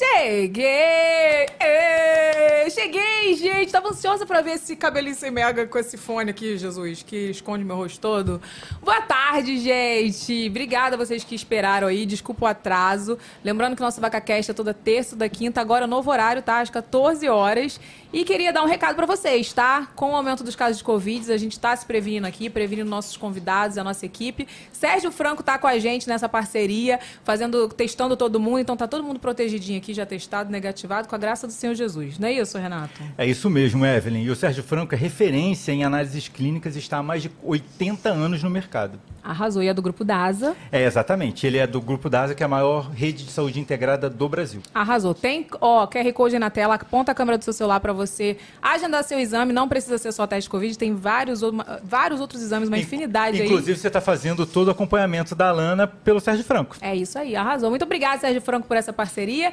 Cheguei! Ê, cheguei, gente! Tava ansiosa pra ver esse cabelinho sem mega com esse fone aqui, Jesus, que esconde meu rosto todo. Boa tarde, gente! Obrigada a vocês que esperaram aí, desculpa o atraso. Lembrando que nosso VacaCast é toda terça da quinta, agora novo horário, tá? Às 14 horas. E queria dar um recado pra vocês, tá? Com o aumento dos casos de Covid, a gente tá se prevenindo aqui, prevenindo nossos convidados, a nossa equipe. Sérgio Franco tá com a gente nessa parceria, fazendo, testando todo mundo, então tá todo mundo protegidinho aqui, já testado, negativado, com a graça do Senhor Jesus. Não é isso, Renato? É isso mesmo, Evelyn. E o Sérgio Franco é referência em análises clínicas e está há mais de 80 anos no mercado. Arrasou. E é do grupo DASA. É, exatamente. Ele é do grupo DASA, que é a maior rede de saúde integrada do Brasil. Arrasou. Tem, ó, QR Code aí na tela, aponta a câmera do seu celular para você agendar seu exame. Não precisa ser só teste de Covid, tem vários, vários outros exames, uma infinidade aí. Inclusive, você está fazendo todo o acompanhamento da Alana pelo Sérgio Franco. É isso aí, arrasou. Muito obrigada, Sérgio Franco, por essa parceria.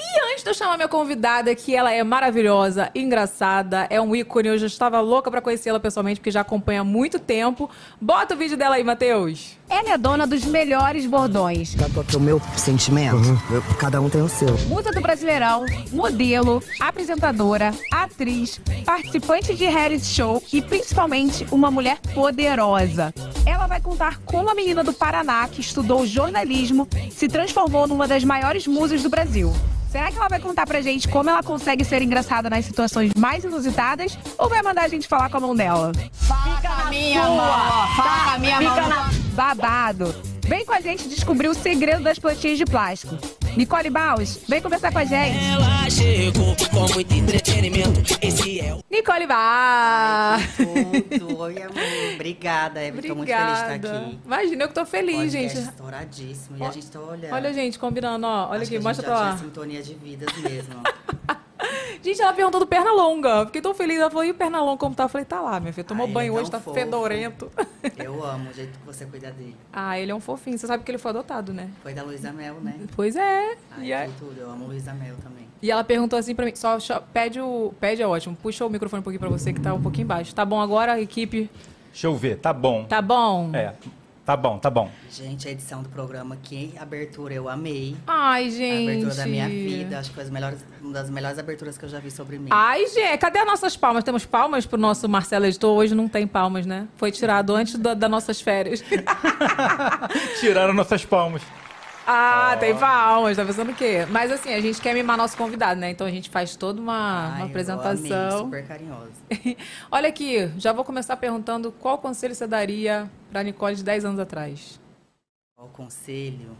E antes de eu chamar minha convidada, que ela é maravilhosa, engraçada, é um ícone, eu já estava louca pra conhecê-la pessoalmente, porque já acompanha há muito tempo. Bota o vídeo dela aí, Matheus. Ela é dona dos melhores bordões. É o meu sentimento? Eu- cada um tem o seu. Musa do Brasileirão, modelo, apresentadora, atriz, participante de reality show e principalmente uma mulher poderosa. Ela vai contar como a menina do Paraná, que estudou jornalismo, se transformou numa das maiores musas do Brasil. Será que ela vai contar pra gente como ela consegue ser engraçada nas situações mais inusitadas ou vai mandar a gente falar com a mão dela? Fica na minha mão, Fica na minha mão. Babado. Vem com a gente descobrir o segredo das plantinhas de plástico. Nicole Baus, vem conversar com a gente. Ela chegou com muito entretenimento. Esse é o Nicole. Tudo. Oi, amor. Obrigada, Evelyn. Tô muito feliz de estar Obrigada. aqui. Imagina, eu que tô feliz, Podcast gente. estouradíssimo. E a gente tá olhando. Olha, gente, combinando, ó. Olha Acho aqui, que a mostra gente pra já lá. tinha sintonia de vidas mesmo. Gente, ela perguntou do perna longa. Fiquei tão feliz. Ela falou, e o perna longa como tá? Eu falei, tá lá, minha filha. Tomou Ai, banho é hoje, tá fofo. fedorento. Eu amo o jeito que você cuida dele. ah, ele é um fofinho. Você sabe que ele foi adotado, né? Foi da Luísa Mel, né? Pois é. Ai, E, aí- que tudo. Eu amo Luísa Mel também. e ela perguntou assim pra mim, só, pede o. Pede é ótimo. Puxa o microfone um pouquinho pra você, que tá um pouquinho baixo. Tá bom agora, equipe? Deixa eu ver, tá bom. Tá bom? É, tá bom, tá bom. Gente, a edição do programa, que abertura eu amei. Ai, A gente. abertura da minha vida. Acho que foi as melhores, uma das melhores aberturas que eu já vi sobre mim. Ai, gente, cadê as nossas palmas? Temos palmas pro nosso Marcelo Editor? Hoje não tem palmas, né? Foi tirado antes da- das nossas férias. Tiraram nossas palmas. Ah, tem palmas, tá pensando o quê? Mas assim, a gente quer mimar nosso convidado, né? Então a gente faz toda uma, Ai, uma eu amei, apresentação. super carinhosa. Olha aqui, já vou começar perguntando qual conselho você daria pra Nicole de 10 anos atrás? Qual conselho?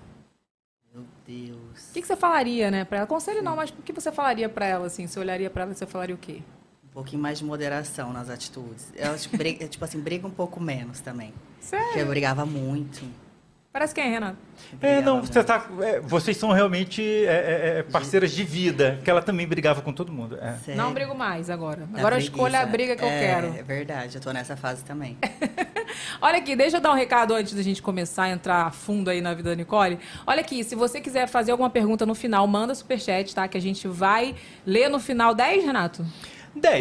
Meu Deus. O que, que você falaria, né, pra ela? Conselho não, mas o que você falaria pra ela, assim? Você olharia pra ela e você falaria o quê? Um pouquinho mais de moderação nas atitudes. Acho que briga, tipo assim, briga um pouco menos também. Porque eu Sério? brigava muito. Parece quem, Renato? É, não, muito. você tá, é, vocês são realmente é, é, é, parceiras de vida, que ela também brigava com todo mundo. é. Não brigo mais agora. Agora eu escolho a briga que eu É, quero. É verdade, eu tô nessa fase também. Olha aqui, deixa eu dar um recado antes da gente começar a entrar a fundo aí na vida da Nicole. Olha aqui, se você quiser fazer alguma pergunta no final, manda superchat, tá? Que a gente vai ler no final 10, Renato? 10,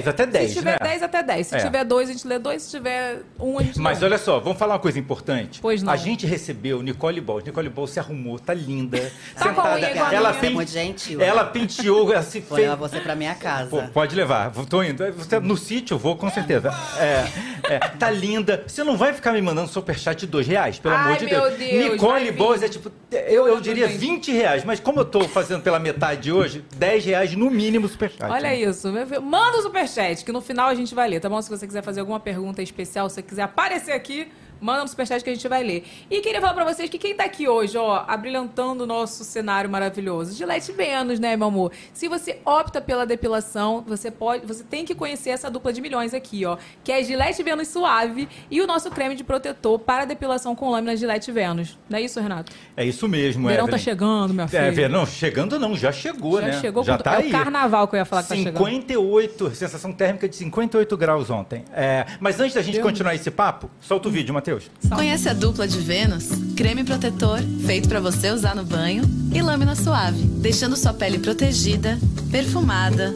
até 10, se tiver né? 10, até 10. Se É. tiver 2, a gente lê 2. Se tiver 1, um, a gente Mas lê um. olha só, vamos falar uma coisa importante. Pois não. A gente recebeu Nicole Ball. Nicole Ball se arrumou, tá linda. Tá com a unha igual a ela, minha. Você é pen- muito gentil. ela penteou, ela se Vou levar você pra minha casa. Pô, pode levar, tô indo. Você, no sítio eu vou, com certeza. É, é, tá linda. Você não vai ficar me mandando superchat de dois reais, pelo Ai, amor de meu Deus. Deus, Nicole. Boas é tipo, eu, eu diria gente. 20 reais, mas como eu tô fazendo pela metade hoje, 10 reais no mínimo superchat. Olha né? isso. Manda o superchat, que no final a gente vai ler, tá bom? Se você quiser fazer alguma pergunta especial, se você quiser aparecer aqui, manda no superchat que a gente vai ler. E queria falar pra vocês que quem tá aqui hoje, ó, abrilhantando o nosso cenário maravilhoso, Gillette Vênus, né, meu amor? Se você opta pela depilação, você pode, você tem que conhecer essa dupla de milhões aqui, ó, que é Gillette Vênus Suave e o nosso creme de protetor para depilação com lâmina Gillette Vênus. Não é isso, Renato? É isso mesmo, O verão tá chegando, minha filha. É, ver- não, chegando não, já chegou, Já né? chegou já com- tá é aí. o carnaval que eu ia falar que tá chegando. 58, sensação térmica de 58 graus ontem. É, mas antes da gente Deus. continuar esse papo, solta o vídeo, Matheus. Conhece a dupla de Vênus? Creme protetor, feito pra você usar no banho, e lâmina suave, deixando sua pele protegida, perfumada,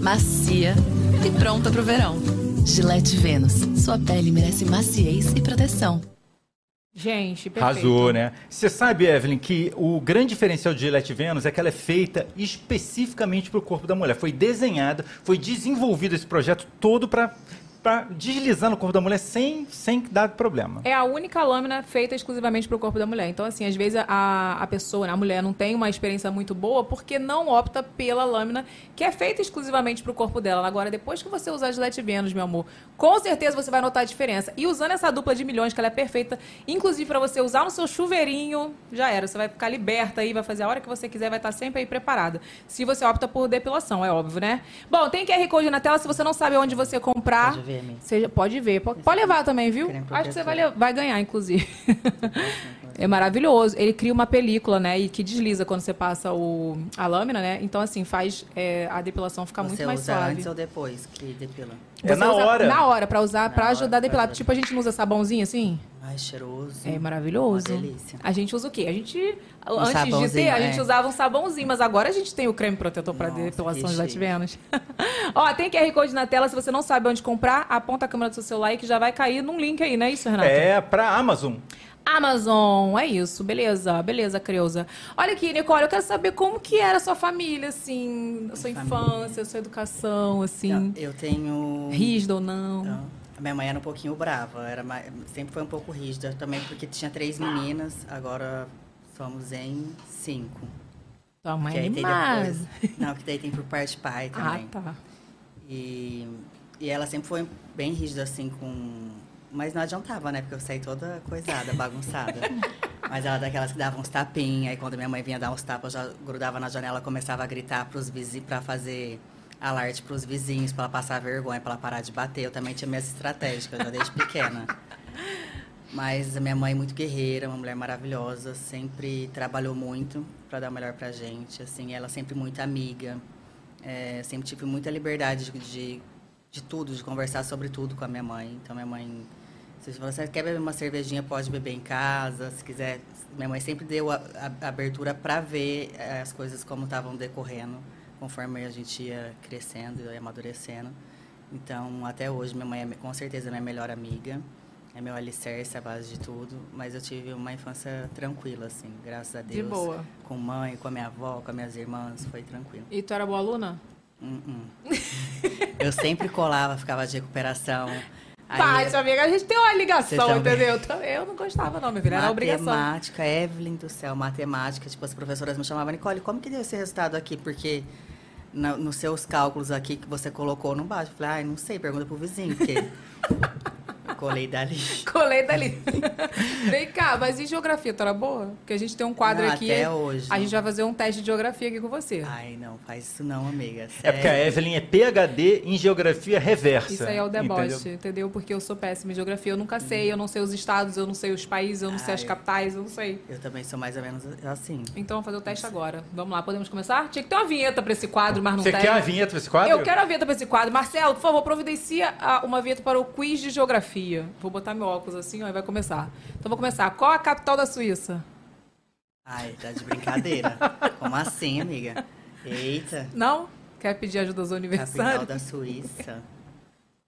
macia e pronta pro verão. Gillette Vênus, sua pele merece maciez e proteção. Gente, perfeito. Arrasou, né? Você sabe, Evelyn, que o grande diferencial de Gillette Venus é que ela é feita especificamente para o corpo da mulher. Foi desenhada, foi desenvolvido esse projeto todo para para deslizar no corpo da mulher sem, sem dar problema. É a única lâmina feita exclusivamente para o corpo da mulher. Então, assim, às vezes a, a pessoa, a mulher, não tem uma experiência muito boa porque não opta pela lâmina que é feita exclusivamente para o corpo dela. Agora, depois que você usar a Gillette Venus, meu amor, com certeza você vai notar a diferença. E usando essa dupla de milhões, que ela é perfeita, inclusive para você usar no seu chuveirinho, já era. Você vai ficar liberta aí, vai fazer a hora que você quiser, vai estar sempre aí preparada. Se você opta por depilação, é óbvio, né? Bom, tem QR Code na tela. Se você não sabe onde você comprar. Pode ver, amiga. Seja, pode ver. Pode, pode levar também, viu? Acho que você vai, vai ganhar, inclusive. é maravilhoso. Ele cria uma película, né? E que desliza quando você passa o, a lâmina, né? Então, assim, faz é, a depilação ficar muito Você mais usa suave. antes ou depois que depila? É Você na usa hora. Na hora, pra usar, pra Na ajudar hora, a depilar. pra- Tipo, a gente não usa sabãozinho assim? Ai, cheiroso. É maravilhoso. Uma delícia. A gente usa o quê? A gente, antes de ter, a gente é. usava um sabãozinho, mas agora a gente tem o creme protetor para depilação de. Vênus. Ó, tem QR Code na tela, se você não sabe onde comprar, aponta a câmera do seu celular e que já vai cair num link aí, não é isso, Renato? É para Amazon. Amazon, é isso, beleza, beleza, Creuza. Olha aqui, Nicole, eu quero saber como que era a sua família, assim, a sua Família. infância, a sua educação, assim, Eu tenho... rígida ou não. Não. A minha mãe era um pouquinho brava, era mais- sempre foi um pouco rígida também, porque tinha três meninas, agora somos em cinco. Tua mãe Que é aí animada. depois. Não, que daí tem por parte pai Ah, também. tá. E, e ela sempre foi bem rígida, assim, com. Mas não adiantava, né? Porque eu saí toda coisada, bagunçada. Mas ela é daquelas que dava uns tapinhos, aí quando minha mãe vinha dar uns tapas, eu já grudava na janela, começava a gritar pros vizinhos, pra fazer alarde pros vizinhos, pra ela passar vergonha, pra ela parar de bater. Eu também tinha minhas estratégias, que eu já desde pequena. Mas a minha mãe é muito guerreira, uma mulher maravilhosa, sempre trabalhou muito para dar o melhor pra gente. Assim, ela sempre muito amiga. É, sempre tive muita liberdade de, de, de tudo, de conversar sobre tudo com a minha mãe. Então, minha mãe, se você quer beber uma cervejinha, pode beber em casa. Se quiser, minha mãe sempre deu a, a- a abertura para ver eh, as coisas como estavam decorrendo, conforme a gente ia crescendo e amadurecendo. Então, até hoje, minha mãe é com certeza minha melhor amiga. É meu alicerce, a base de tudo. Mas eu tive uma infância tranquila, assim, graças a Deus. boa. Com mãe, com a minha avó, com as minhas irmãs, foi tranquilo. E tu era boa aluna? Hum, hum. eu sempre colava, ficava de recuperação. Tati, amiga, a gente tem uma ligação, entendeu? Então, Eu não gostava, não, minha filha, era obrigação. Matemática, Evelyn do céu, matemática. Tipo, as professoras me chamavam, Nicole, como que deu esse resultado aqui? Porque na- nos seus cálculos aqui que você colocou não bate. Falei, ai, não sei, pergunta pro vizinho, porque colei dali. Colei dali. Vem cá, mas e geografia? Tu era boa? Porque a gente tem um quadro Não, aqui. até hoje. A gente vai fazer um teste de geografia aqui com você. Ai, não, faz isso não, amiga. É porque a sério. Evelyn é PhD em geografia reversa. Isso aí é o deboche, entendeu? entendeu? Porque eu sou péssima em geografia. Eu nunca sei, eu não sei os estados, eu não sei os países, eu não sei as Ai. capitais, eu não sei. Eu também sou mais ou menos assim. Então vamos fazer o teste agora. Vamos lá, podemos começar? Tinha que ter uma vinheta pra esse quadro, mas não Você tem. quer a vinheta pra esse quadro? Eu quero a vinheta pra esse quadro. Marcelo, por favor, providencia ah, uma vinheta para o quiz de geografia. Vou botar meu óculos assim, ó, e vai começar. Então vou começar. Qual a capital da Suíça? Ai, tá de brincadeira. Como assim, amiga? Eita, Não? Quer pedir ajuda aos capital aniversários? da Suíça.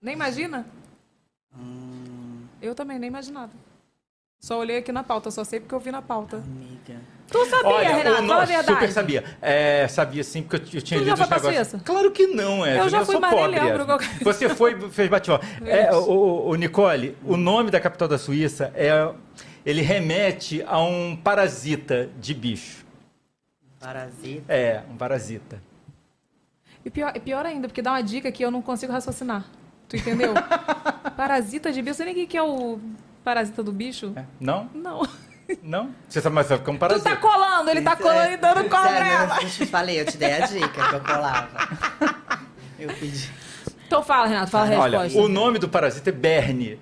Nem imagina? Hum, Eu também, nem imaginava. Só olhei aqui na pauta, só sei porque eu vi na pauta. amiga. Tu sabia, Olha, Renato? o Fala a verdade. super sabia. É, sabia sim, porque eu, eu tinha Tu lido os negócios. Suíça? Claro que não, Evelyn. Eu já fui, nem pobre, que- Você foi, fez bate-volta. É, o, o- Nicole, o nome da capital da Suíça é... Ele remete a um parasita de bicho. Parasita. É, um parasita. E pior, e pior ainda, porque dá uma dica que eu não consigo raciocinar. Tu entendeu? parasita de bicho. Você nem o que é o parasita do bicho? É. Não? Não. Não? Você sabe mais sabe que é um Tu parasita. tá colando, ele tá Isso colando é- e dando cola nela. Eu te falei, eu te dei a dica que eu colava. Eu pedi. Então fala, Renato, fala a Olha, resposta. o nome do parasita é Berne.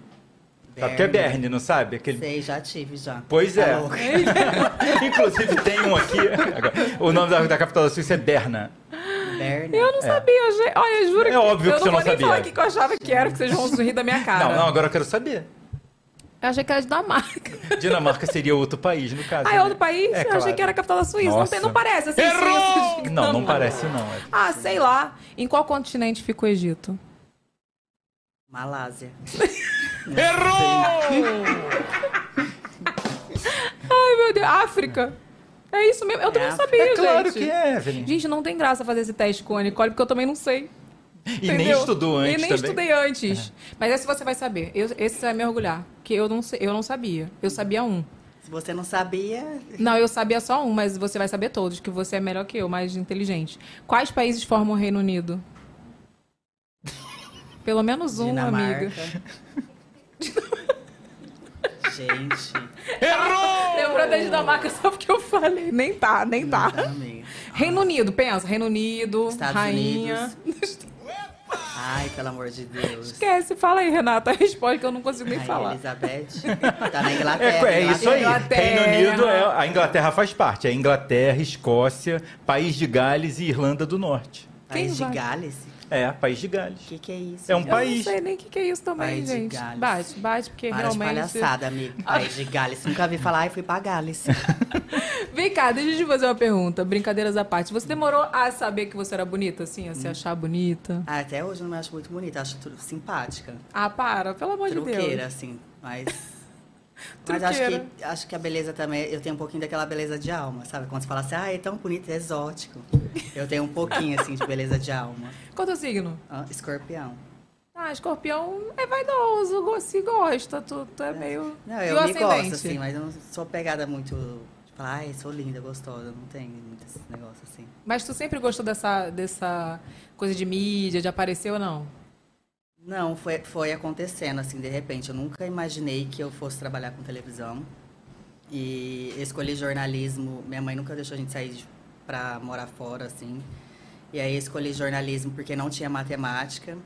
Sabe o que é Berne, não sabe? Aquele... Sei, já tive, já. Pois é. Tá louca. Inclusive tem um aqui. Agora, O nome da, da capital da Suíça é Berna. Berna. Eu não sabia, gente. Olha, eu juro É que óbvio eu que você não não vou nem sabia. falar aqui que eu achava que era, porque vocês vão rir da minha cara. Não, não, agora eu quero saber. Eu achei que era de Dinamarca. Dinamarca seria outro país, no caso. Ah, é né? outro país? É, eu claro. achei que era a capital da Suíça. Não, tem- não parece assim. Errou! Suíça Não, não parece não. é. Ah, sei lá. Em qual continente fica o Egito? Malásia. Ai, meu Deus. África. É isso mesmo. Eu também não sabia, É claro gente. que é, Evelyn. Gente, não tem graça fazer esse teste com a Nicole, porque eu também não sei. E nem estudou antes E nem também. estudei antes. Mas esse você vai saber. Eu- esse você vai me orgulhar. Que eu não, eu não sabia. Eu sabia um. Se você não sabia, Não, eu sabia só um, mas você vai saber todos, que você é melhor que eu, mais inteligente. Quais países formam o Reino Unido? Pelo menos um, Dinamarca. amiga. Gente, Lembrou da Dinamarca só porque eu falei. Nem tá, nem tá. amiga. Reino Unido, pensa. Reino Unido, Estados rainha. Ai, pelo amor de Deus. Esquece, fala aí, Renata. Responde que eu não consigo nem Rainha falar. Elizabeth. Tá na É, Inglaterra. é isso aí. Inglaterra. Reino Unido, é, a Inglaterra faz parte. É Inglaterra, Escócia, País de Gales e Irlanda do Norte. País Quem de vai? Gales? É, País de Gales. O que, que é isso? É um Eu país. não sei nem o que, que é isso também, País de gente. Gales. Bate, bate, porque Para de realmente. palhaçada, amigo. País de Gales. Nunca vi falar e fui pra Gales. Vem cá, deixa eu te fazer uma pergunta. Brincadeiras à parte. Você demorou a saber que você era bonita, assim, a se achar bonita? Ah, até hoje eu não me acho muito bonita. Acho tudo simpática. Ah, para, pelo amor de Truqueira, Deus. assim. Mas... Mas acho que, acho que a beleza também... Eu tenho um pouquinho daquela beleza de alma, sabe? Quando você fala assim, ah, é tão bonito, é exótico. Eu tenho um pouquinho, assim, de beleza de alma. Qual é teu signo? Ah, escorpião. Ah, escorpião é vaidoso, se gosta, tu, tu é meio. Não, eu me gosto, assim, mas eu não sou pegada muito... Falar, ai, sou linda, gostosa. Não tenho muito esse negócio, assim. Mas tu sempre gostou dessa, dessa coisa de mídia, de aparecer ou não? Não, foi, foi acontecendo, assim, de repente. Eu nunca imaginei que eu fosse trabalhar com televisão. E escolhi jornalismo. Minha mãe nunca deixou a gente sair pra morar fora, assim. E aí escolhi jornalismo porque não tinha matemática.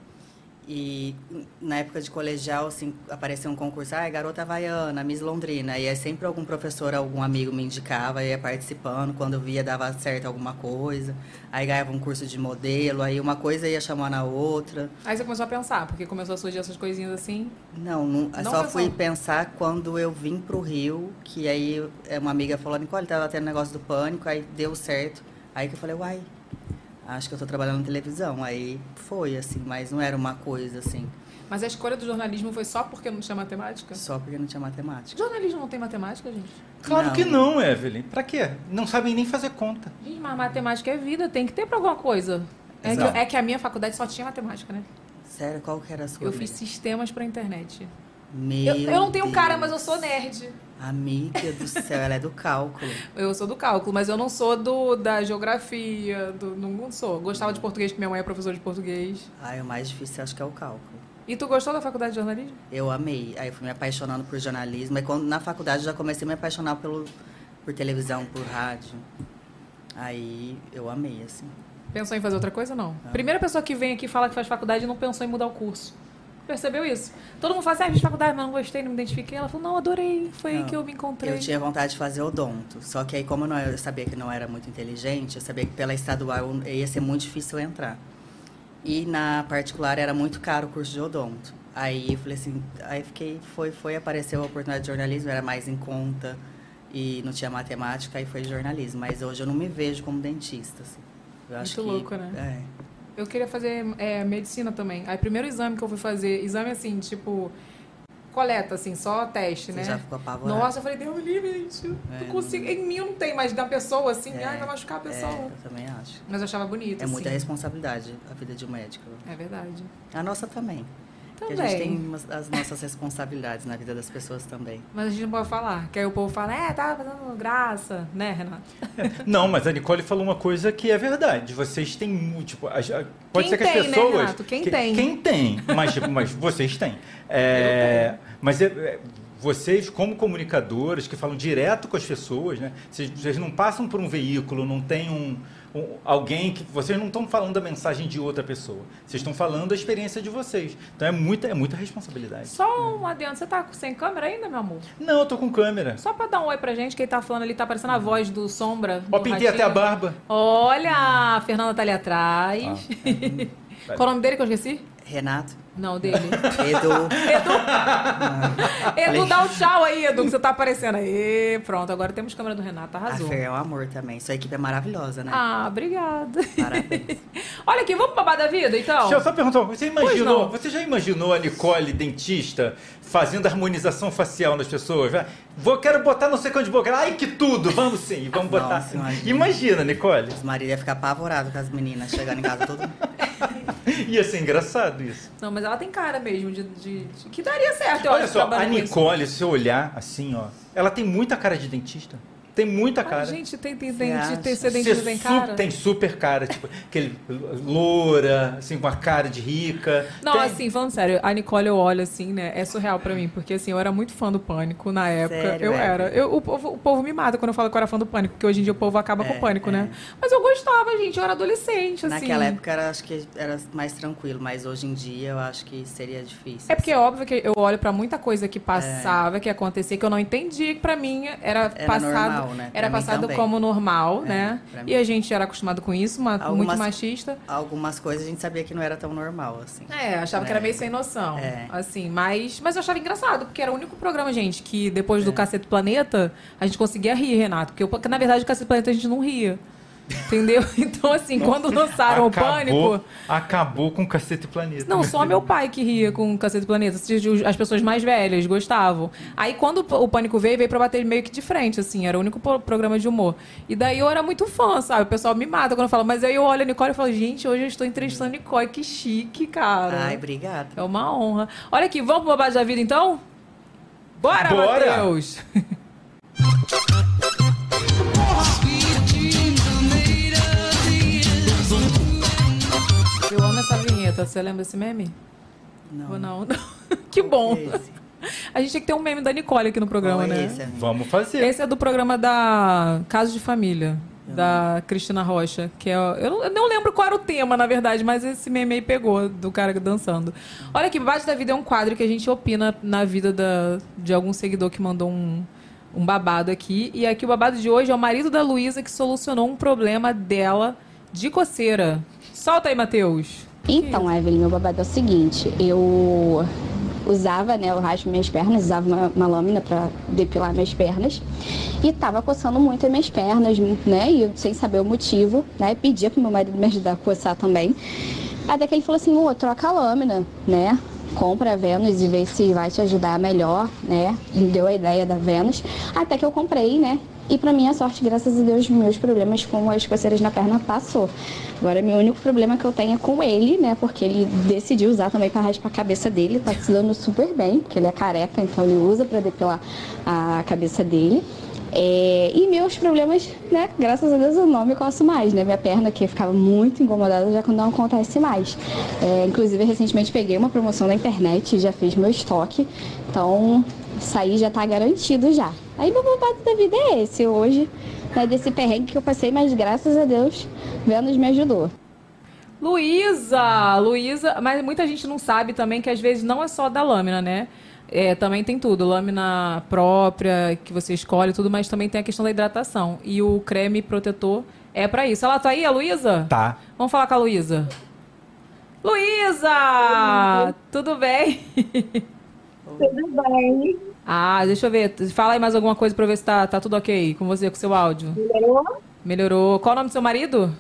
E na época de colegial, assim, apareceu um concurso, ah, garota havaiana, Miss Londrina. E aí sempre algum professor, algum amigo me indicava, ia participando. Quando via, dava certo alguma coisa. Aí ganhava um curso de modelo, aí uma coisa ia chamando a outra. Aí você começou a pensar, porque começou a surgir essas coisinhas assim. Não, não, Não só pensou? fui pensar quando eu vim pro Rio, que aí uma amiga falou, Nicole, tava tendo negócio do pânico, aí deu certo. Aí que eu falei, uai, acho que eu tô trabalhando na televisão. Aí foi, assim, mas não era uma coisa, assim, Mas a escolha do jornalismo foi só porque não tinha matemática? só porque não tinha matemática. Jornalismo não tem matemática, gente? Claro Não. que não, Evelyn. Pra quê? Não sabem nem fazer conta. Gente, mas matemática é vida, tem que ter pra alguma coisa. É que, é que a minha faculdade só tinha matemática, né? Sério, qual que era a sua? Eu amiga? fiz sistemas pra internet. Meu Eu, eu não tenho cara, Deus. mas eu sou nerd. Amiga do céu, ela é do cálculo. Eu sou do cálculo, mas eu não sou do da geografia, do, não sou. Gostava de português, porque minha mãe é professora de português. Ai, o mais difícil acho que é o cálculo. E tu gostou da faculdade de jornalismo? Eu amei. Aí eu fui me apaixonando por jornalismo. Aí quando na faculdade eu já comecei a me apaixonar pelo, por televisão, por rádio. Aí eu amei, assim. Pensou em fazer outra coisa ou não? Primeira pessoa que vem aqui e fala que faz faculdade não pensou em mudar o curso. Percebeu isso? Todo mundo fala assim, ah, fiz faculdade, mas não gostei, não me identifiquei. Ela falou, não, adorei, foi aí Não, que eu me encontrei. Eu tinha vontade de fazer odonto. Só que aí, como eu, não, eu sabia que não era muito inteligente, eu sabia que pela estadual ia ser muito difícil entrar. E na particular era muito caro o curso de odonto. Aí eu falei assim, aí fiquei, foi, foi, apareceu a oportunidade de jornalismo, era mais em conta e não tinha matemática, aí foi jornalismo. Mas hoje eu não me vejo como dentista. Assim. Eu acho Muito que, louco, né? É. Eu queria fazer é, medicina também. Aí, primeiro exame que eu fui fazer, exame assim, tipo, coleta, assim, só teste, Você né? já ficou apavorado. Nossa, eu falei, Deus me livre, gente. É, não consigo. Em mim não tem, mas da pessoa, assim, É, ai, vai machucar a pessoa. É, eu também acho. Mas eu achava bonito. É muita assim. responsabilidade a vida de um médico. É verdade. A nossa também. Também. a gente tem umas- as nossas responsabilidades na vida das pessoas também. Mas a gente não pode falar. Que aí o povo fala, é, tá fazendo graça, né, Renato? Não, mas a Nicole falou uma coisa que é verdade. Vocês têm muito. Tipo, as- pode Quem ser que as tem, né, pessoas. Renato? Quem que- tem? Quem tem. Mas, tipo, mas vocês têm. É, mas é- é, vocês, como comunicadores que falam direto com as pessoas, né? Vocês, vocês não passam por um veículo, não tem um- alguém que. Vocês não estão falando a mensagem de outra pessoa. Vocês estão falando a experiência de vocês. Então é muita, é muita responsabilidade. Só um adendo. Você tá sem câmera ainda, meu amor? Não, eu tô com câmera. Só pra dar um oi pra gente, quem tá falando ali tá parecendo a voz do Sombra. Ó, pintei até a Ratinho. barba. Olha, a Fernanda tá ali atrás. Qual o nome dele que eu esqueci? Renato, Não, dele. Edu. Edu, dá um tchau aí, Edu, que você tá aparecendo aí. Pronto, agora temos câmera do Renato, A arrasou. Fer é um amor também. Sua equipe é maravilhosa, né? Ah, obrigada. Parabéns. Olha aqui, vamos pro babado da vida, então? Deixa eu só perguntar, você imaginou, você já imaginou a Nicole, dentista, fazendo harmonização facial nas pessoas? Vai, Vou, quero botar não sei quanto de boca. Ai, que tudo! Vamos sim, vamos botar Nossa, assim. imagina. Imagina, Nicole. Os maridos iam ficar apavorados com as meninas chegando em casa tudo. Ia ser engraçado isso. Não, mas ela tem cara mesmo de, de- de- que daria certo, eu Olha acho, só, a. Nicole, se eu olhar assim, ó, ela tem muita cara de dentista. Tem muita cara. gente, tem, tem, tem, acha? tem dentista tem su- cara? Tem super cara, tipo, aquele loura, assim, com a cara de rica. Não, Tem- assim, falando sério, a Nicole eu olho assim, né? É surreal pra mim, porque assim, eu era muito fã do Pânico na época. Sério, eu é? era. Eu, o, povo, o povo me mata quando eu falo que eu era fã do Pânico, porque hoje em dia o povo acaba com É, o Pânico, é. né? Mas eu gostava, gente, eu era adolescente, assim. Naquela época era, acho que era mais tranquilo, mas hoje em dia eu acho que seria difícil. É porque é óbvio que eu olho pra muita coisa que passava, que acontecia, que eu não entendi, que pra mim era, Era passado, normal, né? era Pra passado como normal, É, né? E a gente era acostumado com isso, uma, muito Algumas- machista. Algumas coisas a gente sabia que não era tão normal, assim. É, achava que era É. meio sem noção. É. Assim, mas, mas eu achava engraçado, porque era o único programa, gente, que depois É. do Cacete Planeta, a gente conseguia rir, Renato. Porque, eu- porque, na verdade, o Cacete Planeta a gente não ria. Entendeu? Então, assim, quando lançaram o Pânico. Acabou com o Cacete Planeta. Não, só meu pai que ria com o Cacete Planeta. As pessoas mais velhas gostavam. Aí, quando o Pânico veio, veio pra bater meio que de frente, assim. Era o único programa de humor. E daí eu era muito fã, sabe? O pessoal me mata quando eu falo. Mas aí eu olho a Nicole e falo, gente, hoje eu estou entrevistando a Nicole. Que chique, cara. Ai, obrigada. É uma honra. Olha aqui, vamos pro babado da vida então? Bora, Bora! Matheus! Você lembra desse meme? Não. Ou não? que bom. Esse? A gente tem que ter um meme da Nicole aqui no programa, Qual é né? esse? Vamos fazer. Esse é do programa da Caso de Família, da Cristina Rocha. Que é, eu, não, eu não lembro qual era o tema, na verdade, mas esse meme aí pegou do cara dançando. Olha aqui, Babado da Vida é um quadro que a gente opina na vida da, de algum seguidor que mandou um, um babado aqui. E aqui o babado de hoje é o marido da Luísa que solucionou um problema dela de coceira. Solta aí, Matheus. Então, Evelyn, meu babado é o seguinte, eu usava, né, eu raspo minhas pernas, usava uma, uma lâmina pra depilar minhas pernas e tava coçando muito as minhas pernas, né, e eu, sem saber o motivo, né, pedia pro meu marido me ajudar a coçar também. Até que ele falou assim, ô, troca a lâmina, né, compra a Vênus e vê se vai te ajudar melhor, né, me deu a ideia da Vênus, até que eu comprei, né, e pra minha sorte, graças a Deus, meus problemas com as coceiras na perna passou. Agora, meu único problema que eu tenho é com ele, né? Porque ele decidiu usar também pra raspar a cabeça dele. Tá se dando super bem, porque ele é careca, então ele usa pra depilar a cabeça dele. É, e meus problemas, né? Graças a Deus eu não me coço mais, né? Minha perna que ficava muito incomodada já não acontece mais. É, inclusive, recentemente peguei uma promoção na internet e já fiz meu estoque. Então, isso aí já tá garantido já. Aí meu babado da vida é esse hoje, né? Desse perrengue que eu passei, mas graças a Deus, Vênus me ajudou. Luísa! Luísa, mas muita gente não sabe também que às vezes não é só da lâmina, né? É, também tem tudo, lâmina própria que você escolhe, tudo, mas também tem a questão da hidratação. E o creme protetor é pra isso. Ela tá aí, a Luísa? Tá. Vamos falar com a Luísa. Luísa! Tudo bem? Tudo bem. Ah, deixa eu ver. Fala aí mais alguma coisa pra ver se tá, tá tudo ok com você, com seu áudio. Melhorou? Melhorou. Qual o nome do seu marido?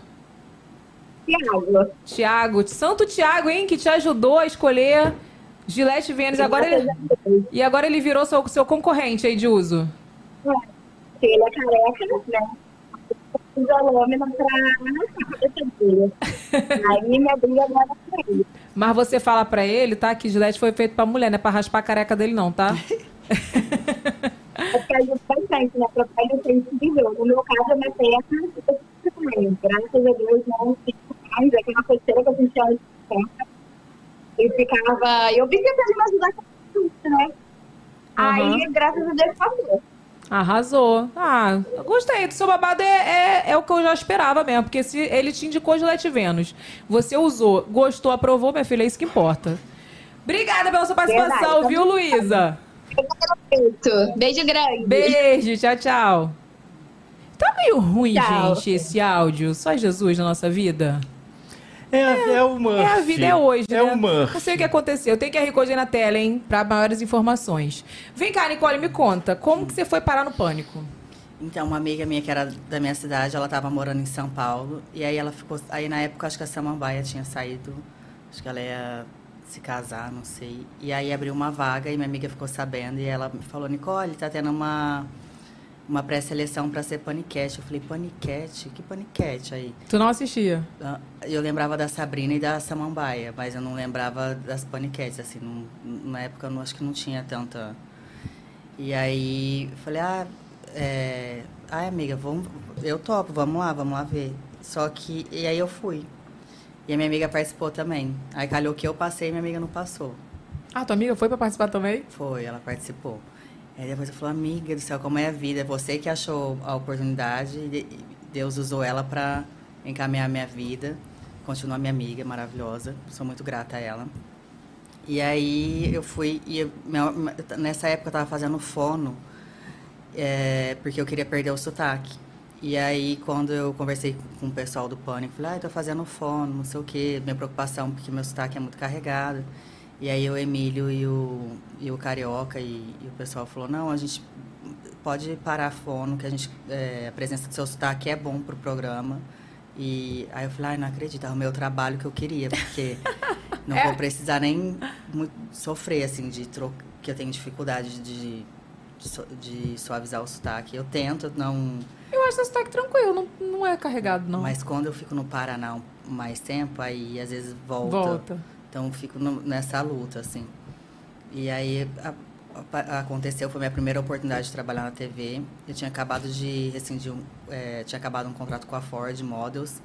Tiago. Tiago. Santo Tiago, hein? Que te ajudou a escolher Gillette Vênus. Agora ele... E agora ele virou seu, seu concorrente aí de uso. Ele é careca, né? A a dele. Aí minha briga agora é com ele. Mas você fala pra ele, tá? Que Gillette foi feito pra mulher, não é pra raspar a careca dele, não, tá? É porque ajuda bastante, né? Pra sensível. No meu caso, a minha perna fica também. Graças a Deus, não fico mais. É aquela coceira que eu sentia antes de tempo. Eu ficava... Eu vi que ele me ajudar com isso, né? Aí, graças a Deus, passou. Arrasou. Ah, gostei. Do seu babado é, é, é o que eu já esperava mesmo. Porque se ele te indicou Gillette Vênus, você usou, gostou, aprovou, minha filha, é isso que importa. Obrigada pela sua participação, Verdade. viu, Luísa? Beijo grande. Beijo, tchau, tchau. Tá meio ruim, Tchau. gente, esse áudio. Só Jesus na nossa vida. É, a- é o Murphy. É a vida, é hoje, É né? o Murphy. Não sei o que aconteceu. Tem QR Code aí na tela, hein? Pra maiores informações. Vem cá, Nicole, me conta. Como que você foi parar no pânico? Então, uma amiga minha que era da minha cidade, ela tava morando em São Paulo. E aí ela ficou. Aí na época acho que a Samambaia tinha saído. Acho que ela ia se casar, não sei. E aí abriu uma vaga e minha amiga ficou sabendo. E ela me falou, Nicole, tá tendo uma, uma pré-seleção pra ser paniquete. Eu falei, paniquete? Que paniquete aí? Tu não assistia? Ah, Eu lembrava da Sabrina e da Samambaia, mas eu não lembrava das paniquetes, assim, não- na época eu não, acho que não tinha tanta. E aí eu falei, ah, é, ai amiga, vamos, eu topo, vamos lá, vamos lá ver. Só que, e aí eu fui. E a minha amiga participou também. Aí calhou que eu passei e minha amiga não passou. Ah, tua amiga foi pra participar também? Foi, ela participou. Aí depois eu falei, amiga do céu, como é a vida? Você que achou a oportunidade e de- Deus usou ela para encaminhar a minha vida. Continua minha amiga, maravilhosa. Sou muito grata a ela. E aí eu fui, e eu- nessa época eu tava fazendo fono, é, porque eu queria perder o sotaque. E aí, quando eu conversei com o pessoal do Pânico, falei, ah, eu tô fazendo fono, não sei o quê, minha preocupação, porque meu sotaque é muito carregado. E aí o Emílio e o, e o Carioca e, e o pessoal falou, não, a gente pode parar a fono, que a, gente, é, a presença do seu sotaque é bom pro programa. E aí eu falei, ai, não acredito, arrumei o trabalho que eu queria, porque não vou precisar nem muito sofrer, assim, de troca, que eu tenho dificuldade de, de, de suavizar o sotaque. Eu tento não... Eu acho esse sotaque tranquilo, não, não é carregado, não. Mas quando eu fico no Paraná mais tempo, aí às vezes volta. Volta. Então fico no- nessa luta, assim. E aí a- a- aconteceu, foi minha primeira oportunidade de trabalhar na TV. Eu tinha acabado de rescindir, um, é, tinha acabado um contrato com a Ford Models.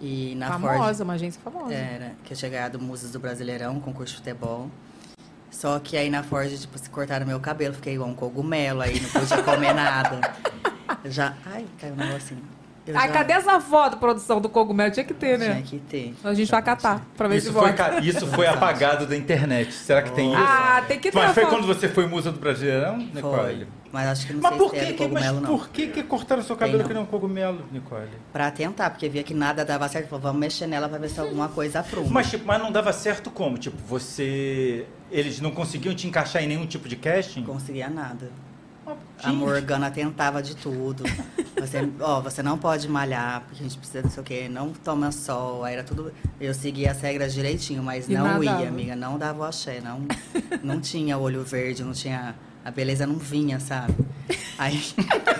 E na famosa, Ford. uma agência famosa. Era, que eu tinha ganhado Musas do Brasileirão, concurso de futebol. Só que aí na Ford, tipo, se cortaram meu cabelo, fiquei igual um cogumelo, aí não podia comer nada. Já. Ai, caiu um negocinho. Eu Ai, já- cadê essa foto, produção do cogumelo? Tinha que ter, né? Tinha que ter. A gente vai catar pra ver se Isso foi, volta. ca- isso foi apagado da internet. Será que tem isso? Ah, tem que ter Mas foi foto. quando você foi musa do Brasileirão, Nicole? Foi. Mas acho que não Mas sei por se é que, que, mas cogumelo, não. por que, que cortaram seu cabelo Tem, não. que nem um cogumelo, Nicole? Pra tentar, porque via que nada dava certo. Falou, vamos mexer nela pra ver se alguma coisa apruma. Mas, tipo, mas não dava certo como? Tipo, você. Eles não conseguiam te encaixar em nenhum tipo de casting? Não conseguia nada. A. Morgana tentava de tudo. Você, ó, você não pode malhar, porque a gente precisa não sei o quê, não toma sol. Aí era tudo. Eu seguia as regras direitinho, mas E não nada ia, amiga. Não dava o axé, não, não tinha olho verde, não tinha. A beleza não vinha, sabe? Aí,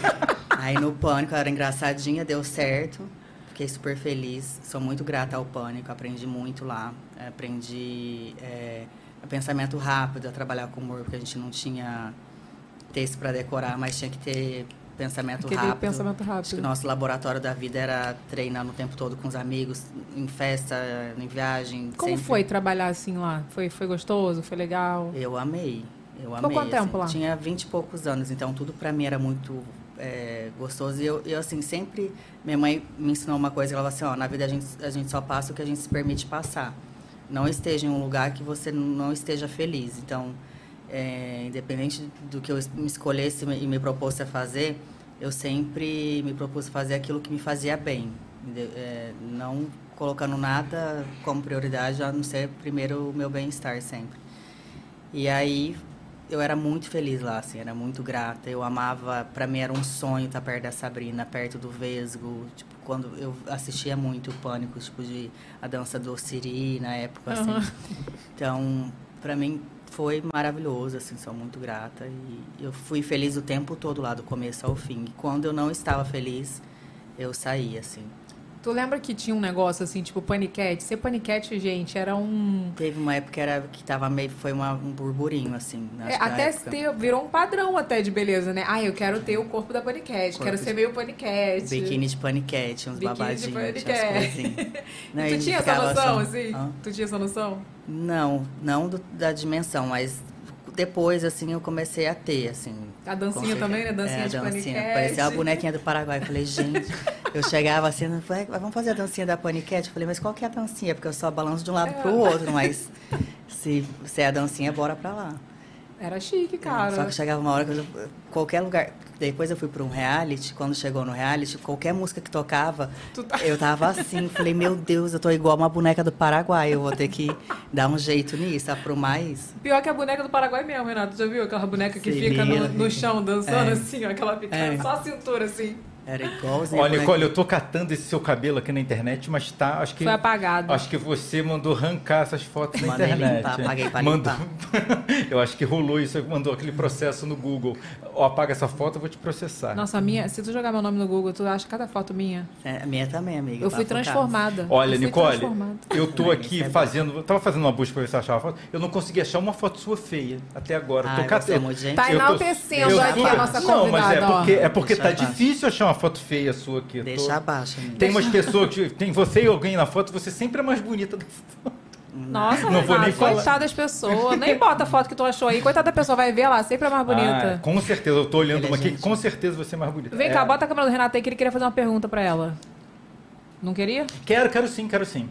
aí no pânico era engraçadinha, deu certo. Fiquei super feliz. Sou muito grata ao pânico, aprendi muito lá. Aprendi é, pensamento rápido, a trabalhar com humor, porque a gente não tinha texto para decorar, mas tinha que ter pensamento Aquele rápido. pensamento rápido. Acho que o nosso laboratório da vida era treinando o tempo todo com os amigos, em festa, em viagem. Como sempre. foi trabalhar assim lá? Foi, foi gostoso? Foi legal? Eu amei. Eu Ficou amei. quanto tempo lá? Tinha vinte e poucos anos, então tudo pra mim era muito é, gostoso. E eu, eu, assim, sempre. Minha mãe me ensinou uma coisa, ela falou assim: ó, na vida a gente, a gente só passa o que a gente se permite passar. Não esteja em um lugar que você não esteja feliz. Então, é, independente do que eu me escolhesse e me propôs a fazer, eu sempre me propus fazer aquilo que me fazia bem. É, não colocando nada como prioridade, a não ser primeiro o meu bem-estar sempre. E aí eu era muito feliz lá, assim, era muito grata. Eu amava, pra mim era um sonho estar perto da Sabrina, perto do Vesgo. Tipo, quando eu assistia muito o Pânico, tipo, de a dança do Siri na época, assim. Aham. Então, pra mim foi maravilhoso, assim, sou muito grata. E eu fui feliz o tempo todo lá, do começo ao fim. E quando eu não estava feliz, eu saí, assim. Tu lembra que tinha um negócio assim, tipo paniquete? Ser paniquete, gente, era um. Teve uma época que, era, que tava meio, foi uma- um burburinho, assim. É, que na até ter, virou um padrão até de beleza, né? Ah, eu quero ter o corpo da paniquete, Corpo quero de- ser meio paniquete. Biquíni de paniquete, uns Biquíni de babadinhos, umas paniquete. Não, tu tinha essa noção, assim? Hã? Tu tinha essa noção? Não, não do- da dimensão, mas depois, assim, eu comecei a ter, assim. A dancinha também, né? certeza. Dancinha é, a de dancinha. paniquete. Parecia uma bonequinha do Paraguai. Eu falei, gente, eu chegava assim, vamos fazer a dancinha da paniquete? Eu falei, mas qual que é a dancinha? Porque eu só balanço de um lado É. pro outro, mas se, se é a dancinha, bora pra lá. Era chique, Só cara. que chegava uma hora que eu, qualquer lugar. depois eu fui para um reality. Quando chegou no reality, qualquer música que tocava, tá- eu tava assim. Falei, meu Deus, eu tô igual uma boneca do Paraguai. Eu vou ter que dar um jeito nisso, aprumar isso. Pior que a boneca do Paraguai mesmo, Renato. Já viu aquela boneca que Sim, fica no, no chão dançando É. assim, ó, aquela fica É. só a cintura assim. Era igualzinho. Olha, Nicole, eu tô catando esse seu cabelo aqui na internet, mas tá, acho que Foi apagado. Acho que você mandou arrancar essas fotos na Mandei internet. limpar, paguei pra Mandou... limpar. eu acho que rolou isso, mandou aquele processo no Google. Ó, apaga essa foto, eu vou te processar. Nossa, a minha, se tu jogar meu nome no Google, tu acha cada foto minha. É, a minha também, amiga. Eu fui transformada. Olha, Eu fui Nicole, transformada. eu tô aqui é fazendo. Eu tava fazendo uma busca pra ver se eu achava foto. Eu não consegui achar uma foto sua feia até agora. Ai, tô cat- você muito gentil. Tá enaltecendo aqui a nossa Não, mas é convidada, porque, é porque tá difícil achar uma foto feia sua aqui. Eu tô- Deixa abaixo, amiga. Tem umas pessoas que. Tem você e alguém na foto, você sempre é mais bonita da foto. Nossa, Não vou Renato, nem falar. coitada das pessoas. Nem bota a foto que tu achou aí. Coitada da pessoa, vai ver lá, sempre é mais bonita. Ah, com certeza, eu tô olhando uma aqui, com certeza você é mais bonita. Vem É, cá, bota a câmera do Renato aí que ele queria fazer uma pergunta pra ela. Não queria? Quero, quero sim, quero sim.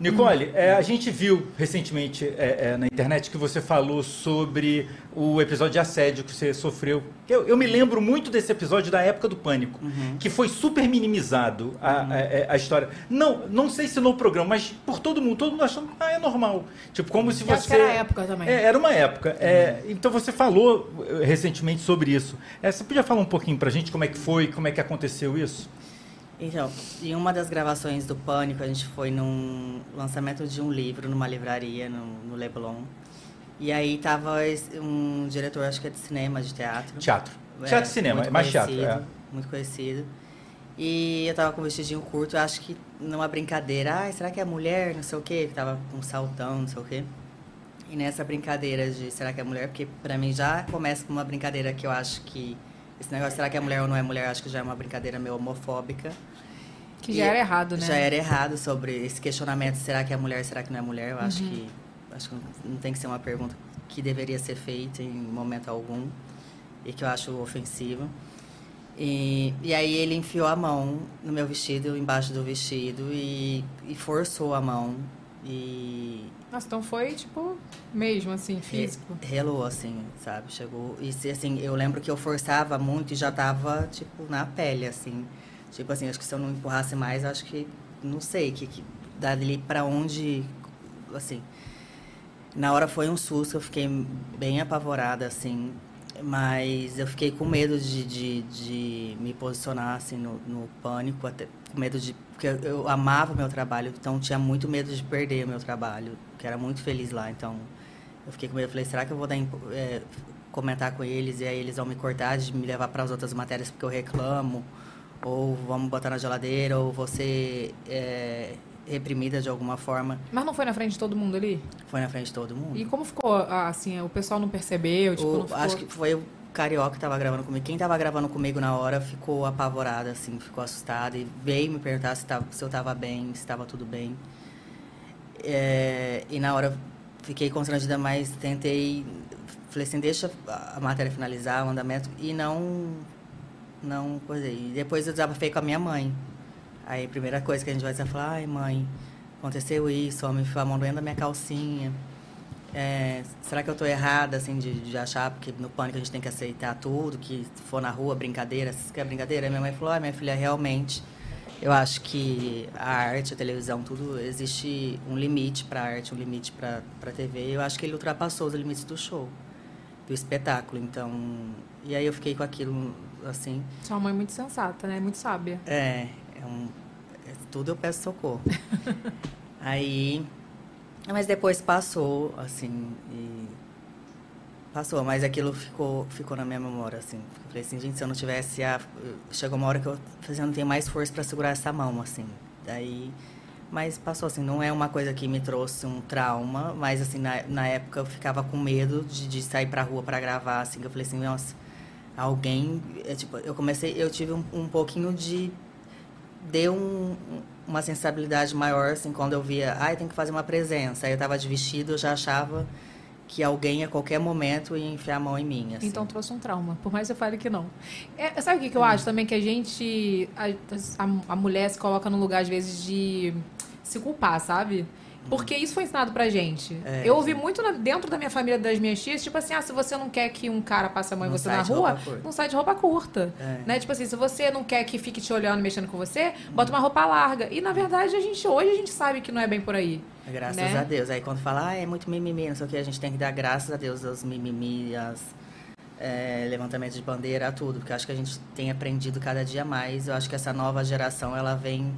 Nicole, é, a gente viu recentemente é, é, na internet que você falou sobre o episódio de assédio que você sofreu. Eu, eu me lembro muito desse episódio da época do Pânico, que foi super minimizado a, a- a- a história. Não, não sei se no programa, mas por todo mundo, todo mundo achando, ah, é normal. Tipo, como se Eu você... que era a época também. É, era uma época. É, então você falou eh, recentemente sobre isso. É, você podia falar um pouquinho pra gente como é que foi, como é que aconteceu isso? Então, em uma das gravações do Pânico, a gente foi num lançamento de um livro numa livraria no, no Leblon. E aí tava um diretor, acho que é de cinema, de teatro. Teatro. É, Teatro e cinema, é mais teatro. É. Muito conhecido. E eu tava com um vestidinho curto, acho que numa brincadeira, ai, será que é mulher, não sei o quê? Que tava com um saltão, não sei o quê. E nessa brincadeira de será que é mulher, porque pra mim já começa com uma brincadeira que eu acho que esse negócio será que é mulher ou não é mulher, acho que já é uma brincadeira meio homofóbica. Que já E era errado, né? Já era errado sobre esse questionamento, será que é mulher, será que não é mulher? Eu Uhum. acho que acho que não tem que ser uma pergunta que deveria ser feita em momento algum e que eu acho ofensiva. E, e aí ele enfiou a mão no meu vestido, embaixo do vestido e, e forçou a mão e Nossa, então foi, tipo, mesmo assim, físico. relou assim, sabe? Chegou e assim, eu lembro que eu forçava muito e já tava tipo na pele assim. Tipo assim, acho que se eu não empurrasse mais, acho que não sei que, que dali para onde assim. Na hora foi um susto, eu fiquei bem apavorada assim, mas eu fiquei com medo de, de, de me posicionar assim no, no pânico, até com medo de porque eu, eu amava o meu trabalho, então tinha muito medo de perder o meu trabalho, que era muito feliz lá, então eu fiquei com medo, falei, será que eu vou dar é, comentar com eles e aí eles vão me cortar de me levar para as outras matérias porque eu reclamo? Ou vamos botar na geladeira, ou ser é, reprimida de alguma forma. Mas não foi na frente de todo mundo ali? Foi na frente de todo mundo. E como ficou, assim, o pessoal não percebeu? Tipo, O- não ficou... Acho que foi o Carioca que tava gravando comigo. Quem tava gravando comigo na hora ficou apavorada, assim, ficou assustada e veio me perguntar se, tava, se eu tava bem, se tava tudo bem. É, e na hora fiquei constrangida, mas tentei. Falei assim, deixa a matéria finalizar, o andamento, e não. Não coisei. E depois eu desabafei com a minha mãe. Aí a primeira coisa que a gente vai dizer é falar, ai mãe, aconteceu isso, enfiou a mão dentro da minha calcinha. É, será que eu tô errada, assim, de, de achar, porque no pânico a gente tem que aceitar tudo, que for na rua, brincadeira, se quer brincadeira? Aí minha mãe falou, ah, minha filha, realmente, eu acho que a arte, a televisão, tudo, existe um limite pra arte, um limite pra, pra TV. Eu acho que ele ultrapassou os limites do show, do espetáculo, então... E aí eu fiquei com aquilo, assim, Sua mãe é muito sensata, né? Muito sábia. é, é um. é tudo eu peço socorro. Aí. Mas depois passou, assim, e. Passou, mas aquilo ficou, ficou na minha memória, assim. Eu falei assim, gente, se eu não tivesse a. Chegou uma hora que eu assim, eu não tenho mais força para segurar essa mão, assim. Daí. Mas passou, assim, não é uma coisa que me trouxe um trauma, mas, assim, na, na época eu ficava com medo de, de sair pra rua para gravar, assim, que eu falei assim, nossa, alguém. É, tipo, eu comecei, eu tive um, um pouquinho de. Deu um, uma sensibilidade maior, assim, quando eu via, ai, tem que fazer uma presença. Aí eu tava de vestido, eu já achava que alguém a qualquer momento ia enfiar a mão em mim, assim. Então trouxe um trauma, por mais que eu fale que não. É, sabe o que, que eu acho também? Que a gente. A, a, a mulher se coloca num lugar, às vezes, de se culpar, sabe? Porque isso foi ensinado pra gente. É, eu ouvi muito na- dentro da minha família, das minhas tias, tipo assim, ah, se você não quer que um cara passe a mão em você na rua, não sai de roupa curta. É. Né? Tipo assim, se você não quer que fique te olhando, mexendo com você, bota uma roupa larga. E na verdade, a gente hoje a gente sabe que não é bem por aí. Graças né? a Deus. Aí quando fala, ah, é muito mimimi, não sei o que, a gente tem que dar graças a Deus aos mimimi, aos é, levantamentos de bandeira, a tudo. Porque eu acho que a gente tem aprendido cada dia mais. Eu acho que essa nova geração, ela vem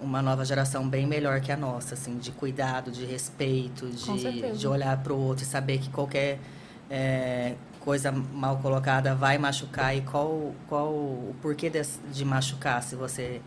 uma nova geração bem melhor que a nossa, assim, de cuidado, de respeito, de, de olhar para o outro e saber que qualquer é, coisa mal colocada vai machucar e qual, qual o porquê des- de machucar se você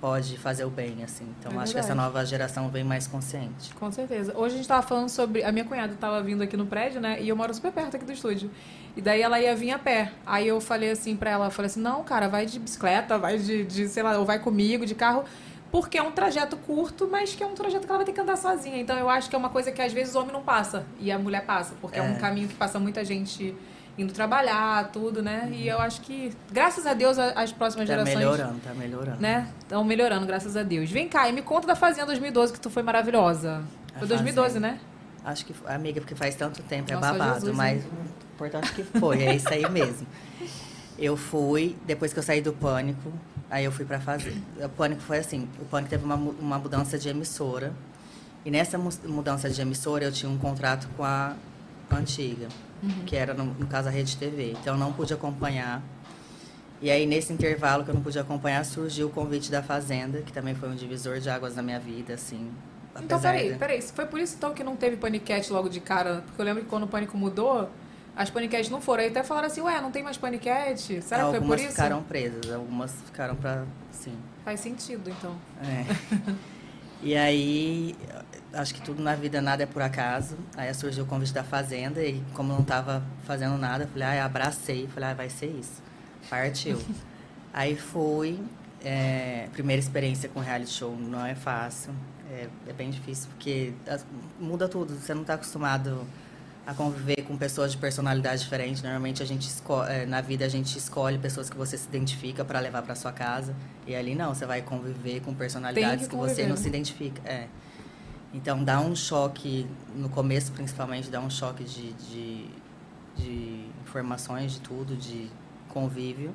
pode fazer o bem, assim. Então, É acho que essa verdade. nova geração vem mais consciente. Com certeza. Hoje a gente tava falando sobre. A minha cunhada tava vindo aqui no prédio, né? E eu moro super perto aqui do estúdio. E daí ela ia vir a pé. Aí eu falei assim pra ela, falei assim, não, cara, vai de bicicleta, vai de, de, sei lá, ou vai comigo, de carro. Porque é um trajeto curto, mas que é um trajeto que ela vai ter que andar sozinha. Então eu acho que é uma coisa que às vezes o homem não passa e a mulher passa. Porque é, um É. caminho que passa muita gente indo trabalhar, tudo, né? E eu acho que, graças a Deus, as próximas Tá gerações melhorando, tá melhorando. né? Estão melhorando, graças a Deus. Vem cá, e me conta da Fazenda 2012, que tu foi maravilhosa. A Foi 2012, Fazenda. né? Acho que, amiga, porque faz tanto tempo, Nossa, é babado, Jesus, mas hein? o importante que foi, é isso aí mesmo. Eu fui, depois que eu saí do Pânico, aí eu fui pra fazer. O Pânico foi assim, o Pânico teve uma, uma mudança de emissora, e nessa mu- mudança de emissora eu tinha um contrato com a antiga, Uhum. que era, no, no caso, a Rede TV. Então eu não pude acompanhar. E aí, nesse intervalo que eu não pude acompanhar, surgiu o convite da Fazenda, que também foi um divisor de águas na minha vida, assim. Então, peraí, peraí. Foi por isso então que não teve paniquete logo de cara? Porque eu lembro que quando o pânico mudou, as paniquetes não foram. Aí até falaram assim, ué, não tem mais paniquete? Será que foi por algumas isso? ficaram presas, algumas ficaram pra. Sim. Faz sentido, então. É. e aí, acho que tudo na vida, nada é por acaso. Aí surgiu o convite da Fazenda e, como não tava fazendo nada, falei, ah, abracei. Falei, ah, vai ser isso. Partiu. aí fui. é, primeira experiência com reality show não é fácil. É, é bem difícil, porque muda tudo. Você não está acostumado a conviver com pessoas de personalidade diferente. Normalmente a gente esco- é, na vida a gente escolhe pessoas que você se identifica para levar para sua casa. E ali não, você vai conviver com personalidades que, você conviver, não se identifica. É. Então dá um choque, no começo principalmente, dá um choque de, de, de informações, de tudo, de convívio.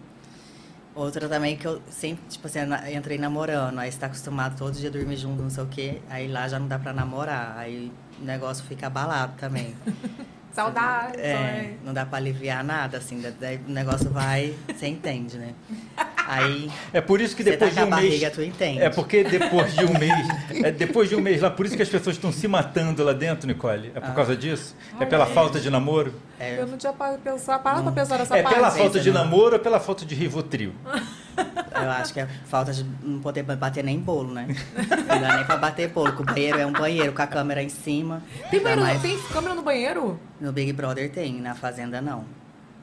Outra também que eu sempre, tipo assim, entrei namorando, aí você tá acostumado todo dia dormir junto, não sei o quê, aí lá já não dá pra namorar, aí o negócio fica abalado também. Saudade, É, não dá pra aliviar nada, assim, da- daí o negócio vai, você entende, né? Aí É por isso que depois tá de um a mês. barriga, tu entende. É porque depois de um mês. É depois de um mês lá, por isso que as pessoas estão se matando lá dentro, Nicole. É por Ah. causa disso? É pela falta de namoro? É, Eu não tinha parado pra pensar, parado pra pensar nessa É parte. pela falta de não. namoro ou pela falta de Rivotril? eu acho que é falta de não poder bater nem bolo, né? Não dá nem pra bater bolo, que o banheiro é um banheiro com a câmera em cima. Tem, banheiro, mais- tem câmera no banheiro? No Big Brother tem, na Fazenda não.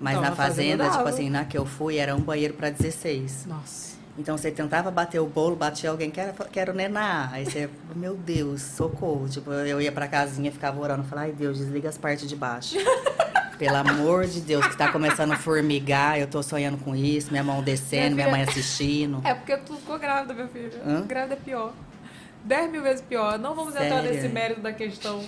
Mas na Fazenda tipo assim, na que eu fui, era um banheiro pra 16. Nossa. Então você tentava bater o bolo, batia alguém, quero, quero nenar. Aí você, meu Deus, socorro. Tipo, eu ia pra casinha, ficava orando, falava, ai Deus, desliga as partes de baixo. Pelo amor de Deus, que tá começando a formigar, eu tô sonhando com isso, minha mão descendo, minha Minha mãe assistindo. É porque tu ficou grávida, filha. Hã? Grávida é pior. Dez mil vezes pior. Não vamos entrar Sério? nesse mérito da questão.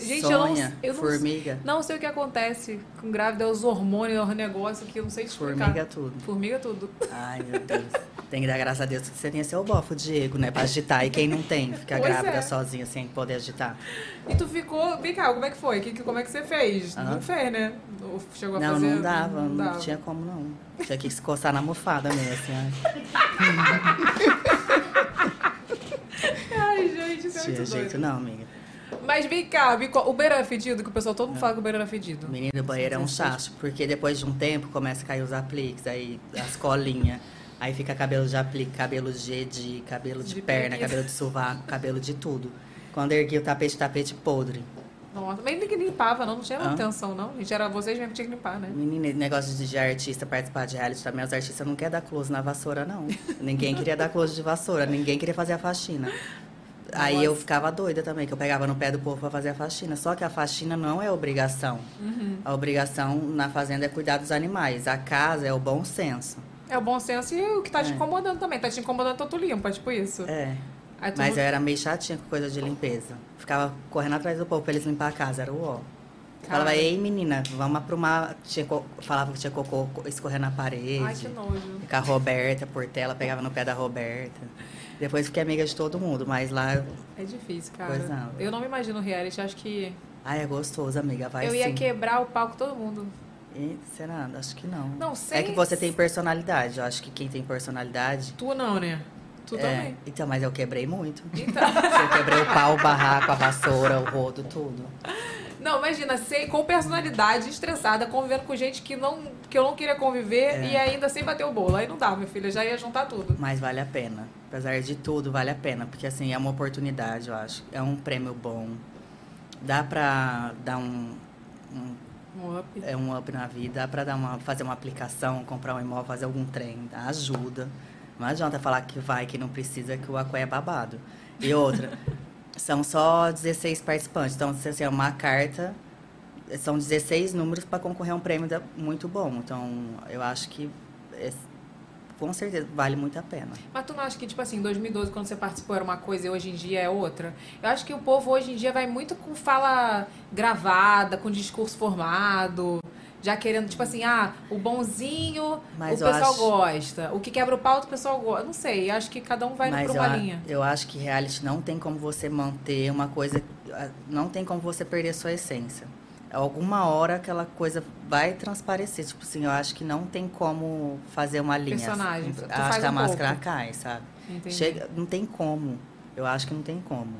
Gente, eu não, Sonha, eu não, formiga. não sei o que acontece com grávida, é os hormônios, os negócios que eu não sei explicar. Formiga tudo. Formiga tudo. Ai, meu Deus. Tem que dar graças a Deus que você tenha seu bofo, Diego, né? Pra agitar. E quem não tem, fica Pois grávida é. sozinha sem poder agitar. E tu ficou. Vem cá, como é que foi? Que, que- como é que você fez? Aham. Não fez, né? Ou chegou a Não, fazer? não dava, não, dava. tinha como não. Tinha que se coçar na almofada mesmo, assim, ai. Ai, gente, isso é Tinha jeito doido. não, amiga. Mas vem cá, vem cá, o beira é fedido, que o pessoal todo mundo fala que o beira é fedido. Menino, o banheiro é um chacho, porque depois de um tempo começa a cair os apliques, aí as colinhas. Aí fica cabelo de aplique, cabelo G de cabelo de, De perna, cabelo de sovaco, cabelo de tudo. Quando ergui o tapete, tapete podre. Nossa, mas nem que limpava, não, não tinha manutenção, não. Gente, era vocês mesmo que tinham que limpar, né? Menina, esse negócio de, de artista participar de reality também, os artistas não querem dar close na vassoura, não. ninguém queria dar close de vassoura, ninguém queria fazer a faxina. Aí eu ficava doida também, que eu pegava no pé do povo pra fazer a faxina. Só que a faxina não é obrigação. Uhum. A obrigação na fazenda é cuidar dos animais. A casa é o bom senso. É o bom senso e o que tá te É. incomodando também. Tá te incomodando, então tu limpa, tipo isso. É. Mas não- eu era meio chatinha com coisa de limpeza. Ficava correndo atrás do povo pra eles limpar a casa, era o ó. Falava, ei menina, vamos aprumar. Tinha, co- falava que tinha cocô escorrendo na parede. Ai, que nojo. A Roberta, Portela, pegava no pé da Roberta. Depois fiquei amiga de todo mundo, mas lá. É difícil, cara. Não. Eu não me imagino reality, acho que Ai, é gostoso, amiga. Vai eu sim. ia quebrar o palco todo mundo. E, será? Acho que não. Não, É sem- que você tem personalidade. Eu acho que quem tem personalidade. Tu não, né? Tu é... também. Então, mas eu quebrei muito. Então. eu quebrei o pau, o barraco, a vassoura, o rodo, tudo. Não, imagina, sem, com personalidade, estressada, convivendo com gente que, não, que eu não queria conviver É. e ainda sem bater o bolo. Aí não dá, minha filha, já ia juntar tudo. Mas vale a pena. Apesar de tudo, vale a pena. Porque, assim, é uma oportunidade, eu acho. É um prêmio bom. Dá pra dar um... um Um up. é um up na vida, dá pra dar uma, fazer uma aplicação, comprar um imóvel, fazer algum trem, dá ajuda. Não adianta falar que vai, que não precisa, que o Aqué é babado. E outra, são só 16 participantes. Então, assim, é uma carta, são 16 números para concorrer a um prêmio da- muito bom. Então, eu acho que é- com certeza vale muito a pena. Mas tu não acha que, tipo assim, em 2012, quando você participou, era uma coisa e hoje em dia é outra? Eu acho que o povo hoje em dia vai muito com fala gravada, com discurso formado, já querendo, tipo assim, ah, o bonzinho Mas o pessoal acho- gosta. O que quebra o pauta, o pessoal gosta. Não sei, acho que cada um vai Mas pra eu, uma a- linha. eu acho que reality não tem como você manter uma coisa. Não tem como você perder sua essência. Alguma hora aquela coisa vai transparecer. Tipo assim, eu acho que não tem como fazer uma linha. Personagem, tu acho que a um máscara pouco. cai, sabe? Entendi. Chega, não tem como. Eu acho que não tem como.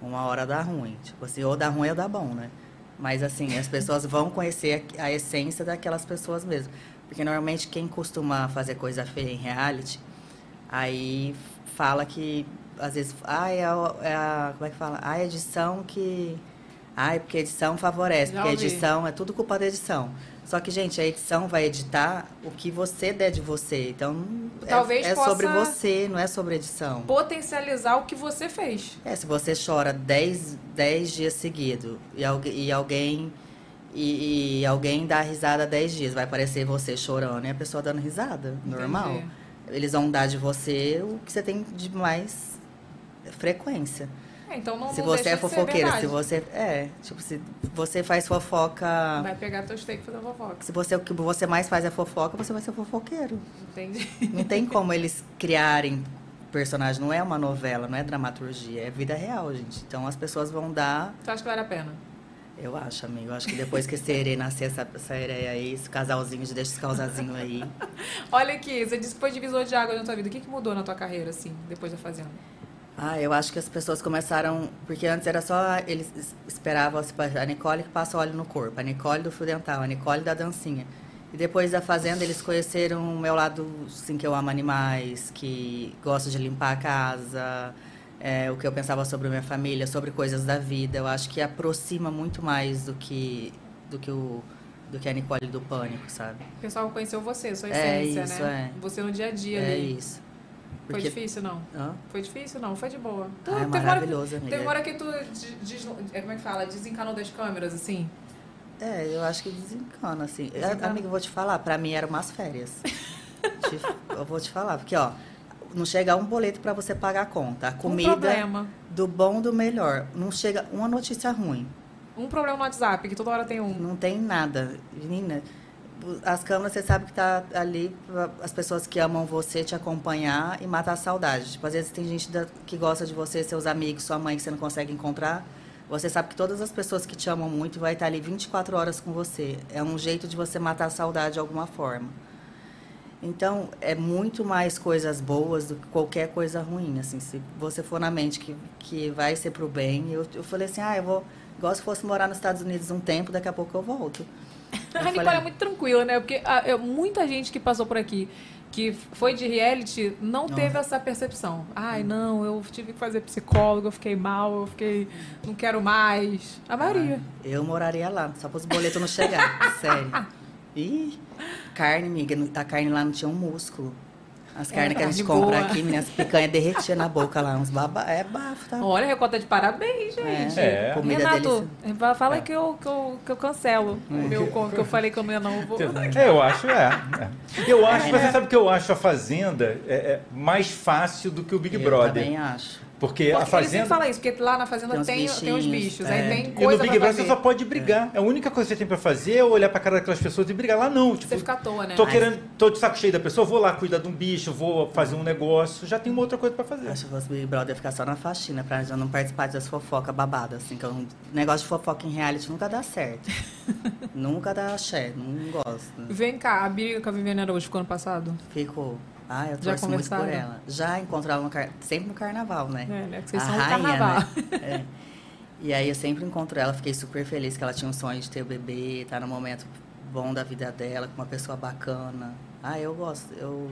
Uma hora dá ruim. Tipo assim, ou dá ruim ou dá bom, né? Mas assim, as pessoas vão conhecer a, a essência daquelas pessoas mesmo. Porque normalmente quem costuma fazer coisa feia em reality, aí fala que, às vezes, ah, é a, é a- como é que fala? Ah, a edição que... Ai, porque a edição favorece, Já porque a edição é tudo culpa da edição. Só que, gente, a edição vai editar o que você der de você. Então, é- Talvez é, possa- sobre você, não é sobre edição. Potencializar o que você fez. É, se você chora 10, 10 dias seguidos e, algu e alguém e, e alguém dá risada 10 dias, vai aparecer você chorando e a pessoa dando risada, normal. Entendi. Eles vão dar de você o que você tem de mais frequência. É, então não se não você é fofoqueira, se você é, tipo, se você faz fofoca, Vai pegar teu steak e fazer fofoca. se você o que você mais faz é fofoca, você vai ser fofoqueiro. Entendi. Não tem como eles criarem personagem, não é uma novela, não é dramaturgia, é vida real, gente. Então as pessoas vão dar Tu acha que vale a pena? Eu acho, amigo. Eu acho que depois que esse Erê nascer, essa, essa Erê aí, esse casalzinho, deixa esse casalzinho aí. Olha aqui, você disse que foi divisor de água na tua vida. O que, que mudou na tua carreira, assim, depois da Fazenda? Ah, eu acho que as pessoas começaram. Porque antes era só. Eles es- esperavam assim, a Nicole que passa óleo no corpo, a Nicole do fio dental, a Nicole da dancinha. E depois da Fazenda, eles conheceram o meu lado, assim, que eu amo animais, que gosto de limpar a casa, é, o que eu pensava sobre a minha família, sobre coisas da vida. Eu acho que aproxima muito mais do que, do que, o, do que a Nicole do Pânico, sabe? O pessoal conheceu você, sua É essência, isso, né? é. Você no dia a dia É ali. isso. Foi Porque- difícil, não? Hã? Foi difícil, não? Foi de boa. Tu, Ah, é maravilhoso, que, amiga. uma hora que tu, des- é, como é que fala? Desencanou das câmeras, assim? É, eu acho que desencana, assim. Desencana. É, Amiga, eu vou te falar, pra mim eram umas férias. Te- eu vou te falar, porque, ó, não chega um boleto pra você pagar a conta. A comida Um problema. do bom do melhor. Não chega uma notícia ruim. Um problema no WhatsApp, que toda hora tem um. Não tem nada. Menina, as câmeras, você sabe que tá ali as pessoas que amam você te acompanhar e matar a saudade. Tipo, às vezes tem gente da- que gosta de você, seus amigos, sua mãe que você não consegue encontrar. Você sabe que todas as pessoas que te amam muito vai estar ali 24 horas com você. É um jeito de você matar a saudade de alguma forma. Então, é muito mais coisas boas do que qualquer coisa ruim, assim. Se você for na mente que, que vai ser pro bem, eu, eu falei assim, ah, eu vou... Igual se fosse morar nos Estados Unidos um tempo, daqui a pouco eu volto. Eu A Nicole falei, é muito tranquila, né? Porque ah, eu- muita gente que passou por aqui, que foi de reality, não Não. teve essa percepção. Ai, não, eu tive que fazer psicólogo, eu fiquei mal, eu fiquei. não quero mais. A maioria. Eu moraria lá, só para os boletos não chegar. sério. Ih, carne, amiga. A carne lá não tinha um músculo. As É, carnes que a gente carne compra boa. aqui, minhas picanha derretia na boca lá. Uns baba... É bafo, tá? Olha, Recota de parabéns, gente. É. Comida Renato, deliciosa. fala que, eu, que, eu, que eu cancelo o meu com- que eu falei que eu não ia não. Vou... É, eu acho, é. é. Eu acho, você sabe que eu acho a Fazenda é, é mais fácil do que o Big Eu Brother. também acho. Porque, Porque a Fazenda... fala isso, porque lá na fazenda Tem uns tem, tem os bichos, é. aí tem E no coisa Big Brother você só pode brigar. A única coisa que você tem pra fazer é olhar pra cara daquelas pessoas e brigar. Lá não. Tipo, Você fica à toa, né? tô querendo, tô de saco cheio da pessoa, vou lá cuidar de um bicho, vou fazer um negócio, já tem uma outra coisa pra fazer. Acho que fosse Big Brother ia ficar só na faxina, pra eu não participar das fofocas babadas, assim, que eu não- negócio de fofoca em reality nunca dá certo. nunca dá axé, não gosto. Vem cá, a briga com a Viviane Araújo ficou ano passado? Ficou. Ah, eu Já torço muito por ela. Já encontrava no car... sempre no carnaval, né? É, né? Que vocês A são rainha, carnaval. né? É. E aí eu sempre encontro ela, fiquei super feliz que ela tinha um sonho de ter o bebê, tá no momento bom da vida dela, com uma pessoa bacana. Ah, eu gosto, eu...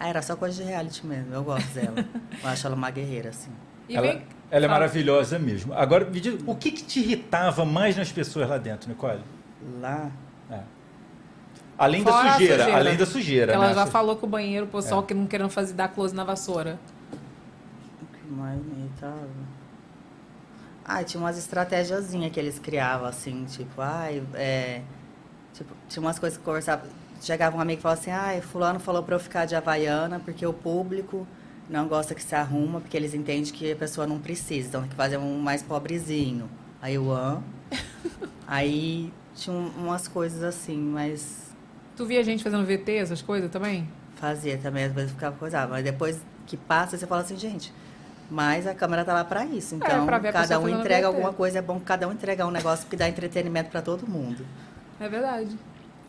Ah, era só coisa de reality mesmo, eu gosto dela. eu acho ela uma guerreira, assim. E ela, vem- ela é maravilhosa mesmo. Agora, me diz, o que, que te irritava mais nas pessoas lá dentro, Nicole? Lá, É. Além Fora da sujeira, sujeira. além da sujeira. Ela né? já falou com o banheiro, o pessoal É. que não querendo fazer dar close na vassoura. o que mais me irritava? Ah, tinha umas estratégiazinhas que eles criavam, assim, tipo, ai, é... Tipo, tinha umas coisas que conversavam. Chegava um amigo e falava assim, ai, fulano falou pra eu ficar de Havaiana, porque o público não gosta que se arruma, porque eles entendem que a pessoa não precisa, então tem que fazer um mais pobrezinho. Aí eu, hã? Aí tinha um- umas coisas assim, mas Tu via gente fazendo VT, essas coisas também? fazia também, às vezes ficava coisado. Mas depois que passa, você fala assim, gente, mas a câmera tá lá pra isso. Então, É, ver a cada um entrega alguma coisa, é bom cada um entregar um negócio que dá entretenimento pra todo mundo. É verdade.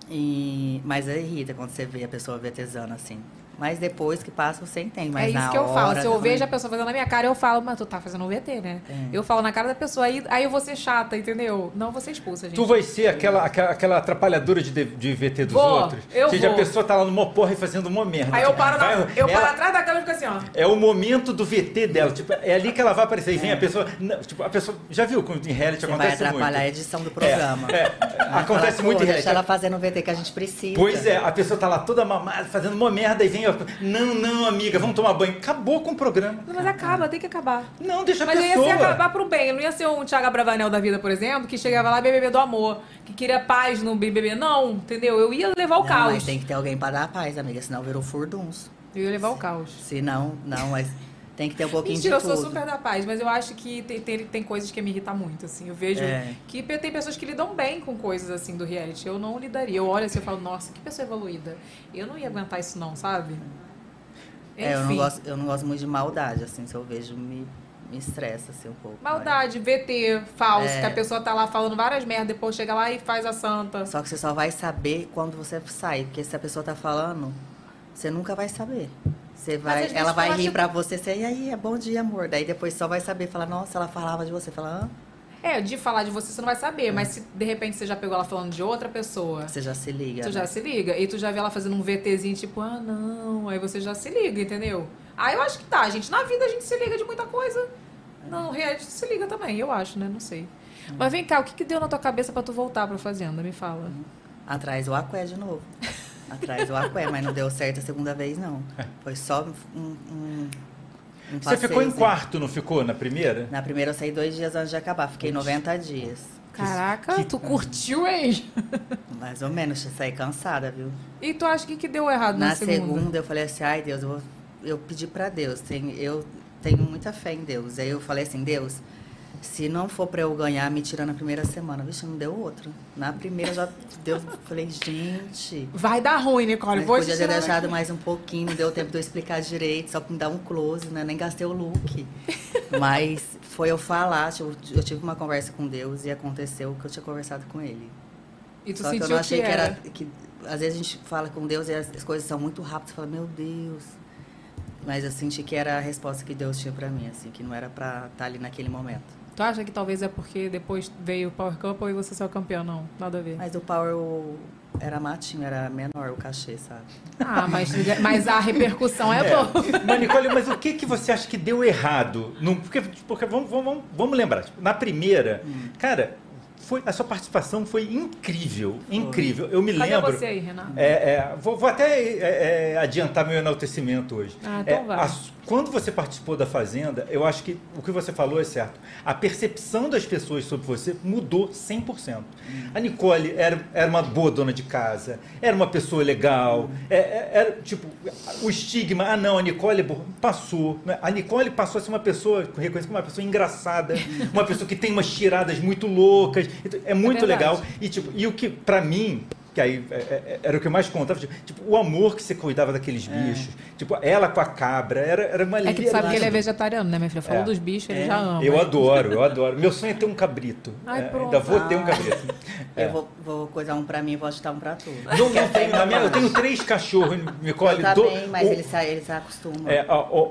E, mas é irrita quando você vê a pessoa VTzando assim. Mas depois que passa, você entende. Mas é isso na que eu falo. hora Se eu também- vejo a pessoa fazendo na minha cara, eu falo, mas tu tá fazendo um VT, né? É. Eu falo na cara da pessoa, aí, aí eu vou ser chata, entendeu? Não vou ser expulsa, gente. Tu vai ser aquela, aquela, aquela atrapalhadora de, de VT dos Vou, outros? eu Gente, a vou. pessoa tá lá numa porra e fazendo uma merda. Aí eu paro, na- Vai- eu ela- paro atrás da câmera e fico assim, ó. É o momento do VT dela. Tipo, é ali que ela vai aparecer. E vem a pessoa. não, tipo, a pessoa. Já viu quando em reality Você vai acontece atrapalhar a muito? edição do programa. É, Vai acontece falar, muito "Pô, em Deixa reality. ela fazendo o VT que a gente precisa. Pois é, a pessoa tá lá toda mamada, fazendo uma merda e vem. Ó, Não, não, amiga, vamos tomar banho. Acabou com o programa. Não, mas acaba, tem que acabar. Não, deixa a Mas eu ia pessoa. ser acabar pro bem. Eu não ia ser um Thiago Bravanel da vida, por exemplo, que chegava lá BBB do amor, que queria paz no BBB. Não, entendeu? Eu ia levar o Não, caos. mas tem que ter alguém pra dar a paz, amiga, senão virou furdunço. Eu ia levar o caos. Se não, não, mas tem que ter um pouquinho Mentira, eu de sou tudo. super da paz, mas eu acho que tem, tem, tem coisas que me irritam muito, assim. Eu vejo É. que tem pessoas que lidam bem com coisas assim do reality. Eu não lidaria. Eu olho assim e falo, nossa, que pessoa evoluída. Eu não ia aguentar isso, não, sabe? É, eu não, gosto, eu não gosto muito de maldade, assim, se eu vejo, me, me estressa, assim, um pouco. Maldade, VT, falso, É. que a pessoa tá lá falando várias merdas, depois chega lá e faz a santa. Só que você só vai saber quando você sai, porque se a pessoa tá falando, você nunca vai saber. Você vai, ela vai rir tipo- pra você, você, e aí, é bom dia, amor. Daí depois só vai saber, falar, nossa, ela falava de você. Fala, É, de falar de você você não vai saber, mas se de repente você já pegou ela falando de outra pessoa, você já se liga. tu né? já se liga. E tu já vê ela fazendo um VTzinho tipo, ah, não. Aí você já se liga, entendeu? Ah, eu acho que tá, gente. Na vida a gente se liga de muita coisa. Não, reality se liga também, eu acho, né? Não sei. Mas vem cá, o que, que deu na tua cabeça pra tu voltar pra fazenda? Me fala. Atrás o aqué de novo. Atrás o aqué, mas não deu certo a segunda vez, não. Foi só um. um, um Você ficou em quarto, não ficou na primeira? Na primeira eu saí dois dias antes de acabar, fiquei 90 dias. Caraca, tu curtiu, hein? Mais ou menos, eu saí cansada, viu? E tu acha que, que deu errado na, Na segunda. eu falei assim, ai Deus, eu, vou- eu pedi pra Deus, tem, eu tenho muita fé em Deus. Aí eu falei assim, Deus, se não for pra eu ganhar, me tira na primeira semana. Vixe, não deu outra. Na primeira já deu, falei, gente. Vai dar ruim, Nicole. Vou podia ter tirar deixado daqui. mais um pouquinho, não deu tempo de eu explicar direito, só pra me dar um close, né? Nem gastei o look. Mas foi eu falar, tipo, eu tive uma conversa com Deus e aconteceu o que eu tinha conversado com ele. E tu Só que eu sentiu não achei que que era. era. Que, às vezes a gente fala com Deus e as, as coisas são muito rápidas. Você fala, meu Deus. Mas eu senti que era a resposta que Deus tinha pra mim, assim, que não era pra estar ali naquele momento. Tu acha que talvez é porque depois veio o Power Couple e você saiu campeão? Não, nada a ver. Mas o Power era matinho, era menor o cachê, sabe? Ah, mas, mas a repercussão é, boa. Mas, Nicole, mas o que, que você acha que deu errado? Porque porque vamos, vamos, vamos lembrar, tipo, na primeira, Hum. cara, foi, a sua participação foi incrível, incrível. Eu me Cadê lembro. você aí, Renato? É, é, vou, vou até é, é, adiantar meu enaltecimento hoje. Ah, então É, vai. a quando você participou da Fazenda, eu acho que o que você falou é certo. A percepção das pessoas sobre você mudou 100%. A Nicole era, era uma boa dona de casa, era uma pessoa legal, é- é- era, tipo, o estigma, ah não, a Nicole é boa", passou. né? A Nicole passou a ser uma pessoa, reconhecida como uma pessoa engraçada, uma pessoa que tem umas tiradas muito loucas. Então, É muito verdade. legal. E, tipo, e o que, pra mim, que aí é, é, era o que eu mais contava, tipo, tipo, o amor que você cuidava daqueles bichos. Tipo, ela com a cabra, era, era uma É que tu sabe que ele é vegetariano, né, minha filha? Falou É. dos bichos, ele É. já ama. Eu adoro, eu adoro. Meu sonho é ter um cabrito. Ai, É, pronto. ainda vou ter um cabrito. É. Eu vou, vou coisar um pra mim e vou agitar um pra tu. Não, não tenho, na minha, eu tenho três cachorros, Nicole. Eu do- também, mas o- eles, se- eles acostumam. É,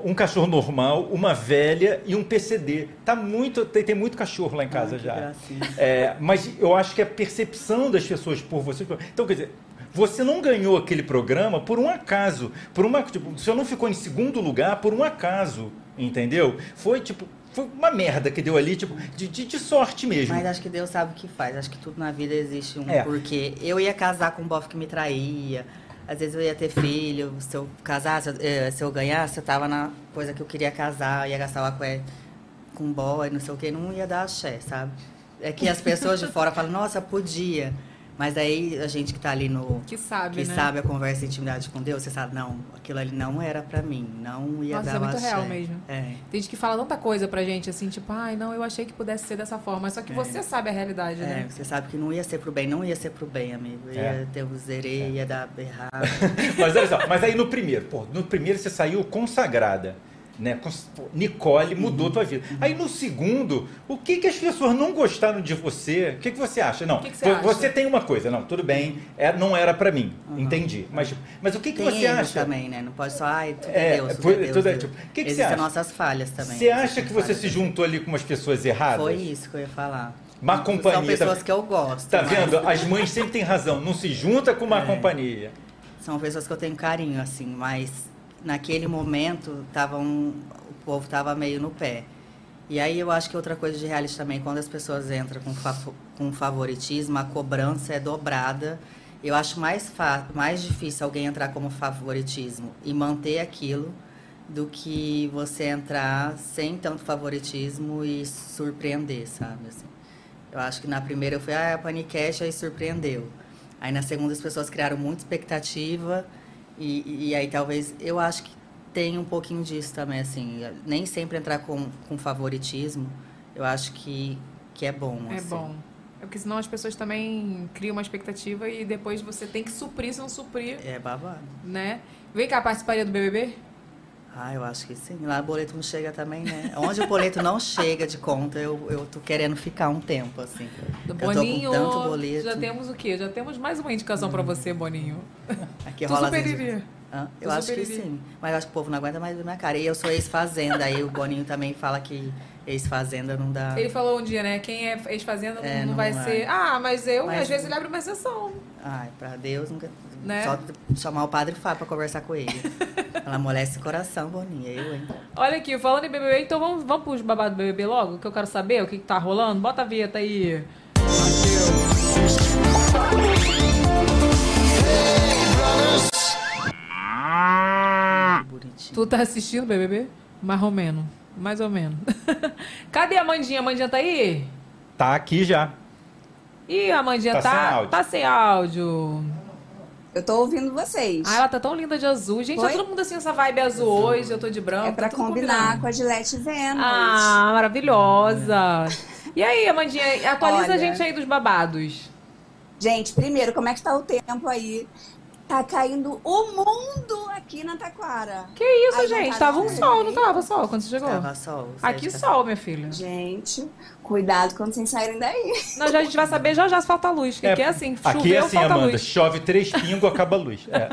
um cachorro normal, uma velha e um PCD. Tá muito, tem, tem muito cachorro lá em casa Ah, já. É, mas eu acho que a percepção das pessoas por você. Então, quer dizer, você não ganhou aquele programa por um acaso. Por uma, tipo, senhor não ficou em segundo lugar por um acaso. Entendeu? Foi tipo. Foi uma merda que deu ali, tipo, de, de, de sorte mesmo. Mas acho que Deus sabe o que faz. Acho que tudo na vida existe um É. porquê. Eu ia casar com um bofe que me traía. Às vezes eu ia ter filho. Se eu casasse, eh, se eu ganhasse, eu tava na coisa que eu queria casar. Ia gastar o aqué com boy, não sei o que. Não ia dar axé, sabe? É que as pessoas de fora falam, nossa, podia. Mas aí a gente que tá ali no... Que sabe, que né? sabe a conversa e intimidade com Deus, você sabe, não, aquilo ali não era pra mim. Não ia Nossa, dar é muito real mesmo. É. Tem gente que fala tanta coisa pra gente, assim, tipo, ai, não, eu achei que pudesse ser dessa forma. Só que É. você sabe a realidade, É, né? você sabe que não ia ser pro bem, não ia ser pro bem, amigo. Ia É. ter o zerê, ia dar errado. Mas olha só, mas aí no primeiro, pô, no primeiro você saiu consagrada. Né? Nicole Uhum. mudou tua vida. Aí no segundo, o que, que as pessoas não gostaram de você? O que, que você acha? Não, que que você acha? você tem uma coisa, não, tudo bem, é, não era pra mim, entendi. Mas, mas o que, que Uhum. Tem você acha? também, né? Não pode só, ai, tudo É, é, Deus, tudo foi- é Deus. tudo é Deus. tipo, o que que você acha? nossas falhas também. Você acha que você se juntou ali com umas pessoas erradas? Foi isso que eu ia falar. Má companhia. São pessoas tá- que eu gosto. Tá mas vendo? As mães sempre têm razão, não se junta com má É. companhia. São pessoas que eu tenho carinho, assim, mas naquele momento tava um- o povo tava meio no pé. E aí eu acho que outra coisa de reality também, quando as pessoas entram com, fa- com favoritismo, a cobrança é dobrada. Eu acho mais, mais difícil alguém entrar como favoritismo e manter aquilo do que você entrar sem tanto favoritismo e surpreender, sabe? Assim. Eu acho que na primeira eu fui, ah, a Panicast aí surpreendeu. Aí na segunda as pessoas criaram muita expectativa e, e aí talvez, eu acho que tem um pouquinho disso também, assim. Nem sempre entrar com, com favoritismo, eu acho que, que é bom, É assim. bom. É porque senão as pessoas também criam uma expectativa e depois você tem que suprir, se não suprir, É babado. né? Vem cá, participaria do BBB? Ah, eu acho que sim. Lá o boleto não chega também, né? Onde o boleto não chega de conta, eu, eu tô querendo ficar um tempo, assim. Do Boninho, tanto boleto. já temos o quê? Já temos mais uma indicação pra você, Boninho. Aqui Tu rola superiria? Hã? Eu Tu acho que superiria? sim. Mas eu acho que o povo não aguenta mais ver minha cara. E eu sou ex-fazenda, aí o Boninho também fala que ex-fazenda não dá. Ele falou um dia, né? Quem é ex-fazenda não, É, não não vai vai. ser. Ah, mas eu, Mas- às vezes ele abre uma exceção. Ai, pra Deus nunca. Né? Só chamar o padre Fábio pra conversar com ele. Ela amolece o coração, Boninho. Eu, hein? Olha aqui, falando em BBB, então vamos, vamos pros babados do BBB logo, que eu quero saber o que, que tá rolando. Bota a vinheta aí. Bonitinho. Tu tá assistindo BBB? Mais ou menos. Mais ou menos. Cadê a Mandinha? A Mandinha tá aí? Tá aqui já. Ih, a Mandinha Tá tá, sem áudio. tá sem áudio. Eu tô ouvindo vocês. Ah, ela tá tão linda de azul. Gente, tá todo mundo assim, essa vibe azul hoje. Eu tô de branco. é pra tá combinar com a Gillette Vênus. Ah, maravilhosa. E aí, Amandinha, atualiza a Olha. gente aí dos babados. Gente, primeiro, como é que tá o tempo aí? Tá caindo o mundo aqui na Taquara. Que isso, gente? tá Tava um sol, não tava sol quando você chegou? Tava sol. Aqui de casa. sol, minha filha. Gente, cuidado quando vocês saírem daí. Não, já a gente vai saber já já se falta luz. Que aqui é assim, choveu, aqui é assim, falta Amanda. luz. Chove três pingos, acaba a luz. É.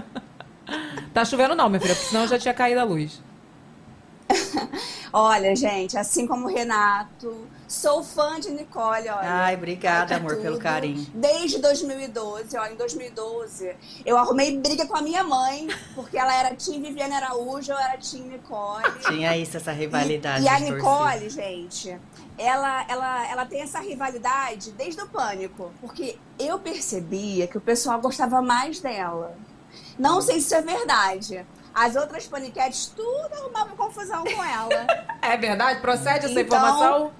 Tá chovendo não, minha filha, porque senão já tinha caído a luz. Olha, gente, assim como o Renato, sou fã de Nicole, olha. Ai, obrigada, Ai, amor, pelo tudo. carinho. Desde 2012, olha, em 2012, eu arrumei briga com a minha mãe, porque ela era Tim Viviane Araújo, eu era Tim Nicole. Tinha isso, essa rivalidade. E, e a Nicole, torcida. gente, ela, ela, ela tem essa rivalidade desde o pânico. Porque eu percebia que o pessoal gostava mais dela. Não sei se isso é verdade. As outras paniquetes, tudo arrumava confusão com ela. É verdade? Procede essa Então, informação?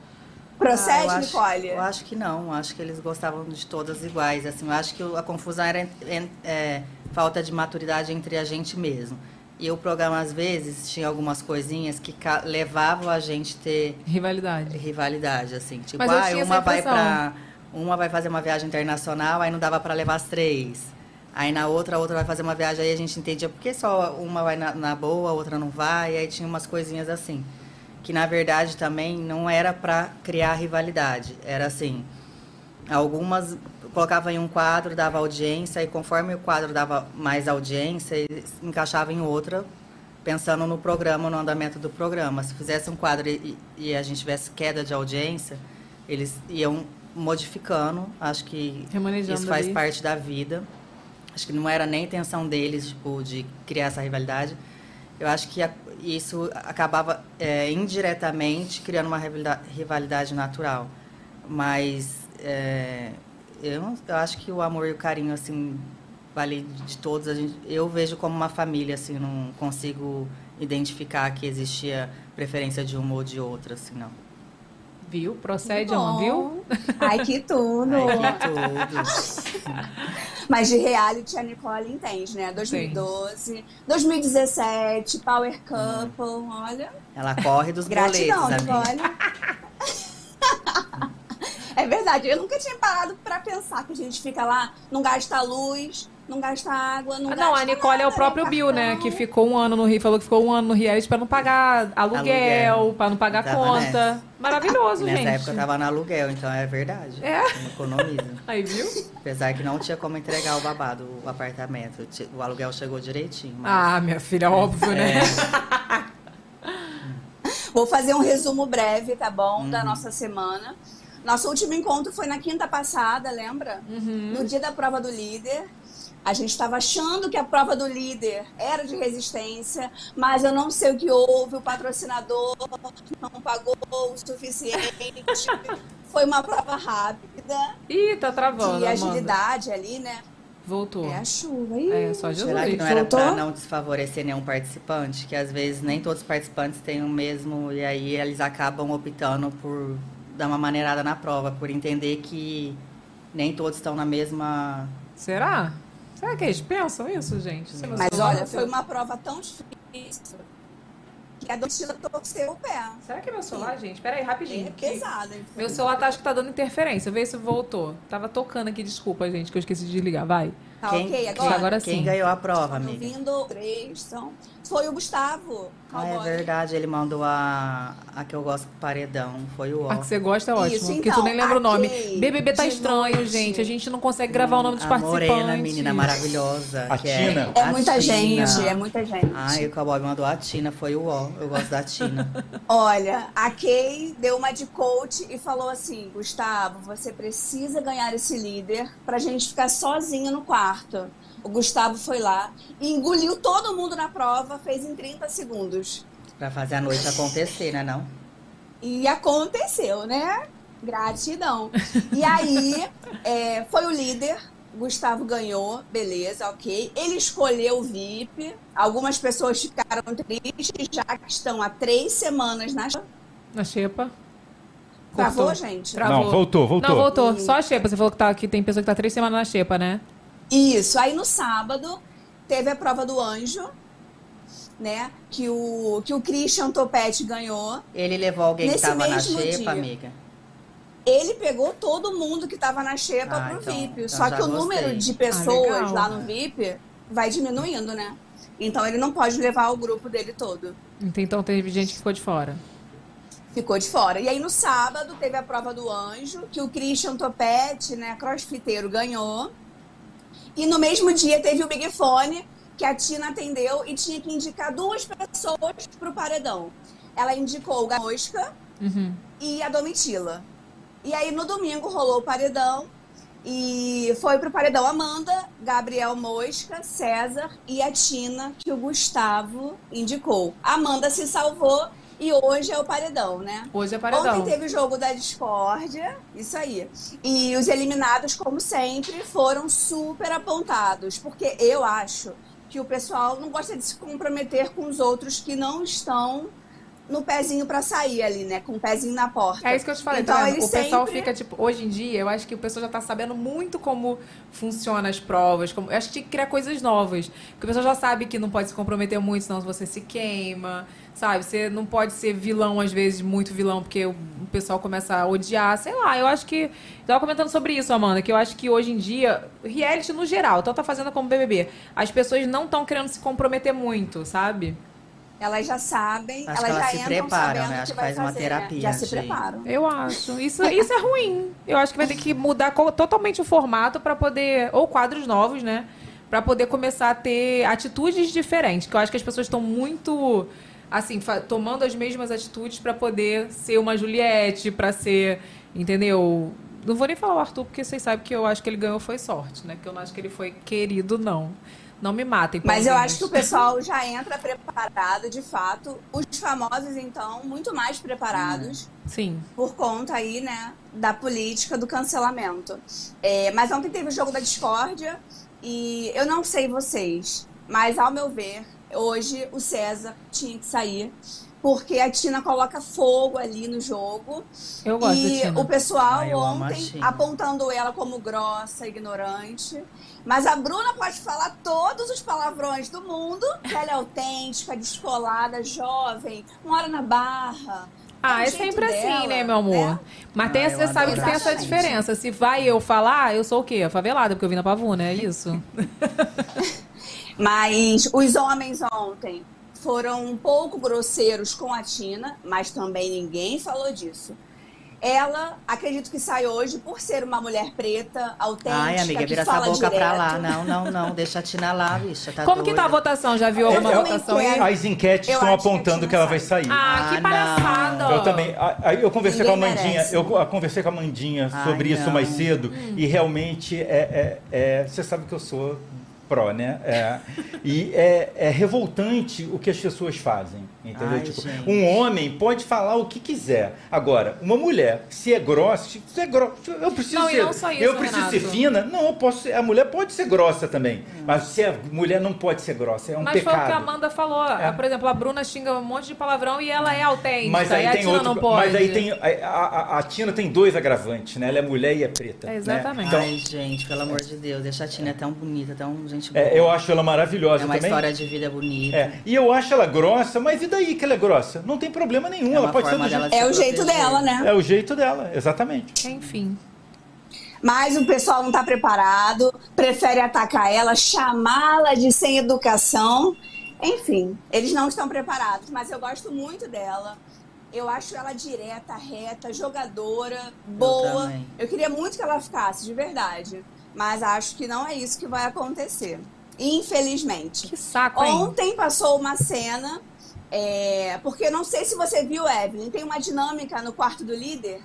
Procede, Ah, eu acho, Nicole? Eu acho que não. Acho que eles gostavam de todas iguais. Assim, eu acho que a confusão era é, falta de maturidade entre a gente mesmo. E o programa, às vezes, tinha algumas coisinhas que levavam a gente ter Rivalidade. rivalidade, assim. Tipo, ah, uma vai pra. Uma vai fazer uma viagem internacional, aí não dava pra levar as três. Aí na outra, a outra vai fazer uma viagem, aí a gente entendia por que só uma vai na, na boa, a outra não vai, aí tinha umas coisinhas assim. Que na verdade também não era pra criar rivalidade. Era assim, algumas colocava em um quadro, dava audiência, e conforme o quadro dava mais audiência, encaixava em outra, pensando no programa, no andamento do programa. Se fizesse um quadro e, e a gente tivesse queda de audiência, eles iam modificando. Acho que isso faz ali. parte da vida. Acho que não era nem intenção deles, tipo, de criar essa rivalidade. Eu acho que a- isso acabava é, indiretamente criando uma rivalida- rivalidade natural. Mas é, eu, não- eu acho que o amor e o carinho, assim, vale de todos. Gente, eu vejo como uma família, assim, não consigo identificar que existia preferência de uma ou de outra, assim, não. Viu? Procede, não, viu? Ai, que tudo. Ai, que tudo. Mas de reality a Nicole entende, né? 2012, 2017, Power Couple, olha. Ela corre dos Gratidão, boletos. Nicole. É verdade, eu nunca tinha parado pra pensar que a gente fica lá, não gasta luz, não gasta água, não Ah, gasta não, a Nicole é o nada, próprio Bill, né? Que ficou um ano no Rio, falou que ficou um ano no reality pra não pagar aluguel, Aluguel. pra não pagar Tava conta. nessa. Maravilhoso, Nessa gente. época eu tava no aluguel, então é verdade. É? Não Economiza. Aí, viu? Apesar que não tinha como entregar o babado, o apartamento. O aluguel chegou direitinho. Mas... Ah, minha filha, óbvio, né? Vou fazer um resumo breve, tá bom? Da Uhum. nossa semana. Nosso último encontro foi na quinta passada, lembra? Uhum. No dia da prova do líder. A gente estava achando que a prova do líder era de resistência, mas eu não sei o que houve. O patrocinador não pagou o suficiente. Foi uma prova rápida, Ih, tá travando. de Amanda. agilidade ali, né? Voltou. É a chuva. Ih, É, só Jesus. Será que não era Voltou? pra não desfavorecer nenhum participante? Que às vezes nem todos os participantes têm o mesmo, e aí eles acabam optando por dar uma maneirada na prova, por entender que nem todos estão na mesma. Será? Será que eles pensam isso, gente? Você Mas olha, foi uma prova tão difícil que a Domitila torceu o pé. Será que é meu celular, gente? Pera aí, rapidinho. É pesada. hein? Meu celular tá, acho que tá dando interferência. Vê se voltou. Tava tocando aqui, desculpa, gente, que eu esqueci de desligar. Vai. Tá Quem- ok quem- agora? Agora Quem sim. ganhou a prova, amiga? vindo três, são... Foi o Gustavo. Ah, é verdade, ele mandou a, a que eu gosto com paredão. Foi o A ó. que você gosta é ótimo. Isso, porque então, tu nem lembra o nome. aqui, BBB tá de estranho, noite. gente. A gente não consegue gravar o nome dos a participantes. morena, menina maravilhosa. A que Tina. É a muita Tina. gente, é muita gente. Ai, o cowboy mandou a Tina, foi o ó. Eu gosto da Tina. Olha, a Kay deu uma de coach e falou assim: Gustavo, você precisa ganhar esse líder pra gente ficar sozinho no quarto. O Gustavo foi lá e engoliu todo mundo na prova, fez em 30 segundos. pra fazer a noite acontecer, né não? E aconteceu, né? Gratidão. E aí, é, foi o líder. Gustavo ganhou, beleza, ok. Ele escolheu o VIP. Algumas pessoas ficaram tristes, já que estão há três semanas na. Na xepa. Travou, Cortou. gente? Travou. Não, voltou, voltou. Não, voltou. Só a xepa. Você falou que, tá, que tem pessoa que tá três semanas na xepa, né? Isso. Aí no sábado teve a prova do anjo, né? Que o, que o Christian Topete ganhou. Ele levou alguém Nesse que tava na xepa, dia. amiga. Ele pegou todo mundo que tava na xepa Ah, pro então- VIP. então Só que o gostei. número de Ah, pessoas legal. lá no VIP vai diminuindo, né? Então ele não pode levar o grupo dele todo. Então teve gente que ficou de fora. Ficou de fora. E aí no sábado teve a prova do anjo, que o Christian Topete, né, crossfiteiro, ganhou. E no mesmo dia teve o Big Fone, que a Tina atendeu e tinha que indicar duas pessoas pro paredão. Ela indicou o Gamosca Uhum. e a Domitila. E aí no domingo rolou o paredão e foi pro paredão Amanda, Gabriel Mosca, César e a Tina, que o Gustavo indicou. Amanda se salvou e hoje é o paredão, né? Hoje é paredão. Ontem teve o jogo da discórdia, isso aí. E os eliminados, como sempre, foram super apontados, porque eu acho que o pessoal não gosta de se comprometer com os outros que não estão no pezinho pra sair ali, né? Com o pezinho na porta. É isso que eu te falei, então, tá? eles o pessoal sempre- fica, tipo, hoje em dia, eu acho que o pessoal já tá sabendo muito como funciona as provas. Como, eu acho que tinha que criar coisas novas. Porque o pessoal já sabe que não pode se comprometer muito, senão você se queima, sabe? Você não pode ser vilão, às vezes, muito vilão, porque o, pessoal começa a odiar. Sei lá, eu acho que. Eu tava comentando sobre isso, Amanda, que eu acho que hoje em dia, reality no geral, tanto a Fazenda como o BBB, as pessoas não estão querendo se comprometer muito, sabe? Elas já sabem, Acho que elas elas já se entram preparam, sabendo né? Acho que faz uma fazer, né? terapia Já se preparam. Eu acho. Isso, isso é ruim. Eu acho que vai ter que mudar totalmente o formato pra poder. Ou quadros novos, né? Pra poder começar a ter atitudes diferentes. Que eu acho que as pessoas estão muito. Assim, tomando as mesmas atitudes pra poder ser uma Juliette, pra ser. Entendeu? Não vou nem falar o Arthur, porque vocês sabem que eu acho que ele ganhou foi sorte, né? Que eu não acho que ele foi querido, não. Não me matem. Mas eu acho que o pessoal já entra preparado, de fato. Os famosos, então, muito mais preparados. Sim. Por conta aí, né, da política do cancelamento. É, mas ontem teve o jogo da discórdia e eu não sei vocês, mas ao meu ver, hoje o César tinha que sair. Porque a Tina coloca fogo ali no jogo. Eu gosto e da Tina. o pessoal Ai, eu amo a ontem apontando ela como grossa, ignorante. Mas a Bruna pode falar todos os palavrões do mundo. que Ela é autêntica, descolada, jovem, mora na barra. Ah, é sempre assim, dela, né, meu amor? Mas tem, Ah, você sabe que tem essa diferença. Se vai eu falar, eu sou o quê? A favelada, porque eu vim na pavuna, é isso? Mas os homens ontem foram um pouco grosseiros com a Tina, mas também ninguém falou disso. Ela, acredito que sai hoje por ser uma mulher preta, autêntica, Ai, amiga, que vira essa boca direto. pra lá. Não, não, não. Deixa a Tina lá, bicha. Tá Como que tá a doida. votação? Já viu alguma votação aí? quero. As enquetes Eu estão que apontando Tina que ela sai. vai sair. Ah, que Ah, palhaçada! Eu também. eu conversei Ninguém com a Mandinha, merece. eu co- conversei com a Mandinha Ai, sobre isso mais cedo e realmente é, é- é- você sabe que eu sou pró, né? É, e é, é revoltante o que as pessoas fazem, entendeu? Ai, Tipo, gente. um homem pode falar o que quiser. Agora, uma mulher, se é grossa, se é grossa, eu preciso Não, e ser, não só isso, eu preciso Renato. ser fina. Não, eu posso ser, a mulher pode ser grossa também, mas se a mulher não pode ser grossa, é um Mas foi o que a pecado. Amanda falou. É. Por exemplo, a Bruna xinga um monte de palavrão e ela é autêntica. Mas aí e a tem Tina outro. não pode. Mas aí tem. A, a- a Tina tem dois agravantes, né? Ela é mulher e é preta. É, né? exatamente. Então, Ai, gente, pelo amor de Deus. Deixa a Tina é tão bonita, tão gente boa. é, eu acho ela maravilhosa É uma também. história de vida bonita. É, e eu acho ela grossa, mas e daí que ela é grossa? Não tem problema nenhum. É ela pode ser do jeito. É o jeito dela, né? É o jeito dela, exatamente. Enfim. Mas o pessoal não está preparado, prefere atacar ela, chamá-la de sem educação. Enfim, eles não estão preparados, mas eu gosto muito dela. Eu acho ela direta, reta, jogadora, boa. também. Eu, queria muito que ela ficasse, de verdade. Mas acho que não é isso que vai acontecer. Infelizmente. Que saco, hein? Ontem passou uma cena, é, porque eu não sei se você viu, Evelyn, tem uma dinâmica no quarto do líder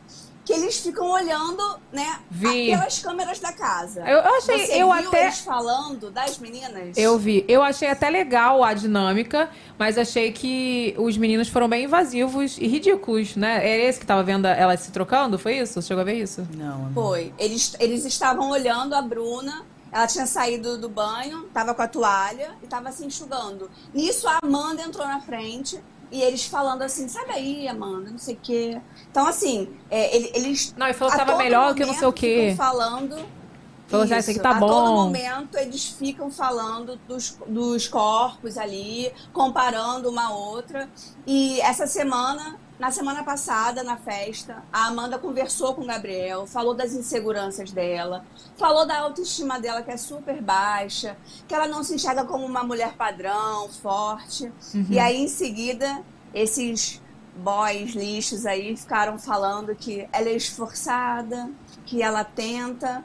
que eles ficam olhando, né, Vi. pelas câmeras da casa. Eu- eu achei- Você eu viu até- eles falando das meninas? Eu vi. Eu achei até legal a dinâmica, mas achei que os meninos foram bem invasivos e ridículos, né? Era esse que tava vendo elas se trocando? Foi isso? Você chegou a ver isso? Não, amiga. Foi. Eles, eles estavam olhando a Bruna. Ela tinha saído do banho, tava com a toalha e tava se enxugando. Nisso, a Amanda entrou na frente e eles falando assim: sai daí, Amanda, não sei o quê. Então, assim, é, ele- eles. Não, ele falou que a tava todo melhor que não sei o quê. ficam falando. Falou assim, "Ah, isso aqui tá a todo bom." momento eles ficam falando dos, dos corpos ali, comparando uma a outra. E essa semana, na semana passada, na festa, a Amanda conversou com o Gabriel, falou das inseguranças dela, falou da autoestima dela que é super baixa, que ela não se enxerga como uma mulher padrão, forte. E aí, em seguida, esses boys lixos aí ficaram falando que ela é esforçada, que ela tenta,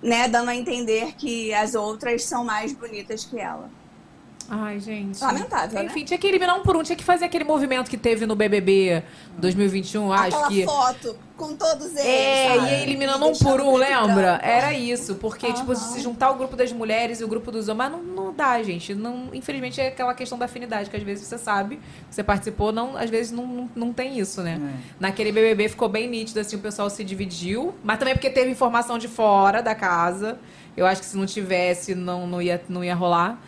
né, dando a entender que as outras são mais bonitas que ela. Ai, gente. Lamentável, né? Enfim, tinha que eliminar um por um, tinha que fazer aquele movimento que teve no BBB 2021, acho Aquela que. foto com todos eles. É, sabe? ia eliminando um por um, lembra? branco. Era isso, porque, tipo, Aham. se juntar o grupo das mulheres e o grupo dos homens, mas não, não dá, gente. Não, infelizmente é aquela questão da afinidade, que às vezes você sabe, você participou, não, às vezes não, não, não tem isso, né? É. Naquele BBB ficou bem nítido, assim, o pessoal se dividiu, mas também porque teve informação de fora da casa. Eu acho que se não tivesse, não, não, ia, não ia rolar.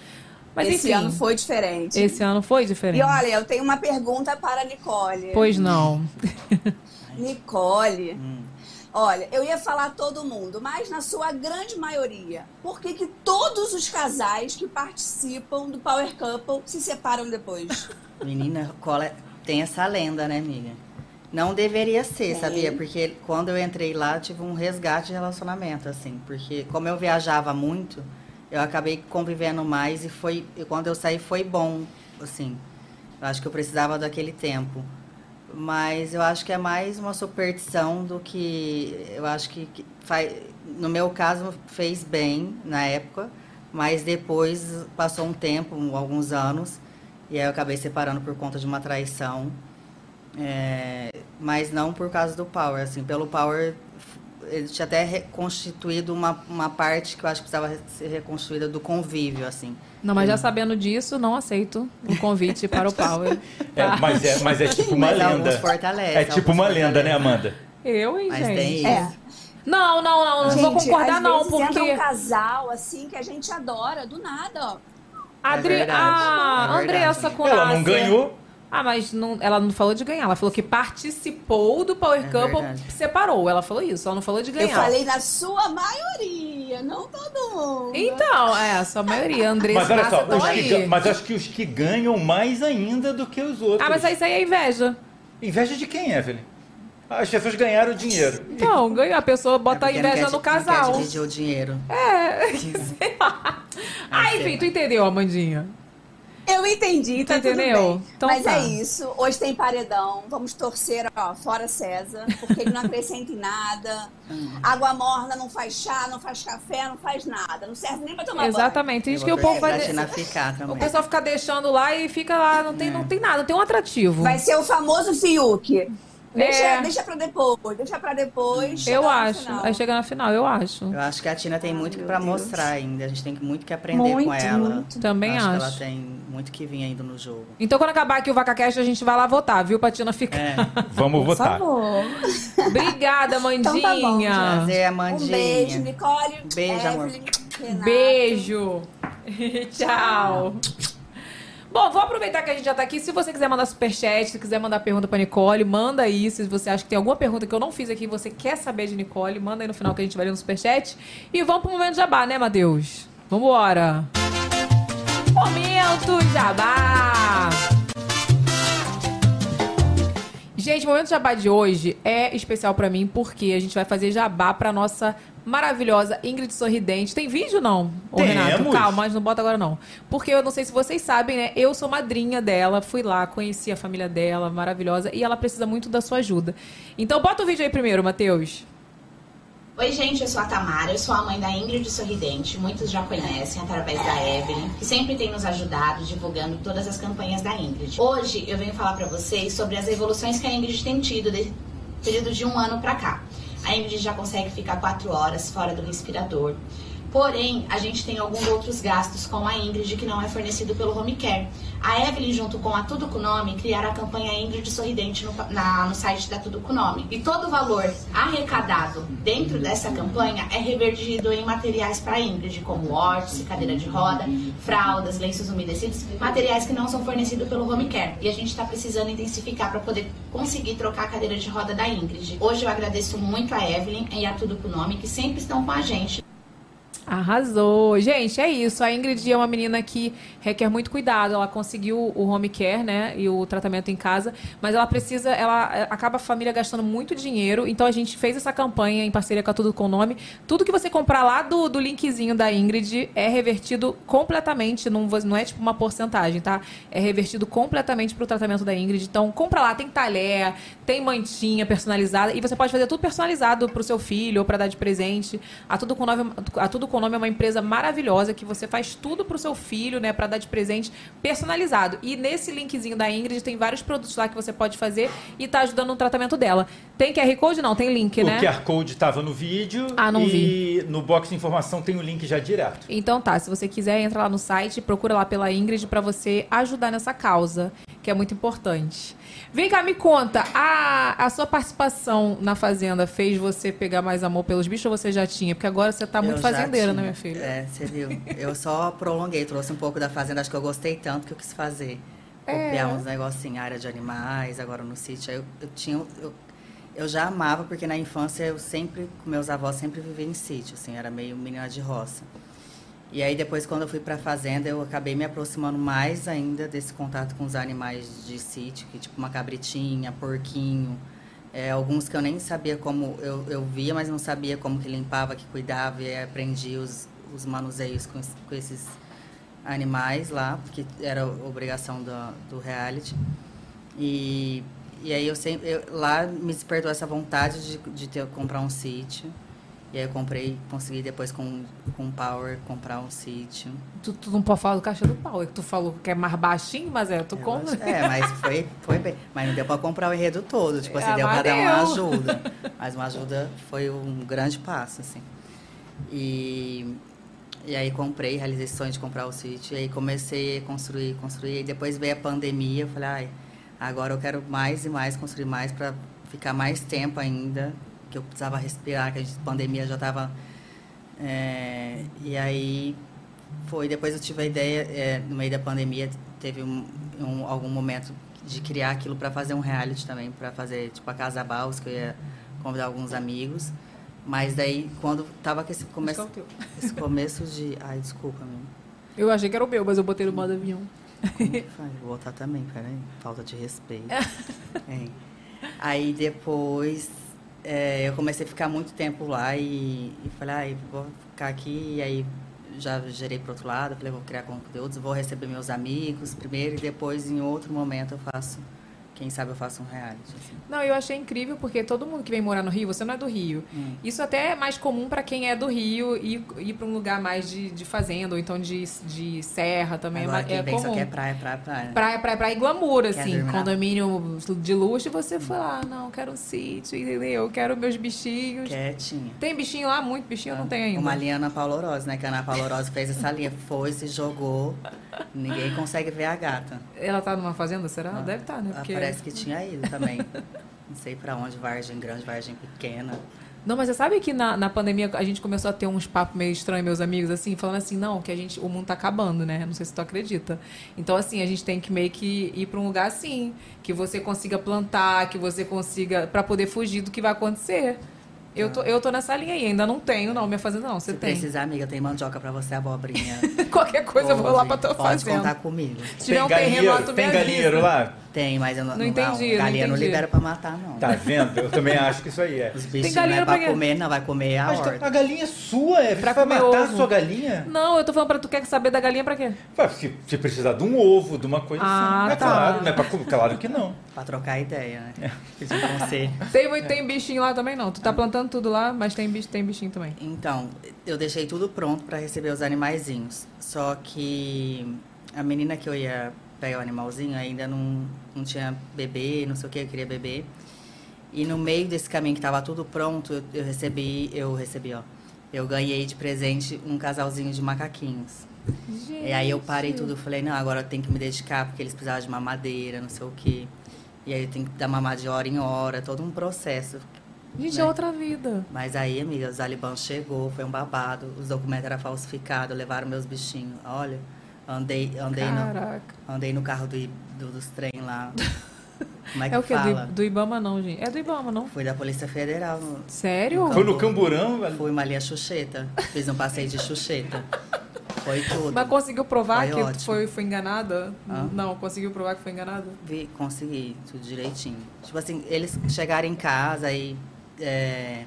Mas Esse enfim, ano foi diferente. esse ano foi diferente. E olha, eu tenho uma pergunta para a Nicole. Pois não. Nicole. Olha, eu ia falar todo mundo, mas na sua grande maioria, por que, que todos os casais que participam do Power Couple se separam depois? Menina, cola- tem essa lenda, né, amiga? Não deveria ser, Tem. sabia? Porque quando eu entrei lá, eu tive um resgate de relacionamento, assim. Porque como eu viajava muito, eu acabei convivendo mais e foi... E quando eu saí, foi bom, assim. Eu acho que eu precisava daquele tempo. Mas eu acho que é mais uma superstição do que... Eu acho que, que faz, no meu caso, fez bem na época. Mas depois, passou um tempo, alguns anos... E aí eu acabei separando por conta de uma traição. É, mas não por causa do Power, assim, pelo Power ele tinha até reconstituído uma, uma parte que eu acho que precisava re- ser reconstruída do convívio, assim. Não, mas já sabendo disso, não aceito o convite para o Power. É, tá? mas, é, mas é tipo uma Mas lenda. É tipo uma lenda, né. Amanda? Eu, hein, Mas gente? tem É. isso. Não, não, não, não vou concordar, às não, vezes porque. entra um casal, assim, que a gente adora, do nada, ó. Adri... É verdade, a é. Andressa com Ela não ganhou. Ah, mas não, ela não falou de ganhar, ela falou que participou do Power É Couple, verdade. separou. Ela falou isso, ela não falou de ganhar. Eu falei na sua maioria, não todo mundo. Então, é, a sua maioria, Andressa Mas olha só, estão os que mas acho que os que ganham mais ainda do que os outros. Ah, mas isso aí é inveja. Inveja de quem, Evelyn? As pessoas ganharam dinheiro. Então, ganha, a pessoa bota É porque inveja não no quer, di- casal. Não quer dividir o dinheiro. É, sei lá. Ah, enfim, tu entendeu, Amandinha. Eu entendi, tá entendeu? bem. Então Mas tá. é isso. Hoje tem paredão. Vamos torcer, ó, fora César, porque ele não acrescenta em nada. Água morna não faz chá, não faz café, não faz nada. Não serve nem pra tomar banho. Exatamente, isso Eu que o povo vai. O pessoal fica deixando lá e fica lá, não tem, não tem nada, não tem um atrativo. Vai ser o famoso Fiuk. Deixa, É. deixa pra depois, deixa pra depois. Eu acho. final. Aí chega na final, eu acho. Eu acho que a Tina tem muito meu pra Deus. mostrar ainda. A gente tem muito que aprender com Muito, ela. muito. Também acho. acho. que ela tem muito que vir ainda no jogo. Então, quando acabar aqui o VacaCast, a gente vai lá votar, viu, Patina ficar. É. Vamos Por votar. favor. Obrigada, Então tá bom, Mandinha. Prazer, Um beijo, Nicole. Beijo, amor. Evelyn, Renato. Beijo. Tchau. Bom, vou aproveitar que a gente já tá aqui. Se você quiser mandar superchat, se quiser mandar pergunta pra Nicole, manda aí. Se você acha que tem alguma pergunta que eu não fiz aqui e você quer saber de Nicole, manda aí no final que a gente vai ler no superchat. E vamos pro momento jabá, né, Matheus? Vambora. Momento jabá. Gente, o momento jabá de hoje é especial pra mim porque a gente vai fazer jabá pra nossa maravilhosa Ingrid Sorridente. Tem vídeo não? Ô, Renato, calma, mas não bota agora não. Porque eu não sei se vocês sabem, né? Eu sou madrinha dela, fui lá, conheci a família dela, maravilhosa, e ela precisa muito da sua ajuda. Então bota o vídeo aí primeiro, Matheus. Oi, gente, eu sou a Tamara, eu sou a mãe da Ingrid Sorridente. Muitos já conhecem através da Evelyn, que sempre tem nos ajudado divulgando todas as campanhas da Ingrid. Hoje eu venho falar pra vocês sobre as evoluções que a Ingrid tem tido de período de um ano pra cá. A Ingrid já consegue ficar quatro horas fora do respirador. Porém, a gente tem alguns outros gastos com a Ingrid que não é fornecido pelo Home Care. A Evelyn, junto com a Tudo Com Nome, criaram a campanha Ingrid Sorridente no, na- no site da Tudo Com Nome. E todo o valor arrecadado dentro dessa campanha é revertido em materiais para a Ingrid, como órtese, cadeira de roda, fraldas, lenços umedecidos, materiais que não são fornecidos pelo Home Care. E a gente está precisando intensificar para poder conseguir trocar a cadeira de roda da Ingrid. Hoje eu agradeço muito a Evelyn e a Tudo Com Nome, que sempre estão com a gente. Arrasou. Gente, é isso. A Ingrid é uma menina que requer muito cuidado. Ela conseguiu o home care, né? E o tratamento em casa. Mas ela precisa, ela eh, acaba a família gastando muito dinheiro. Então a gente fez essa campanha em parceria com a Tudo Com Nome. Tudo que você comprar lá do, do linkzinho da Ingrid é revertido completamente. Não, não é tipo uma porcentagem, tá? É revertido completamente pro tratamento da Ingrid. Então compra lá, tem talher, tem mantinha personalizada. E você pode fazer tudo personalizado pro seu filho ou para dar de presente. A Tudo Com Nome, a Tudo Com Nome é uma empresa maravilhosa que você faz tudo pro seu filho, né, para dar de presente personalizado. E nesse linkzinho da Ingrid tem vários produtos lá que você pode fazer e tá ajudando no tratamento dela. Tem QR Code? Não, tem link, O né? QR Code estava no vídeo. Ah, não e no box de informação tem o link já direto. Então tá, se você quiser, entra lá no site, procura lá pela Ingrid pra você ajudar nessa causa. Que é muito importante. Vem cá, me conta, a, a sua participação na Fazenda fez você pegar mais amor pelos bichos ou você já tinha? Porque agora você tá muito fazendeira, né, tinha. minha filha? É, você viu. Eu só prolonguei, trouxe um pouco da fazenda. Acho que eu gostei tanto que eu quis fazer. É. Copiar uns negocinhos, área de animais, agora no sítio. Eu, eu tinha. Eu, eu já amava, porque na infância eu sempre, com meus avós, sempre vivi em sítio, assim, era meio menina de roça. E aí depois, quando eu fui pra fazenda, eu acabei me aproximando mais ainda desse contato com os animais de sítio, que tipo uma cabritinha, porquinho, é, alguns que eu nem sabia como, eu, eu via, mas não sabia como que limpava, que cuidava, e aprendi os, os manuseios com, com esses animais lá, porque era obrigação do, do reality. E, e aí eu sempre, eu- lá me despertou essa vontade de, de ter, comprar um sítio. E aí eu comprei, consegui depois com, com Power comprar um sítio. Tu, tu não pode falar do caixa do é que tu falou que é mais baixinho, mas é, tu Eu compra. acho- É, mas foi, foi bem. Mas não deu pra comprar o enredo todo. Tipo assim, Ah, deu pra mas dar uma ajuda. Mas uma ajuda foi um grande passo, assim. E, e aí comprei, realizei esse sonho de comprar o sítio. E aí comecei a construir, construir. E depois veio a pandemia. Eu falei, ai, agora eu quero mais e mais, construir mais pra ficar mais tempo ainda. Que eu precisava respirar, que a gente- pandemia já tava... é, e aí foi, depois eu tive a ideia, é, no meio da pandemia, teve um, um- algum momento de criar aquilo para fazer um reality também, para fazer tipo a Casa Baus, que eu ia convidar alguns amigos. Mas daí, quando tava com esse começo, é esse começo de... Ai, desculpa, meu. Eu achei que era o meu, mas eu botei no modo avião. Vou botar também, peraí. Falta de respeito. É. Aí depois é, eu comecei a ficar muito tempo lá e, e falei, ai, vou ficar aqui. E aí já gerei pro outro lado, falei, vou criar conteúdos, vou receber meus amigos primeiro e depois em outro momento eu faço, quem sabe eu faço um reality. assim. Não, eu achei incrível porque todo mundo que vem morar no Rio, você não é do Rio. Hum. Isso até é mais comum pra quem é do Rio ir, ir para um lugar mais de, de fazenda ou então de, de serra também. Agora é, quem é vem só comum. praia, praia, praia. Praia, praia, praia e glamour, Quer assim. dormir Condomínio de luxo, e você foi lá, não, quero um sítio, entendeu? Eu quero meus bichinhos. Quietinha. Tem bichinho lá? Muito bichinho não tem ainda. Uma linha Ana Paula Oroz, né? Que a Ana Paula Oroz fez essa linha, foi, se jogou. Ninguém consegue ver a gata. Ela tá numa fazenda, será? Ah, Deve estar, né? ah, Porque... Parece que tinha ido também. Não sei pra onde, Vargem grande, Vargem pequena. Não, mas você sabe que na, na pandemia a gente começou a ter uns papos meio estranhos, meus amigos, assim, falando assim, não, que a gente, o mundo tá acabando, né? Não sei se tu acredita. Então, assim, a gente tem que meio que ir pra um lugar assim, que você consiga plantar, que você consiga, pra poder fugir do que vai acontecer. Eu tô, eu tô nessa linha aí, ainda não tenho, não, minha fazenda não, você Se tem. precisar, amiga, tem mandioca pra você, abobrinha. Qualquer coisa eu vou lá pra tua Pode fazenda. contar comigo. Se tiver um terreno lá, tu me tem avisa. galinheiro lá? Tem, mas eu não, Não entendi, não galinha não entendi. libera pra matar, não. Tá vendo? Eu também acho que isso aí é. Os bichos não galinha é pra pra comer, não. Vai comer a Mas horta. a galinha é sua, é. Pra Pra comer matar ovo. a sua galinha? Não, eu tô falando pra tu quer saber da galinha pra quê? Ué, Se, se precisar de um ovo, de uma coisa Ah, assim. É tá. claro, não é pra, comer, claro que não. Pra trocar ideia, né? Conselho. Tem, muito- tem bichinho lá também, não? Tu tá plantando tudo lá, mas tem, bicho, tem bichinho também. Então, eu deixei tudo pronto pra receber os animaizinhos. Só que a menina que eu ia pegar o animalzinho ainda não, não tinha bebê, não sei o que, eu queria bebê. E no meio desse caminho que tava tudo pronto, eu, eu recebi, eu recebi, ó. Eu ganhei de presente um casalzinho de macaquinhos. E aí eu parei tudo, falei, não, agora eu tenho que me dedicar, porque eles precisavam de mamadeira, não sei o quê. E aí eu tenho que dar mamar de hora em hora, todo um processo. Gente, né? é outra vida. Mas aí, amiga, o Zaliban chegou, foi um babado, os documentos eram falsificados, levaram meus bichinhos. Olha, andei, andei, Caraca. no, andei no carro do, do- dos trem lá. Como é que É o quê? fala? Do, do Ibama não, gente. É do Ibama, não? Fui da Polícia Federal. no- Sério? Foi no Camburão, velho? Fui uma linha Xuxeta. Fiz um passeio de Xuxeta. Foi tudo. Mas conseguiu provar Foi que ótimo. foi, foi enganada? Hã? Não, conseguiu provar que foi enganada? Vi, consegui, tudo direitinho. Tipo assim, eles chegaram em casa e. é,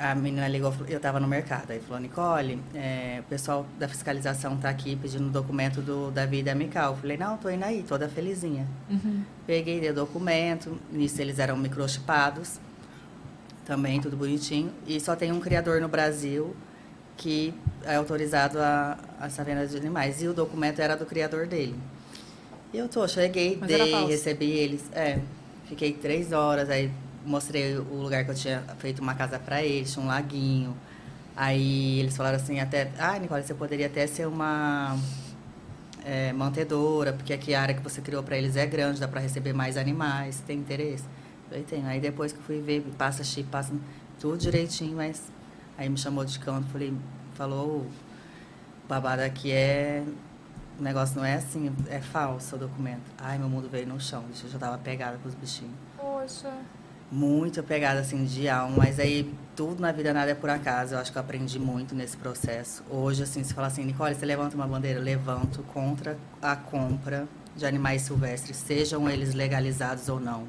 a menina ligou, eu tava no mercado, aí falou, Nicole, é, o pessoal da fiscalização tá aqui pedindo o documento do, da vida amical. Falei, não, tô indo aí, toda felizinha. Peguei, dei o documento, nisso eles eram microchipados, também tudo bonitinho. E só tem um criador no Brasil que é autorizado a, a essa venda de animais. E o documento era do criador dele. E eu tô, cheguei, Mas dei, recebi eles. É, fiquei três horas, aí mostrei o lugar que eu tinha feito uma casa para eles, um laguinho. Aí eles falaram assim, até, ah, Nicole, você poderia até ser uma é, mantedoura, porque aqui a área que você criou para eles é grande, dá para receber mais animais, tem interesse? Eu tenho. Aí depois que fui ver, passa chip, passa tudo direitinho, mas aí me chamou de canto, falei, falou, o babado aqui é o negócio não é assim, é falso o documento. Ai, meu mundo veio no chão, eu já tava pegada com os bichinhos. Poxa. Muito pegada, assim, de alma. Mas aí, tudo na vida, nada é por acaso. Eu acho que eu aprendi muito nesse processo. Hoje, assim, se fala assim, Nicole, você levanta uma bandeira? Levanto contra a compra de animais silvestres, sejam eles legalizados ou não.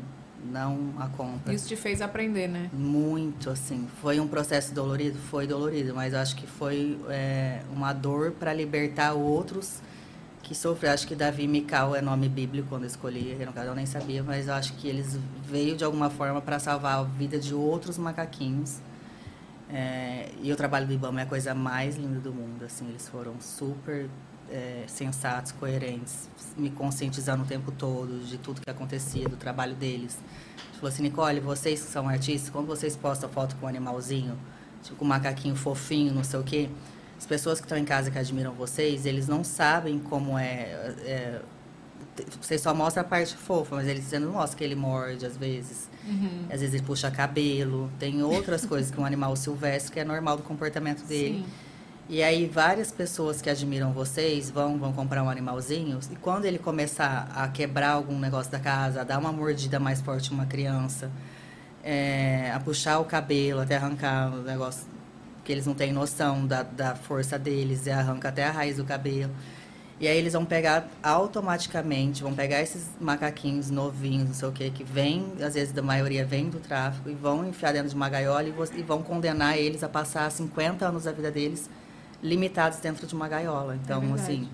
Não a compra. Isso te fez aprender, né? Muito, assim. Foi um processo dolorido? Foi dolorido, mas eu acho que foi é, uma dor para libertar outros que sofrem. Acho que Davi e Mical é nome bíblico quando eu escolhi, caso eu nem sabia, mas eu acho que eles veio de alguma forma para salvar a vida de outros macaquinhos. É, e o trabalho do IBAMA é a coisa mais linda do mundo, assim, eles foram super é, sensatos, coerentes, me conscientizando o tempo todo de tudo que acontecia, do trabalho deles. Ele falou assim, Nicole, vocês que são artistas, quando vocês postam foto com um animalzinho, tipo um macaquinho fofinho, não sei o quê, as pessoas que estão em casa que admiram vocês, eles não sabem como é, é vocês só mostram a parte fofa, mas eles não mostram que ele morde às vezes. Uhum. Às vezes ele puxa cabelo. Tem outras coisas que um animal silvestre que é normal do comportamento dele. Sim. E aí várias pessoas que admiram vocês vão vão comprar um animalzinho e quando ele começar a quebrar algum negócio da casa, a dar uma mordida mais forte uma criança, é, a puxar o cabelo até arrancar o negócio que eles não têm noção da, da força deles e arranca até a raiz do cabelo. E aí eles vão pegar automaticamente, vão pegar esses macaquinhos novinhos, não sei o que, que vem, às vezes a maioria vem do tráfico, e vão enfiar dentro de uma gaiola e, e vão condenar eles a passar 50 anos da vida deles limitados dentro de uma gaiola. Então, verdade. assim,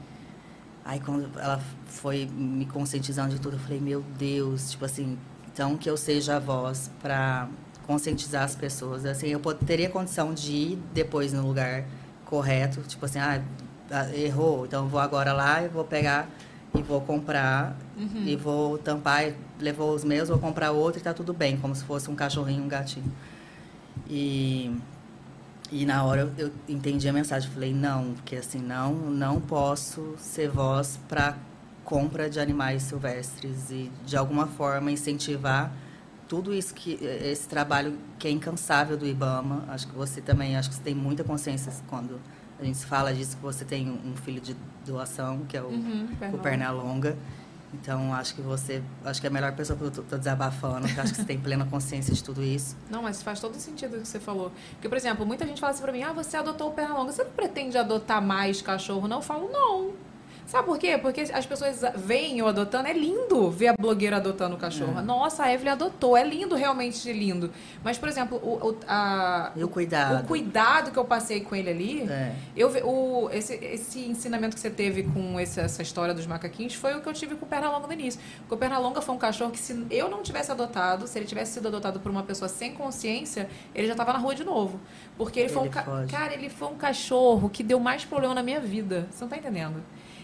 aí quando ela foi me conscientizando de tudo, eu falei, meu Deus, tipo assim, então que eu seja a voz para conscientizar as pessoas. Assim, eu teria condição de ir depois no lugar correto, tipo assim, ah, ah, errou, então vou agora lá e vou pegar e vou comprar Uhum. e vou tampar, levou os meus, vou comprar outro e tá tudo bem, como se fosse um cachorrinho, um gatinho. E e na hora eu, eu entendi a mensagem, falei não, porque assim não, não posso ser voz para compra de animais silvestres e de alguma forma incentivar tudo isso que esse trabalho que é incansável do IBAMA. Acho que você também, acho que você tem muita consciência quando a gente fala disso que você tem um filho de doação, que é o, Uhum, o Pernalonga. Então, acho que você, acho que é a melhor pessoa que eu tô desabafando, porque acho que você tem plena consciência de tudo isso. Não, mas faz todo sentido o que você falou. Porque, por exemplo, muita gente fala assim pra mim, ah, você adotou o Pernalonga, você não pretende adotar mais cachorro, não? Eu falo, não. Sabe por quê? Porque as pessoas veem eu adotando, é lindo ver a blogueira adotando o cachorro. É. Nossa, a Evelyn adotou, é lindo, realmente lindo. Mas, por exemplo, o, o- a, o cuidado. o cuidado que eu passei com ele ali, É. eu o, esse, esse ensinamento que você teve com esse- essa história dos macaquinhos foi o que eu tive com o Pernalonga no início. Porque o Pernalonga foi um cachorro que, se eu não tivesse adotado, se ele tivesse sido adotado por uma pessoa sem consciência, ele já estava na rua de novo. Porque ele, foi um Ele foge. Cara, ele foi um cachorro que deu mais problema na minha vida. Você não tá entendendo?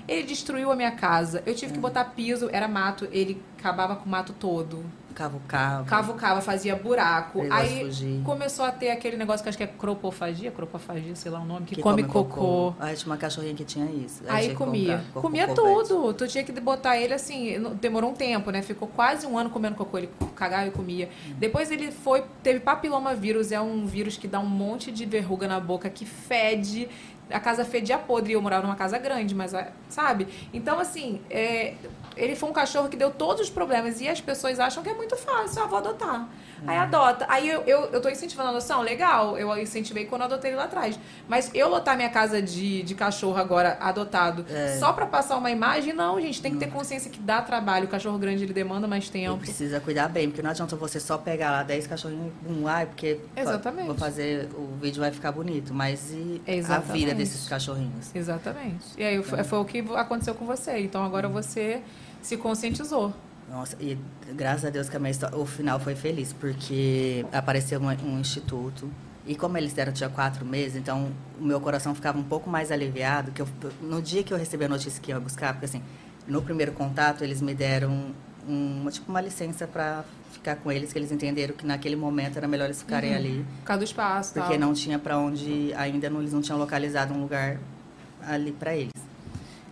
Ele destruiu a minha casa. Eu tive que botar piso, era mato, ele acabava com o mato todo. Cavucava. Cavucava, fazia buraco. Ele Aí fugir. começou a ter aquele negócio que acho que é cropofagia, cropofagia, sei lá o nome, que, Que come, cocô. Ah, tinha uma cachorrinha que tinha isso. Aí que comia. comprar comia cocô tudo. Tu tinha que botar ele assim, demorou um tempo, né? Ficou quase um ano comendo cocô, ele cagava e comia. Depois ele foi, teve papilomavírus, é um vírus que dá um monte de verruga na boca, que fede. A casa fedia podre, eu morava numa casa grande, mas sabe? Então, assim, é, ele foi um cachorro que deu todos os problemas e as pessoas acham que é muito fácil, ah, vou adotar. Aí adota. Aí eu, eu, eu tô incentivando a adoção, legal, eu incentivei quando adotei ele lá atrás. Mas eu lotar minha casa de, de cachorro agora adotado É. só pra passar uma imagem, não, gente, tem que ter consciência que dá trabalho. O cachorro grande ele demanda mais E tempo. precisa cuidar bem, porque não adianta você só pegar lá 10 cachorrinhos e um ai, porque Exatamente. vou fazer, o vídeo vai ficar bonito, mas e a Exatamente. vida desses cachorrinhos? Exatamente. E aí foi, foi o que aconteceu com você. Então agora você se conscientizou. Nossa, e graças a Deus que a minha história, o final foi feliz, porque apareceu um, um instituto. E como eles deram tinha quatro meses, então o meu coração ficava um pouco mais aliviado. que eu, No dia que eu recebi a notícia que ia buscar, porque assim, no primeiro contato eles me deram uma, tipo, uma licença para ficar com eles, que eles entenderam que naquele momento era melhor eles ficarem Uhum. ali. Por causa do espaço. Porque tal. não tinha para onde, ainda não, eles não tinham localizado um lugar ali para eles.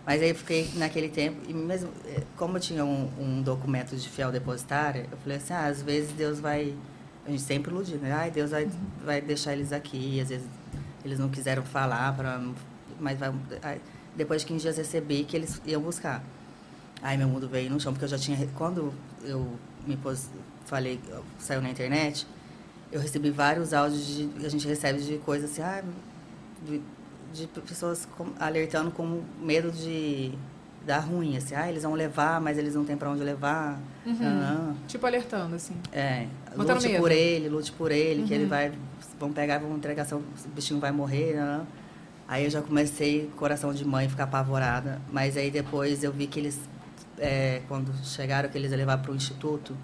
Mas aí eu fiquei naquele tempo, e mesmo, eh, como eu tinha um, um documento de fiel depositária, eu falei assim, ah, às vezes Deus vai. A gente sempre iludindo, né? Ai, Deus vai, vai deixar eles aqui, às vezes eles não quiseram falar, pra, mas vai, aí, depois de 15 dias recebi que eles iam buscar. Aí meu mundo veio no chão, porque eu já tinha. Quando eu me pos, falei, saiu na internet, eu recebi vários áudios de, a gente recebe de coisas assim, ah, de, pessoas com- alertando com medo de dar ruim, assim, ah, eles vão levar, mas eles não têm para onde levar. Uhum. nanã. Tipo alertando, assim. É, Botando lute medo. por ele, lute por ele, que ele Uhum. vai, vão pegar, vão entregar, seu, bichinho vai morrer, nanã. Aí eu já comecei, coração de mãe, ficar apavorada. Mas aí depois eu vi que eles, é, quando chegaram, que eles iam levar para o instituto,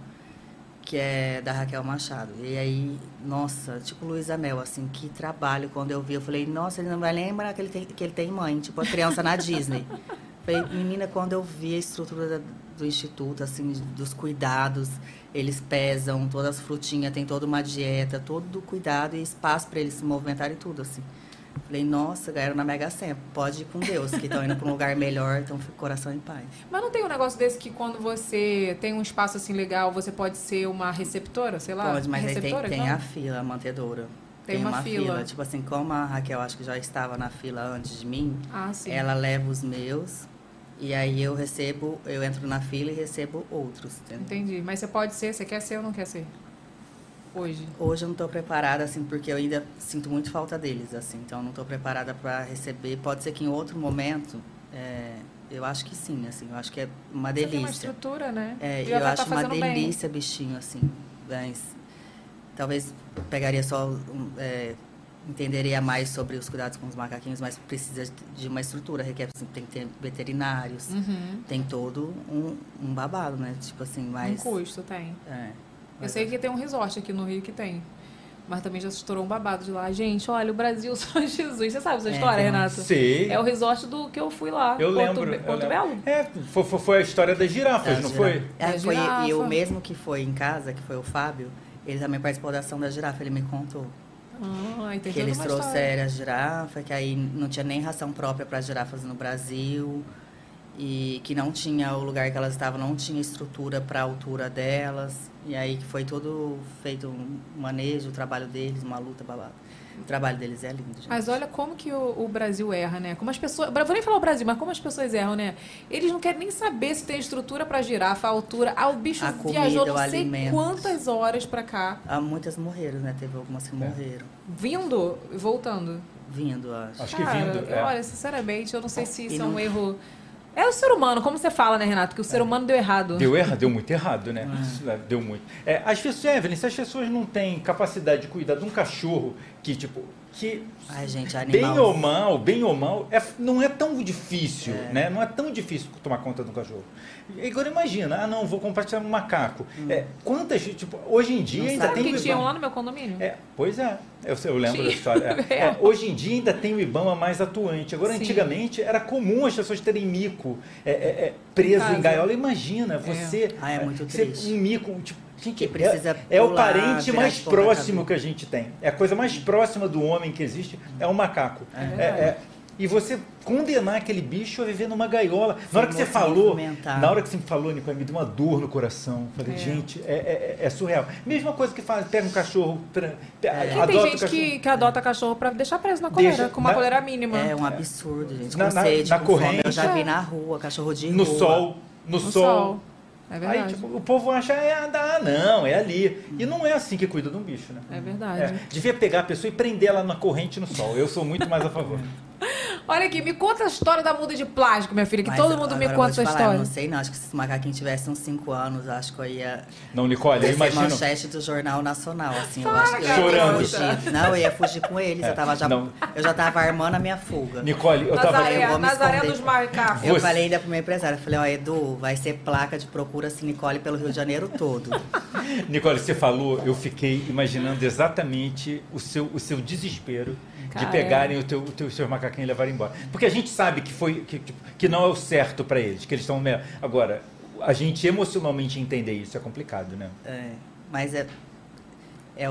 que é da Raquel Machado. E aí, nossa, tipo Luísa Mel, assim, que trabalho. Quando eu vi, eu falei, nossa, ele não vai lembrar que ele tem, que ele tem mãe, tipo a criança na Disney. Falei, menina, quando eu vi a estrutura da- do instituto, assim, dos cuidados, eles pesam todas as frutinhas, tem toda uma dieta, todo cuidado e espaço para eles se movimentarem e tudo, assim. Falei, nossa, ganharam na Mega Sena. Pode ir com Deus, que estão indo para um lugar melhor, então fica o coração em paz. Mas não tem um negócio desse que quando você tem um espaço assim legal, você pode ser uma receptora, sei lá? Pode, mas aí tem, tem que a fila, a mantedora. Tem uma fila. Tipo assim, como a Raquel acho que já estava na fila antes de mim, Ah, sim. ela leva os meus e aí eu recebo, eu entro na fila e recebo outros. entendeu? Entendi. Mas você pode ser, você quer ser ou não quer ser? Hoje. Hoje eu não estou preparada, assim, porque eu ainda sinto muito falta deles, assim. Então, eu não estou preparada para receber. Pode ser que em outro momento, é, eu acho que sim, assim. Eu acho que é uma Você tem uma delícia. estrutura, né? É, eu tá acho uma fazendo bem. delícia bichinho, assim. Mas, talvez pegaria só... é, entenderia mais sobre os cuidados com os macaquinhos, mas precisa de uma estrutura. Requer, assim, tem que ter veterinários. Uhum. Tem todo um, um babado, né? Tipo assim, mas... Um custo tem. É. Eu sei que tem um resort aqui no Rio que tem. Mas também já se estourou um babado de lá. Gente, olha, o Brasil só Jesus. Você sabe essa É, história, um- Renato? Sei. É o resort do que eu fui lá. Eu Porto lembro. Eu Porto lembro. Belo? É, foi, foi- foi a história das girafas, Da não girafa. foi? É, Da foi e girafa. o mesmo que foi em casa, que foi o Fábio, ele também participou da ação da girafa, ele me contou. Ah, entendi. que eles trouxeram as girafas, que aí não tinha nem ração própria para as girafas no Brasil. E que não tinha o lugar que elas estavam, não tinha estrutura para a altura delas. E aí que foi todo feito um manejo, o trabalho deles, uma luta babada. O trabalho deles é lindo, gente. Mas olha como que o, o Brasil erra, né? Como as pessoas. Vou nem falar o Brasil, mas como as pessoas erram, né? Eles não querem nem saber se tem estrutura pra girafa, a altura. Ah, o bicho A comida, viajou não o sei alimento. quantas horas pra cá. Há muitas morreram, né? Teve algumas que morreram. Vindo e voltando. Vindo, acho. Acho que Cara, vindo. é. Olha, sinceramente, eu não sei se E isso é não- um erro. É o ser humano, como você fala, né, Renato? Que o ser humano deu errado. Deu errado, deu muito errado, né? Isso, né, Deu muito. É, as pessoas, Evelyn, se as pessoas não têm capacidade de cuidar de um cachorro que, tipo, que Ai, gente, bem ou mal, bem ou mal, é, não é tão difícil, né? Não é tão difícil tomar conta um cachorro. E Agora imagina, ah não, vou compartilhar um macaco. É, quantas, tipo, hoje em dia Não ainda tem que o Ibama. lá no meu condomínio? É, pois é, eu, eu lembro Tinha. da história. É. É, hoje em dia ainda tem o Ibama mais atuante. Agora, Sim. antigamente, era comum as pessoas terem mico é, é, é, preso em gaiola. Imagina, você. Ah, é muito você- triste. Um mico, tipo, gente, Que precisa é, é o parente mais próximo que a gente tem. É a coisa mais próxima do homem que existe, é o macaco. É É, é, e você condenar aquele bicho a viver numa gaiola. Na hora que você falou, na hora que você me falou, Nico, me deu uma dor no coração. Falei, É. gente, é, é- é surreal. Mesma coisa que faz, pega um cachorro, Porque adota tem gente cachorro. que, que adota cachorro pra deixar preso na coleira, Deixa- com uma na- coleira mínima. É um absurdo, gente. Na- Com na- sede, na com fome. corrente. Eu já vi É. na rua, cachorro de no rua. sol, no, No sol. sol. É Aí, verdade. tipo, o povo acha, é, ah, não, é ali. E não é assim que cuida de um bicho, né? É verdade. É, devia pegar a pessoa e prender ela na corrente no sol. Eu sou muito mais a favor. Olha aqui, me conta a história da muda de plástico, minha filha, que Mas todo mundo me conta essa te falar, história. Eu não sei, não. Acho que se esse macaquinho tivesse uns 5 anos, acho que eu ia. Não, Nicole, eu imagino. manchete do Jornal Nacional, assim. Fala, eu acho que eu ia Chorando. fugir. Não, eu ia fugir com eles. eu, tava já, não. eu já tava armando a minha fuga. Nicole, eu tava. Nazaré, eu vou me Nazaré dos macacos. Eu Você- falei ainda pro meu empresário, eu falei, ó, Edu, vai ser placa de procura-se Nicole pelo Rio de Janeiro todo. Nicole, você falou, eu fiquei imaginando exatamente o seu, o seu desespero Cara, de pegarem o teu, o teu, os seus macaquinhos e levarem embora. Porque a gente sabe que foi que, tipo, que não é o certo para eles, que eles estão. Agora, a gente emocionalmente entender isso é complicado, né? É, mas é, é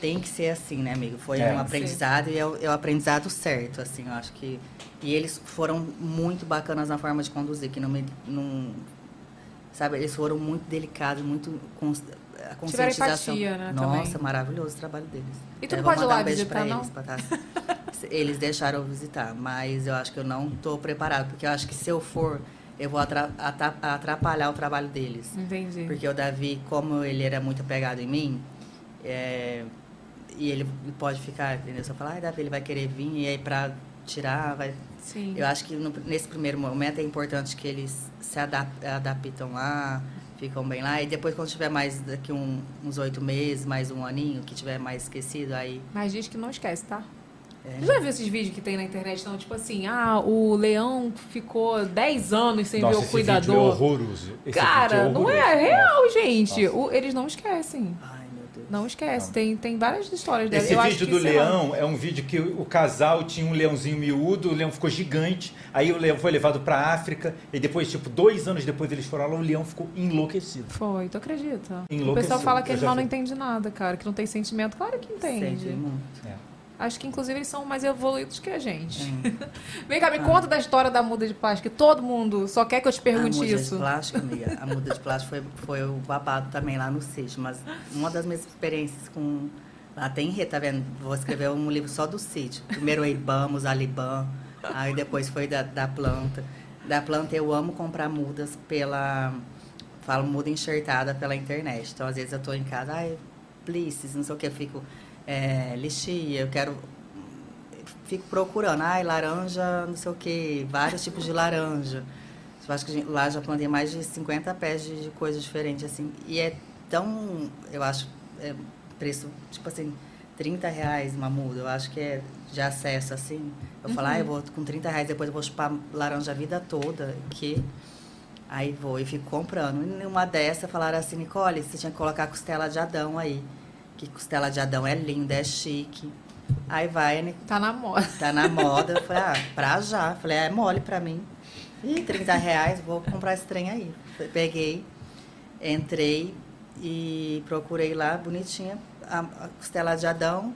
tem que ser assim, né, amigo? Foi É. um aprendizado e é o, é o aprendizado certo, assim, eu acho que... E eles foram muito bacanas na forma de conduzir, que não me... Não, sabe, eles foram muito delicados, muito... A conscientização. empatia, né, Nossa, também. maravilhoso o trabalho deles. E tu vou pode ir mandar lá um beijo visitar, não? Eles, tá- eles deixaram eu visitar, mas eu acho que eu não tô preparado, porque eu acho que se eu for, eu vou atrapalhar o trabalho deles. Entendi. Porque o Davi, como ele era muito apegado em mim, é, e ele pode ficar, entendeu? Eu falar, ai, Davi, ele vai querer vir, e aí pra tirar, vai... Sim. Eu acho que no- nesse primeiro momento é importante que eles se adap- adaptam lá, ficam bem lá, e depois quando tiver mais, daqui um- uns oito meses, mais um aninho, que tiver mais esquecido, aí... Mas diz que não esquece, tá? É. Já viu esses vídeos que tem na internet? Então, tipo assim, ah, o leão ficou 10 anos sem Nossa, ver o esse cuidador. vídeo é horroroso. Esse Cara, vídeo é não é horroroso. real, gente. O- eles não esquecem. Ai, Não esquece. Tem, tem várias histórias dela. Esse Eu acho vídeo que, do lá, leão é um vídeo que o o casal tinha um leãozinho miúdo, o leão ficou gigante, aí o leão foi levado pra África, e depois, tipo, dois anos depois eles foram lá, o leão ficou enlouquecido. Foi, tu acredita? O Enlouqueceu. pessoal fala que Eu animal não vi. entende nada, cara, que não tem sentimento. Claro que entende. Sente muito. É. Acho que, inclusive, eles são mais evoluídos que a gente. Hum. Vem cá, me Ah. conta da história da muda de plástico. que Todo mundo só quer que eu te a pergunte muda isso. de plástico, amiga, a muda de plástico foi, foi o babado também lá no sítio, mas uma das minhas experiências com... Lá tem rede, tá vendo? Vou escrever um livro só do sítio. Primeiro o IBAM, os Aliban, aí depois foi da, da planta. Da planta eu amo comprar mudas pela... Falo muda enxertada pela internet. Então, às vezes eu tô em casa, ai, plices, não sei o que, eu fico... É, lixia, eu quero fico procurando, ai, laranja, não sei o quê, vários tipos de laranja. Eu acho que a gente- lá já plantei mais de 50 pés de, de coisas diferentes, assim. E é tão, eu acho, é preço, tipo assim, 30 reais uma muda. Eu acho que é de acesso, assim. Eu falo, ah, eu vou com 30 reais, depois eu vou chupar laranja a vida toda, que... Aí vou e fico comprando. E numa dessa falaram assim, Nicole, você tinha que colocar costela de Adão aí. Que costela de Adão é linda, é chique. Aí vai, né? Tá na moda. Tá na moda. Eu falei, ah, pra já. Falei, ah, é mole pra mim. Ih, 30 reais, vou comprar esse trem aí. Peguei, entrei e procurei lá, bonitinha, a, a costela de Adão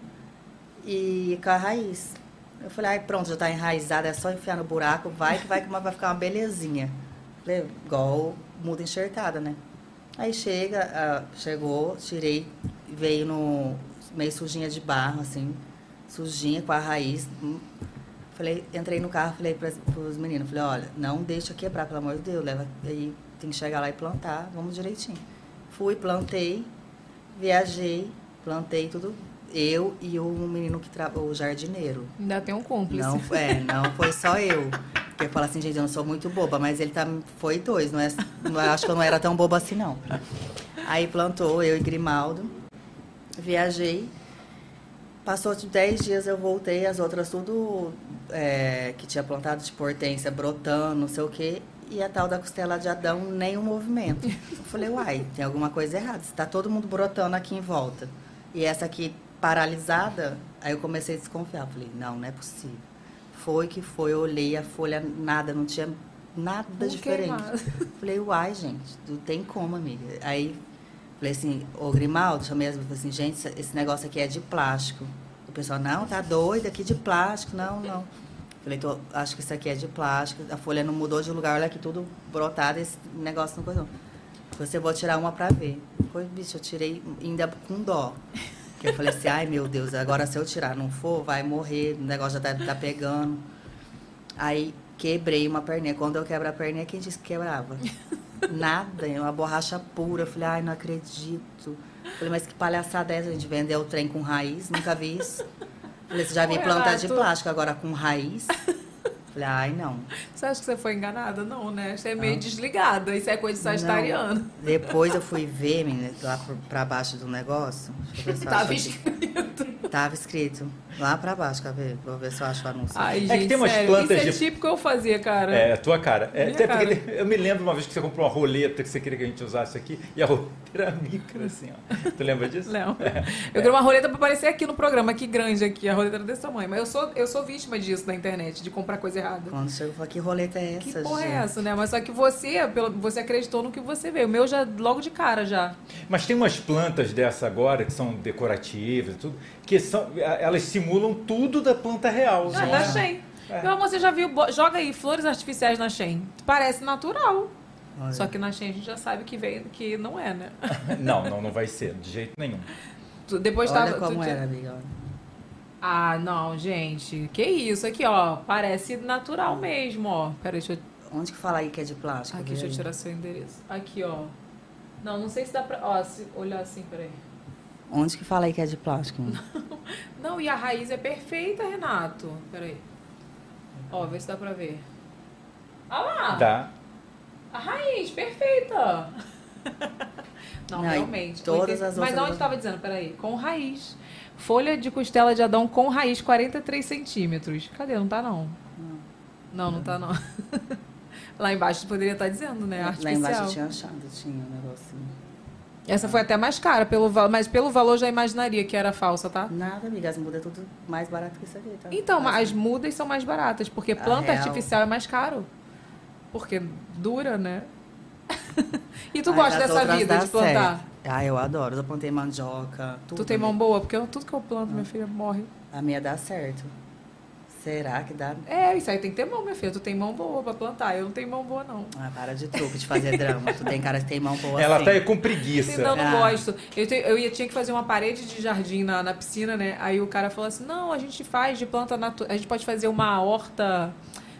e com a raiz. Eu falei, ai, pronto, já tá enraizada, é só enfiar no buraco, vai que vai que vai ficar uma belezinha. Falei, igual muda enxertada, né? Aí chega, ah, chegou, tirei, veio no meio sujinha de barro, assim, sujinha com a raiz. hum. Falei, entrei no carro, falei para os meninos, falei, olha, não deixa quebrar, pelo amor de Deus, leva aí, tem que chegar lá e plantar, vamos direitinho. Fui, plantei, viajei, plantei tudo, eu e o menino que trabalha, o jardineiro. Ainda tem um cúmplice. Não, é, não foi só eu. Porque eu falo assim, gente, eu não sou muito boba, mas ele tá, foi dois, não é, não é- acho que eu não era tão boba assim, não. Aí plantou, eu e Grimaldo, viajei. Passou de 10 dias, eu voltei, as outras tudo é, que tinha plantado de hortência brotando, não sei o quê. E a tal da costela de Adão, nem um movimento. Eu falei, uai, tem alguma coisa errada. Está todo mundo brotando aqui em volta. E essa aqui paralisada, aí eu comecei a desconfiar. Falei, não, não é possível. Foi que foi, eu olhei a folha, nada, não tinha nada Não diferente. Falei, uai, gente, não tem como, amiga. Aí falei assim, ô Grimaldo, chamei as falei assim, gente, esse- negócio aqui é de plástico. O pessoal, não, tá doido aqui de plástico, não, não. Falei, tô, acho que isso aqui é de plástico, a folha não mudou de lugar, olha aqui tudo brotado, esse negócio não coisa não. Você vou tirar uma pra ver. Foi, bicho, eu tirei ainda com dó. Que eu falei assim, ai meu Deus, agora se eu tirar não for, vai morrer, o negócio já tá, tá pegando. Aí quebrei uma perninha. Quando eu quebro a perninha, quem disse que quebrava? Nada, é uma borracha pura. Eu falei, ai, não acredito. Falei, mas que palhaçada é essa? A gente vendeu o trem com raiz, nunca vi isso. Falei, você já vi Ô, planta de plástico, agora com raiz? Falei, ai, não. Você acha que você foi enganada? Não, né? Você é meio desligada. Isso é coisa de sagitariano. Não. Depois eu fui ver, menina, lá pra baixo do negócio. Eu eu Tava aqui. Tava escrito. Lá pra baixo, quer ver? Vou ver se eu acho o anúncio. Ai, É que gente, tem umas sério, plantas isso é de- típico eu fazia, cara. É, a tua cara. É, até porque cara. tem- eu me lembro uma vez que você comprou uma roleta que você queria que a gente usasse aqui, e a roleta era micro, assim, ó. Tu lembra disso? Não. É. Eu queria uma roleta pra aparecer aqui no programa, aqui grande aqui. A roleta era desse tamanho. Mas eu sou, eu sou vítima disso na internet, de comprar coisa errada. Quando chegou, eu falei, que roleta é Que essa, porra gente? é essa, né? Mas só que você, pelo, você acreditou no que você vê. O meu já, logo de cara, já. Mas tem umas plantas dessa agora que são decorativas e tudo, que são, elas simulam tudo da planta real. Ah, né? da Shein. É. Meu amor, você já viu? Joga aí flores artificiais na Shein. Parece natural. Só que na Shein a gente já sabe que, vem, que não é, né? Não, não, não vai ser, de jeito nenhum. Tu- Depois Olha tava. como tu- era, amiga. Ah, não, gente. Que isso? Aqui, ó. Parece natural mesmo, ó. Peraí, deixa eu. Onde que fala aí que é de plástico? Aqui, Vê deixa eu tirar seu endereço. Aqui, ó. Não, não sei se dá pra. Ó, se olhar assim, peraí. Onde que fala aí que é de plástico? Não, e a raiz é perfeita, Renato. Peraí. Ó, vê se dá pra ver. Olha lá. Dá. A raiz, perfeita. Não, Não, realmente. todas 80 as Mas onde estava dizendo? Peraí. Com raiz. Folha de costela de Adão com raiz, 43 centímetros. Cadê? Não tá, não. Não, não tá, não. Lá embaixo poderia estar dizendo, né? Lá Artificial. embaixo eu tinha achado, tinha um negocinho. Essa foi até mais cara, pelo, mas pelo valor já imaginaria que era falsa, tá? Nada, amiga, as mudas é tudo mais barato que isso aqui, tá? Então, as mudas são mais baratas, porque A planta real. artificial é mais caro. Porque dura, né? e tu Mas gosta dessa vida de plantar? certo. Ah, eu adoro. Eu plantei mandioca, tudo. Tu tem mão boa? Porque eu- tudo que eu planto, Ah. minha filha, morre. A minha dá certo. Será que dá? É, isso aí tem que ter mão, minha filha. Tu tem mão boa pra plantar. Eu não tenho mão boa, não. Ah, para de truque de fazer drama. tu tem cara que tem mão boa Ela assim. tá aí com preguiça. Não, não Ah. gosto. Eu, te- eu ia, tinha que fazer uma parede de jardim na, na piscina, né? Aí o cara falou assim: não, a gente faz de planta natural. A gente pode fazer uma horta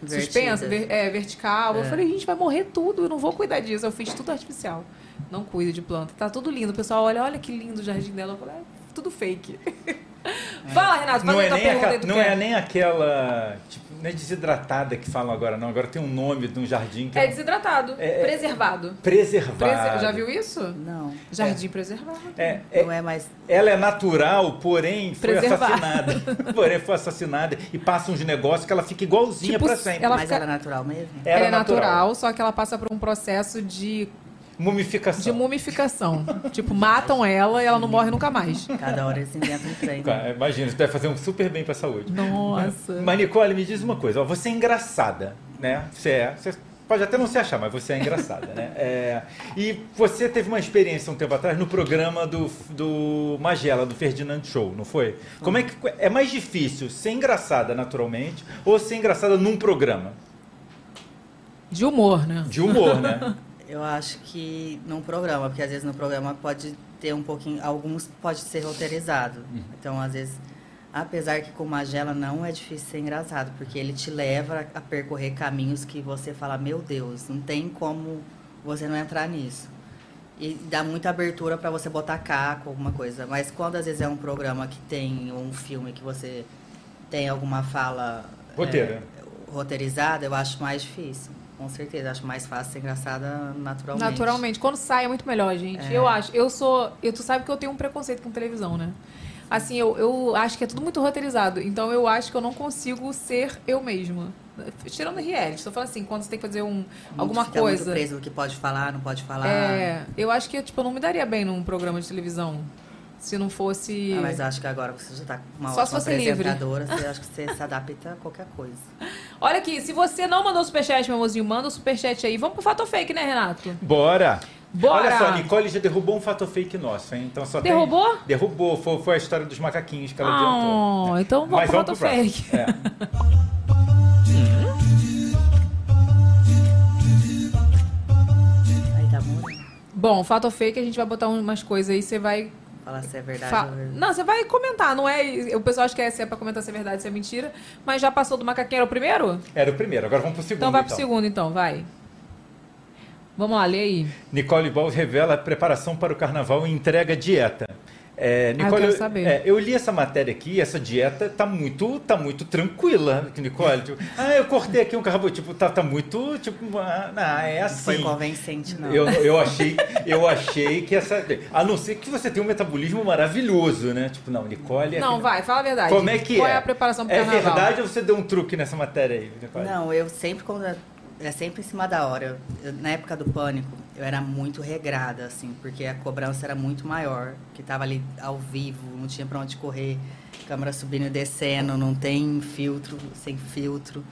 suspensa, ver- é, vertical. Eu É. falei, gente, vai morrer tudo, eu não vou cuidar disso. Eu fiz tudo artificial. Não cuido de planta. Tá tudo lindo. O pessoal olha, olha que lindo o jardim dela. Eu falei, é tudo fake. Fala, Renato, faz Não, a é tua nem, pergunta aquela- aí do não que é nem aquela. Tipo, não é desidratada que falam agora, não. Agora tem um nome de um jardim que É é, desidratado, É- é- preservado. preservado. Prese- Já viu isso? Não. Jardim preservado. É, é- Não é mais. ela é natural, porém foi Preservada. assassinada. porém foi assassinada e passa uns negócios que ela fica igualzinha Tipo, pra sempre. ela mas fica- ela é natural mesmo? Ela, Ela é natural, só que ela passa por um processo de, Mumificação. de mumificação. tipo, matam ela e ela não morre nunca mais. Cada hora eles inventam um trem. né? Cara, Imagina, isso deve fazer um super bem pra saúde. Nossa. Mas, Nicole, me diz uma coisa. ó, você é engraçada, né? Você é. Você pode até não se achar, mas você é engraçada, né? É, e você teve uma experiência um tempo atrás no programa do, do Magela, do Ferdinand Show, não foi? Como é que é mais difícil ser engraçada naturalmente ou ser engraçada num programa? De humor, né? De humor, né? Eu acho que num programa, porque às vezes no programa pode ter um pouquinho. Alguns pode ser roteirizado. Então, às vezes, apesar que com Magela não é difícil ser engraçado, porque ele te leva a percorrer caminhos que você fala, meu Deus, não tem como você não entrar nisso. E dá muita abertura para você botar caco, alguma coisa. Mas quando às vezes é um programa que tem um filme que você tem alguma fala Roteiro. é, roteirizada, eu acho mais difícil. Com certeza, acho mais fácil ser engraçada naturalmente. Naturalmente. Quando sai é muito melhor, gente. É. Eu acho. Eu sou. Eu, tu sabe que eu tenho um preconceito com televisão, né? Assim, eu, eu acho que é tudo muito roteirizado. Então eu acho que eu não consigo ser eu mesma. Tirando reality. Tô falando assim, quando você tem que fazer um, Muito- alguma fica coisa. Muito preso no que pode falar, não pode falar. É, eu acho que tipo, eu não me daria bem num programa de televisão. Se não fosse. Ah, mas acho que agora você já tá com uma Só se ótima fosse livre. apresentadora, você acha que você se adapta a qualquer coisa. Olha aqui, se você não mandou superchat, meu amorzinho, manda o superchat aí. Vamos pro fato fake, né, Renato? Bora! Bora! Olha só, a Nicole já derrubou um fato fake nosso, hein? Então só tem- Derrubou? Derrubou. Foi, foi a história dos macaquinhos que ela adiantou. Oh, então vamos Mas pro vamos fato pro fake. É. Aí tá bom. Bom, fato fake, a gente vai botar umas coisas aí, você vai. Falar se é verdade fa- ou verdade. Não, você vai comentar, não é. O pessoal acha que é, se é pra comentar se é verdade, se é mentira. Mas já passou do macaquinho, era o primeiro? Era o primeiro, agora vamos pro segundo. Então vai pro segundo, então, vai. Vamos lá, lê aí. Nicole Balls revela preparação para o carnaval e entrega dieta. É, Ah, eu Nicole, quero eu, saber. é, eu li essa matéria aqui, essa dieta tá muito, tá muito tranquila, Nicole. Tipo, ah, eu cortei aqui um carboidrato, tipo, tá, tá muito, tipo, ah, não, é assim. Foi convincente, não. Eu, eu achei, eu achei que essa, a não ser que você tenha um metabolismo maravilhoso, né? Tipo, não, Nicole. é Não, que- vai, fala a verdade. Como é que Qual é? é a preparação pro É carnaval? verdade ou você deu um truque nessa matéria aí, Nicole? Não, eu sempre quando é- sempre em cima da hora. Eu- na época do pânico, eu era muito regrada assim, porque a cobrança era muito maior, que tava ali ao vivo, não tinha pra onde correr, câmera subindo e descendo, não tem filtro, sem filtro.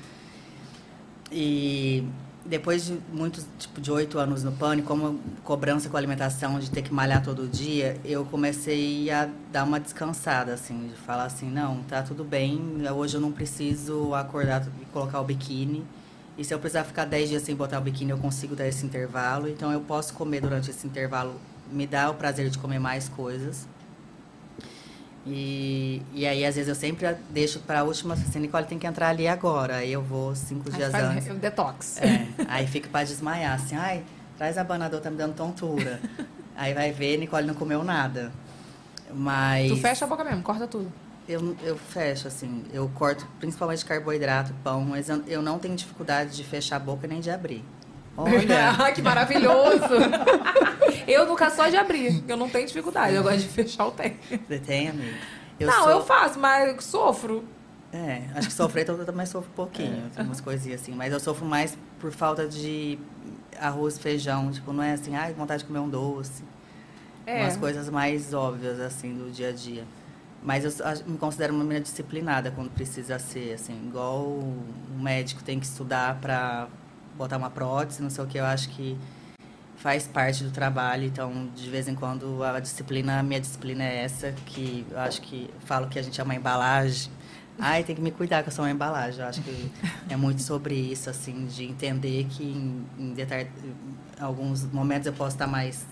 E depois de muitos, tipo, de oito anos no pânico, como cobrança com alimentação, de ter que malhar todo dia, eu comecei a dar uma descansada, assim, de falar assim, não, tá tudo bem, hoje eu não preciso acordar e colocar o biquíni. E se eu precisar ficar 10 dias sem botar o biquíni, eu consigo dar esse intervalo. Então eu posso comer durante esse intervalo, me dá o prazer de comer mais coisas. E, e aí, às vezes, eu sempre deixo para a última, assim, Nicole tem que entrar ali agora. Aí eu vou cinco Aí dias faz antes. o detox. É, aí fica para desmaiar, assim, ai, traz a banador, tá me dando tontura. aí vai ver, Nicole não comeu nada. Mas. Tu fecha a boca mesmo, corta tudo. Eu, eu fecho, assim, eu corto principalmente carboidrato, pão, mas eu, eu não tenho dificuldade de fechar a boca nem de abrir. Olha, Ah, que maravilhoso! eu nunca só de abrir, eu não tenho dificuldade, eu gosto de fechar o tempo. você tem, amigo? não, sou- eu faço, mas sofro. É, acho que sofrer então eu também sofro um pouquinho, tem umas coisinhas assim, mas eu sofro mais por falta de arroz, feijão, tipo, não é assim, ai, vontade de comer um doce. É. Umas coisas mais óbvias, assim, do dia a dia. Mas eu me considero uma menina disciplinada quando precisa ser, assim, igual um médico tem que estudar para botar uma prótese, não sei o que, eu acho que faz parte do trabalho, então de vez em quando a disciplina, a minha disciplina é essa, que eu acho que falo que a gente é uma embalagem. Ai, tem que me cuidar que eu sou uma embalagem. Eu acho que é muito sobre isso, assim, de entender que em, em em alguns momentos eu posso estar mais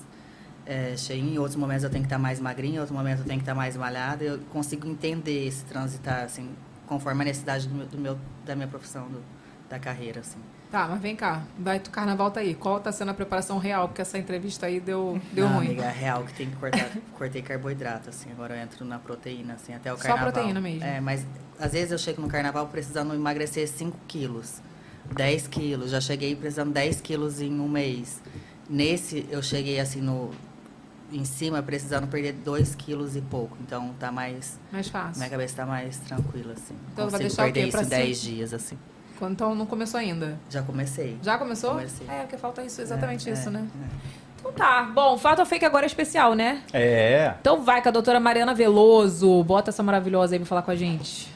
é, cheinha, em outros momentos eu tenho que estar mais magrinha, em outros momentos eu tenho que estar mais malhada. Eu consigo entender esse transitar, assim, conforme a necessidade do meu, do meu- da minha profissão, do- da carreira, assim. Tá, mas vem cá, vai, o carnaval tá aí. Qual tá sendo a preparação real? Porque essa entrevista aí deu, deu Não, ruim. amiga, é real que tem que cortar. cortei carboidrato, assim. Agora eu entro na proteína, assim, até o Só carnaval. proteína mesmo. É, mas às vezes eu chego no carnaval precisando emagrecer 5 quilos, 10 quilos. Já cheguei precisando 10 quilos em um mês. Nesse, eu cheguei, assim, no... Em cima, precisando perder 2 quilos e pouco. Então, tá mais... Mais fácil. Minha cabeça tá mais tranquila, assim. Então, vai Consigo deixar o perder quê? isso Pra em 10 cima? dias, assim. Então não começou ainda. Já comecei. Já começou? Comecei. É, porque falta isso, exatamente É, isso, é, né? Então tá. Bom, fato ou fake agora é especial, né? É. Então vai com a doutora Mariana Veloso. Bota essa maravilhosa aí pra falar com a gente.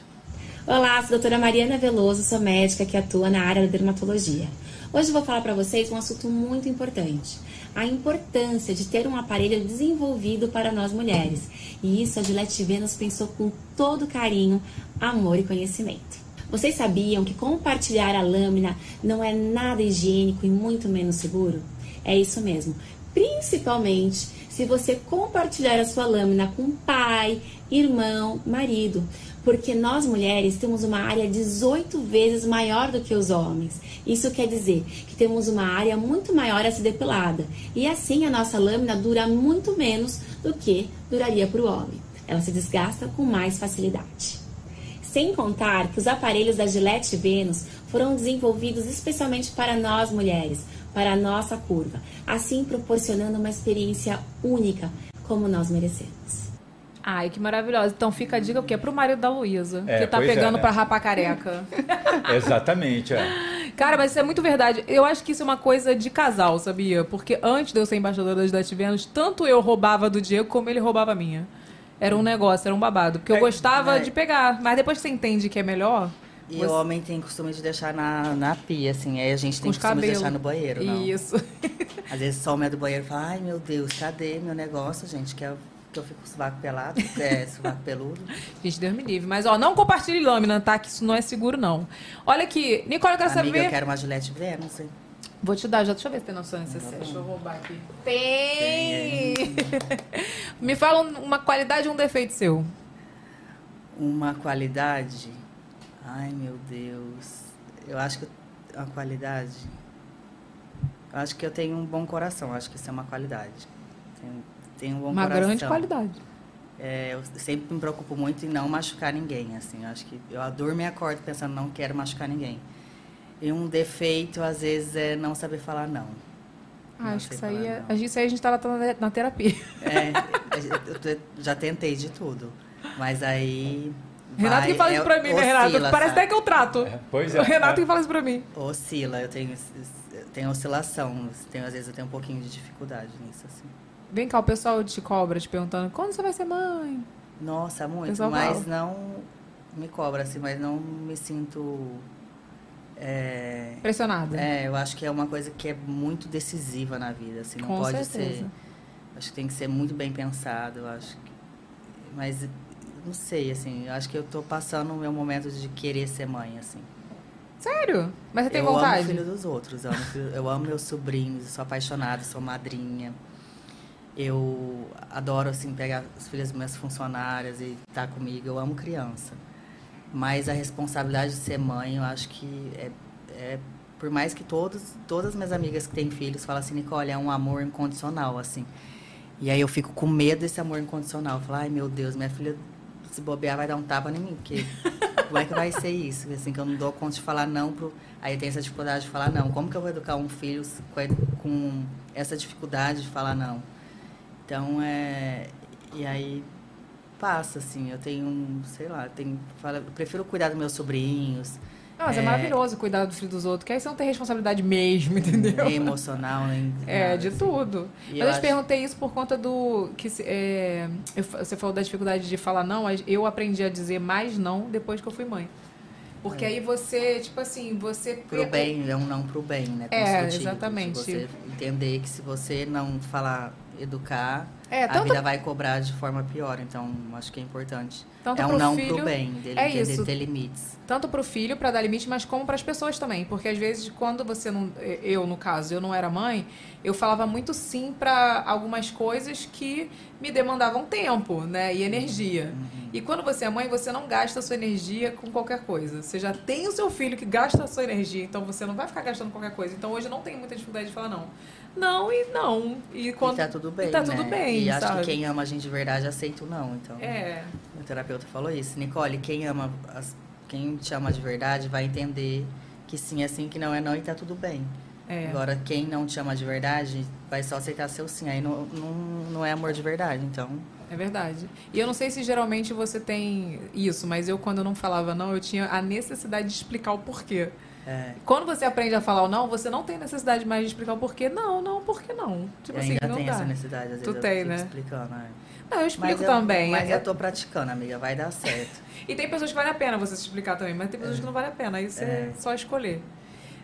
Olá, sou a doutora Mariana Veloso, sou médica que atua na área da dermatologia. Hoje eu vou falar para vocês um assunto muito importante. A importância de ter um aparelho desenvolvido para nós mulheres. E isso a Gillette Venus pensou com todo carinho, amor e conhecimento. Vocês sabiam que compartilhar a lâmina não é nada higiênico e muito menos seguro? É isso mesmo. Principalmente se você compartilhar a sua lâmina com pai, irmão, marido. Porque nós mulheres temos uma área 18 vezes maior do que os homens. Isso quer dizer que temos uma área muito maior a ser depilada. E assim a nossa lâmina dura muito menos do que duraria para o homem. Ela se desgasta com mais facilidade. Sem contar que os aparelhos da Gillette Venus foram desenvolvidos especialmente para nós mulheres, para a nossa curva, assim proporcionando uma experiência única como nós merecemos. Ai, que maravilhosa. Então fica a dica, porque é pro marido da Luísa, É, que tá é, pegando né? pra rapar careca. Exatamente, é. Cara, mas isso é muito verdade. Eu acho que isso é uma coisa de casal, sabia? Porque antes de eu ser embaixadora das Gillette Venus, tanto eu roubava do Diego como ele roubava a minha. Era um negócio, era um babado. Porque eu gostava é. de pegar. Mas depois que você entende que é melhor. E você- o homem tem costume de deixar na, na pia, assim. Aí a gente tem costume de cabelos. deixar no banheiro, não. Isso. Às vezes some a do banheiro e fala, ai meu Deus, cadê meu negócio, gente? Que eu, que eu fico com o sovaco pelado, é, sovaco peludo. Gente, Deus me livre. Mas, ó, não compartilhe lâmina, tá? Que isso não é seguro, não. Olha aqui, Nicole, eu quero Amiga, saber. eu quero uma Gillette Venus, hein? Vou te dar, já deixa eu ver se tem noção necessária. Deixa eu roubar aqui. Tem! Me fala um- uma qualidade e um defeito seu. Uma qualidade. Ai meu Deus. Eu acho que a qualidade. Eu acho que eu tenho um bom coração. Acho que isso é uma qualidade. Tenho, tenho um bom uma coração. grande qualidade. é, eu sempre me preocupo muito em não machucar ninguém, assim. Eu acho que eu durmo e acordo pensando, não quero machucar ninguém. E um defeito, às vezes, é não saber falar não. Ah, Não acho que isso aí, falar é- não. a gente, isso aí a gente tava na, na terapia. É, eu já tentei de tudo. Mas aí. Renato vai, que fala é, isso pra mim, né, Renato? oscila, Parece sabe? até que eu trato. pois O Renato que fala isso pra mim. Oscila, eu tenho, eu tenho oscilação. Tenho, às vezes eu tenho um pouquinho de dificuldade nisso, assim. Vem cá, o pessoal te cobra te perguntando quando você vai ser mãe? Nossa, muito. Pessoal Mas fala. não me cobra, assim, mas não me sinto. É, Pressionada. É, eu acho que é uma coisa que é muito decisiva na vida, assim, não Com pode certeza. ser. Acho que tem que ser muito bem pensado, eu acho que. Mas não sei, assim, eu acho que eu tô passando o meu momento de querer ser mãe, assim. Sério? Mas você tem eu vontade? amo filho dos outros, eu amo, filho- eu amo meus sobrinhos, eu sou apaixonada, sou madrinha. Eu adoro, assim, pegar os filhos das minhas funcionárias e estar comigo. Eu amo criança. Mas a responsabilidade de ser mãe, eu acho que é, é por mais que todos, todas as minhas amigas que têm filhos falam assim, Nicole, é um amor incondicional, assim. E aí eu fico com medo desse amor incondicional. Eu falo, ai meu Deus, minha filha se bobear vai dar um tapa em mim, porque como é que vai ser isso? Assim, que eu não dou conta de falar não pro. Aí tem essa dificuldade de falar não. Como que eu vou educar um filho com essa dificuldade de falar não? Então é. E aí passa, assim, eu tenho, sei lá, tenho, fala, eu prefiro cuidar dos meus sobrinhos. Não, mas é, maravilhoso cuidar do filho dos outros, que aí você não tem responsabilidade mesmo, entendeu? Nem emocional, nem. É, de assim. tudo. E Mas eu eu te acho- perguntei isso por conta do. que é, Você falou da dificuldade de falar não, mas eu aprendi a dizer mais não depois que eu fui mãe. Porque aí você, tipo assim, você. É. Pro bem, é um não pro bem, né? É, exatamente. Você entender que se você não falar educar, É, a tanto- vida vai cobrar de forma pior. Então, acho que é importante. Tanto é um não filho- pro bem, dele é entender isso. ter limites. Tanto pro filho, pra dar limite, mas como pras pessoas também. Porque às vezes, quando você não. Eu, no caso, eu não era mãe, eu falava muito sim pra algumas coisas que me demandavam tempo, né? E energia. E quando você é mãe, você não gasta a sua energia com qualquer coisa. Você já tem o seu filho que gasta a sua energia, então você não vai ficar gastando qualquer coisa. Então hoje eu não tenho muita dificuldade de falar não. Não e não. E quando. E tá tudo bem, E tá né? tudo bem, E acho sabe? que quem ama a gente de verdade aceita o não. Então, É. o terapeuta falou isso. Nicole, quem ama, as- quem te ama de verdade vai entender que sim é sim, que não é não e tá tudo bem. É. Agora, quem não te ama de verdade vai só aceitar seu sim. Aí não, não, não é amor de verdade, então... É verdade. E eu não sei se geralmente você tem isso, mas eu, quando eu não falava não, eu tinha a necessidade de explicar o porquê. É. Quando você aprende a falar o não, você não tem necessidade mais de explicar o porquê. Não, não, por que não? Tipo eu assim, ainda não tem dá. essa necessidade, às vezes Tu eu tem, né? explicando. é. Não, eu explico Mas também. Mas É- eu tô praticando, amiga, vai dar certo. E tem pessoas que vale a pena você se explicar também, mas tem pessoas que não vale a pena. Aí você É. só escolher.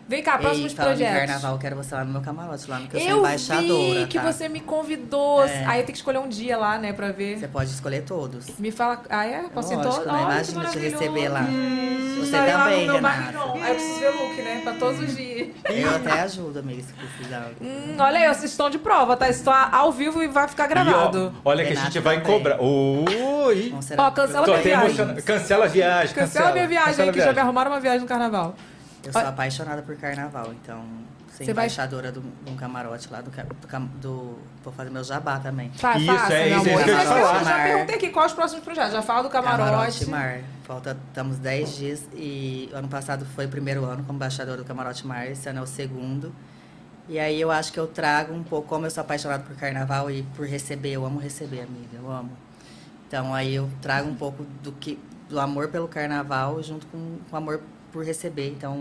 Vem cá, próximos Ei, falando de projetos. carnaval, eu quero você lá no meu camarote, lá no que eu, sou eu embaixadora, vi que tá? você me convidou. É. Aí eu tenho que escolher um dia lá, né, pra ver. Você pode escolher todos. Me fala. Ah, é? Posso ir Lógico, todo? né? Imagina te receber lá. Você Estarei lá também, no meu Renata. Marcão. Aí eu preciso ver o look, né? Pra todos os dias. Eu até ajudo, amiga, se precisar. Hum, olha aí, vocês estão de prova, tá? Estou ao vivo e vai ficar E, ó, gravado. olha que a gente vai cobrar. Oi! Ó, cancela minha até viagem. Cancela a viagem. Cancela minha viagem cancela a que já me arrumaram uma viagem no carnaval. Eu sou apaixonada por carnaval, então... Ser Você vai- embaixadora do- de um camarote lá, do, do, do... Vou fazer meu jabá também. Fa Isso, faça, é meu isso, é amor. isso que eu já perguntei aqui quais os próximos projetos. Já fala do camarote. Camarote Mar. Falta, estamos 10 dias e ano passado foi o primeiro ano como embaixador do Camarote Mar, esse ano é o segundo. E aí eu acho que eu trago um pouco, como eu sou apaixonada por carnaval e por receber, eu amo receber, amiga, eu amo. Então aí eu trago um pouco do que do amor pelo carnaval junto com o amor por receber. Então,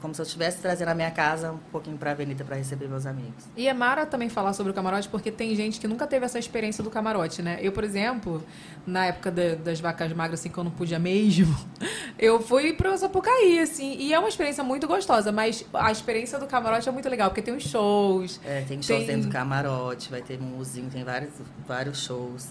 como se eu estivesse trazendo a minha casa um pouquinho pra avenida para receber meus amigos. E é mara também falar sobre o camarote, porque tem gente que nunca teve essa experiência do camarote, né? Eu, por exemplo, na época da- das vacas magras, assim, que eu não podia mesmo, eu fui pro Sapucaí, assim, e é uma experiência muito gostosa, mas a experiência do camarote é muito legal, porque tem os shows. É, tem shows dentro do camarote, vai ter música, tem vários, vários shows.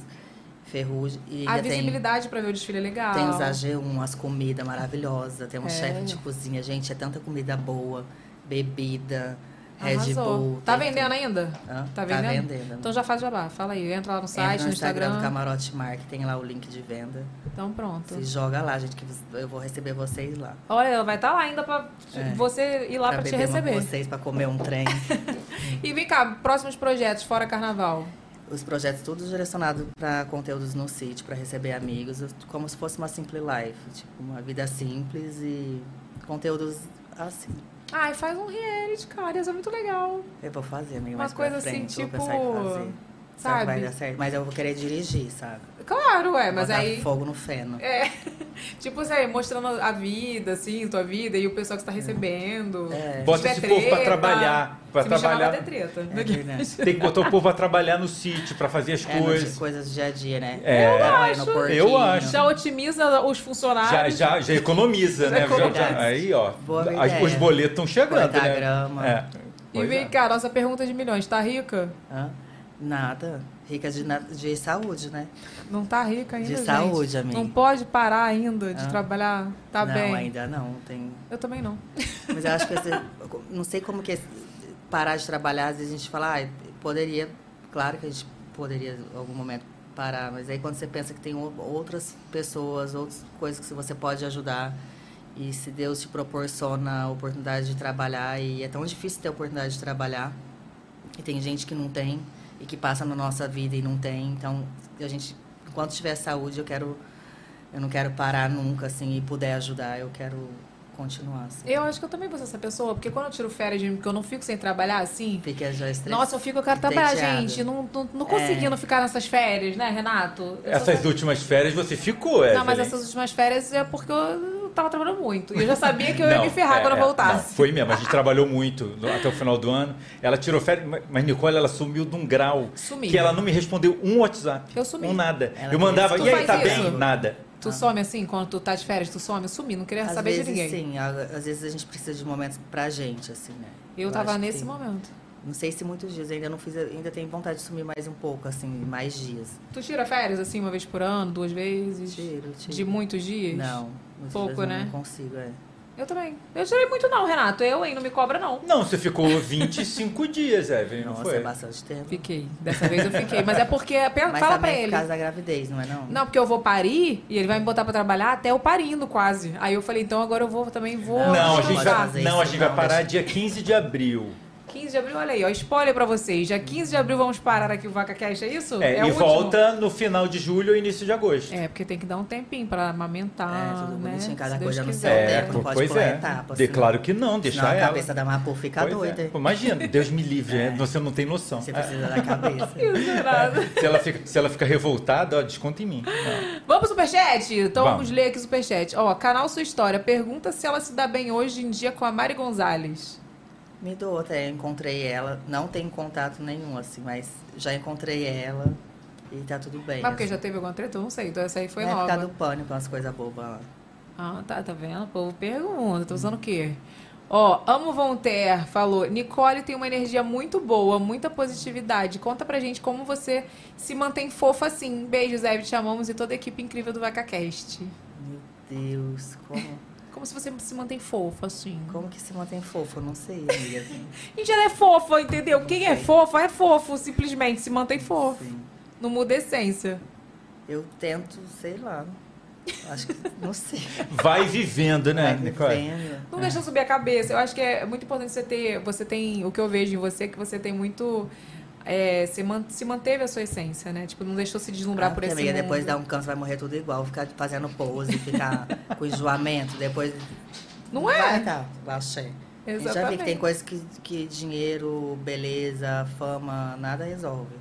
Ferrugem. E A visibilidade pra ver o desfile é legal. Tem os AG1, as comidas maravilhosas. Tem um É. chefe de cozinha. Gente, é tanta comida boa. Bebida, Red. Bull. Tá vendendo tudo. ainda? Hã? Tá Tá vendendo? vendendo. Então já faz jabá. Fala aí, entra lá no Entra site, no no Instagram, Instagram. do Camarote Mar, que tem lá o link de venda. Então pronto. Se joga lá, gente, que eu vou receber vocês lá. Olha, ela vai estar lá ainda pra É. você ir lá pra, te beber uma com receber. vocês, pra comer um trem. E vem cá, próximos projetos fora carnaval. Os projetos todos direcionados para conteúdos no sítio, para receber amigos, como se fosse uma simple life, tipo, uma vida simples e conteúdos assim. Ai, faz um reality, cara. Isso é muito legal. Eu vou fazer, amiga, Umas mais pra coisas assim, frente, vou tipo, pensar em fazer. Será que vai sabe? dar certo? Mas eu vou querer dirigir, sabe? Claro, é, mas Botar aí. fogo no feno. É. Tipo, assim, mostrando a vida, assim, tua vida e o pessoal que você tá recebendo. É. Bota Se esse tiver povo pra treta, trabalhar, pra se me trabalhar. ter treta. É verdade. Tem que botar o povo a trabalhar no sítio pra fazer as É, coisas. coisas do dia a dia, né? É. Eu acho. Eu acho. Já otimiza os funcionários. já, já economiza, Já né? Já- economiza. já- aí, ó. Boa as- ideia. os boletos estão chegando, Cortar né? grama. É. E vem é. cá, nossa pergunta de milhões. Tá rica? Hã? Nada. Rica de, de saúde, né? Não tá rica ainda, De gente. saúde, amiga. Não pode parar ainda de Hã? trabalhar. Tá não, bem. ainda não. Tem... Eu também não. Mas eu acho que esse- não sei como que é parar de trabalhar, às vezes a gente fala, ah, poderia, claro que a gente poderia em algum momento parar, mas aí quando você pensa que tem ou- outras pessoas, outras coisas que você pode ajudar, e se Deus te proporciona a oportunidade de trabalhar, e é tão difícil ter a oportunidade de trabalhar, e tem gente que não tem, e que passa na nossa vida e não tem, então a gente, enquanto tiver saúde, eu quero, eu não quero parar nunca, assim, e puder ajudar, eu quero continuar, assim. Eu acho que eu também vou ser essa pessoa, porque quando eu tiro férias, de mim, porque eu não fico sem trabalhar assim. Fica já estressado. Nossa, eu fico, eu quero trabalhar, gente. Não, não, não conseguindo ficar nessas férias, né, Renato? Eu Essas últimas férias você ficou, é. Não, mas essas últimas férias é porque eu tava trabalhando muito. E eu já sabia que eu ia me ferrar quando eu voltasse. foi mesmo, a gente trabalhou muito no- até o final do ano. Ela tirou férias, mas- Nicole, ela sumiu de um grau Sumi. que ela não me respondeu um WhatsApp. Eu sumi. Um nada. Ela eu mandava, e aí, tá isso? bem? Nada. Tu some assim, quando tu tá de férias, tu some? Eu sumi, não queria Às saber vezes de ninguém. sim, às vezes a gente precisa de momentos pra gente, assim, né? Eu tava acho que nesse momento. Não sei se muitos dias, ainda não fiz, ainda tenho vontade de sumir mais um pouco, assim, mais dias. Tu tira férias assim uma vez por ano, duas vezes? Tiro, tiro. De muitos dias? Não, muitos Pouco, dias eu né? Não consigo, é. Eu também. Eu tirei muito não, Renato. Eu, hein? Não me cobra, não. Não, você ficou 25 dias, Evelyn, não Nossa, foi? é bastante tempo. Fiquei. Dessa vez eu fiquei. Mas é porque... pe- Mas Fala pra é ele. por causa da gravidez, não é não? Não, porque eu vou parir e ele vai me botar pra trabalhar até eu parindo quase. Aí eu falei, então agora eu vou também vou Não, a gente vai, não, a gente vai parar dia 15 de abril. 15 de abril, olha aí, ó, spoiler pra vocês. Já 15 de abril vamos parar aqui o Vaca Cash, é isso? É, o e volta no final de julho ou início de agosto. É, porque tem que dar um tempinho pra amamentar, É, tudo né? bonitinho, cada Se Deus coisa no seu quiser. tempo, não pode pois pular é. etapa, De, senão- claro que não, deixar Senão a ela. cabeça da Mapu fica Pois é. doida. Pô, Imagina, Deus me livre, é, você não tem noção. Você precisa da cabeça. É. Se ela, fica, se ela fica revoltada, ó, desconta em mim. Não. Vamos pro superchat? Então vamos. Vamos. ler aqui o superchat. Ó, canal Sua História. Pergunta se ela se dá bem hoje em dia com a Mari Gonzalez. Me dou até, encontrei ela. Não tenho contato nenhum, assim, mas já encontrei ela e tá tudo bem. Mas porque assim. já teve alguma treta? Não sei. Então essa aí foi Na nova. época do pânico, umas coisas bobas lá. Ah, tá, tá vendo? O povo pergunta, tá usando o quê? Ó, Amo Voltaire falou: Nicole tem uma energia muito boa, muita positividade. Conta pra gente como você se mantém fofa assim. Beijos, Eve, te amamos e toda a equipe incrível do VacaCast. Meu Deus, como, Como se você se mantém fofa assim. como que se mantém fofo? Eu não sei, amiga. assim. Gente, ela é fofa, entendeu? Quem é fofa é fofo, simplesmente se mantém fofo. Não muda a essência. Eu tento, sei lá. Acho que, não sei. Vai vivendo, né, Vai Nicole? vivendo. Não deixa subir a cabeça. Eu acho que é muito importante você ter. Você tem. O que eu vejo em você é que você tem muito. É, se, man- se manteve a sua essência, né? Tipo, não deixou se deslumbrar Ah, por esse mundo. depois dá um câncer, vai morrer tudo igual. Ficar fazendo pose, ficar com enjoamento, depois... Não é? Vai, tá, axé. A gente já Exatamente. que tem coisas que, que dinheiro, beleza, fama, nada resolve.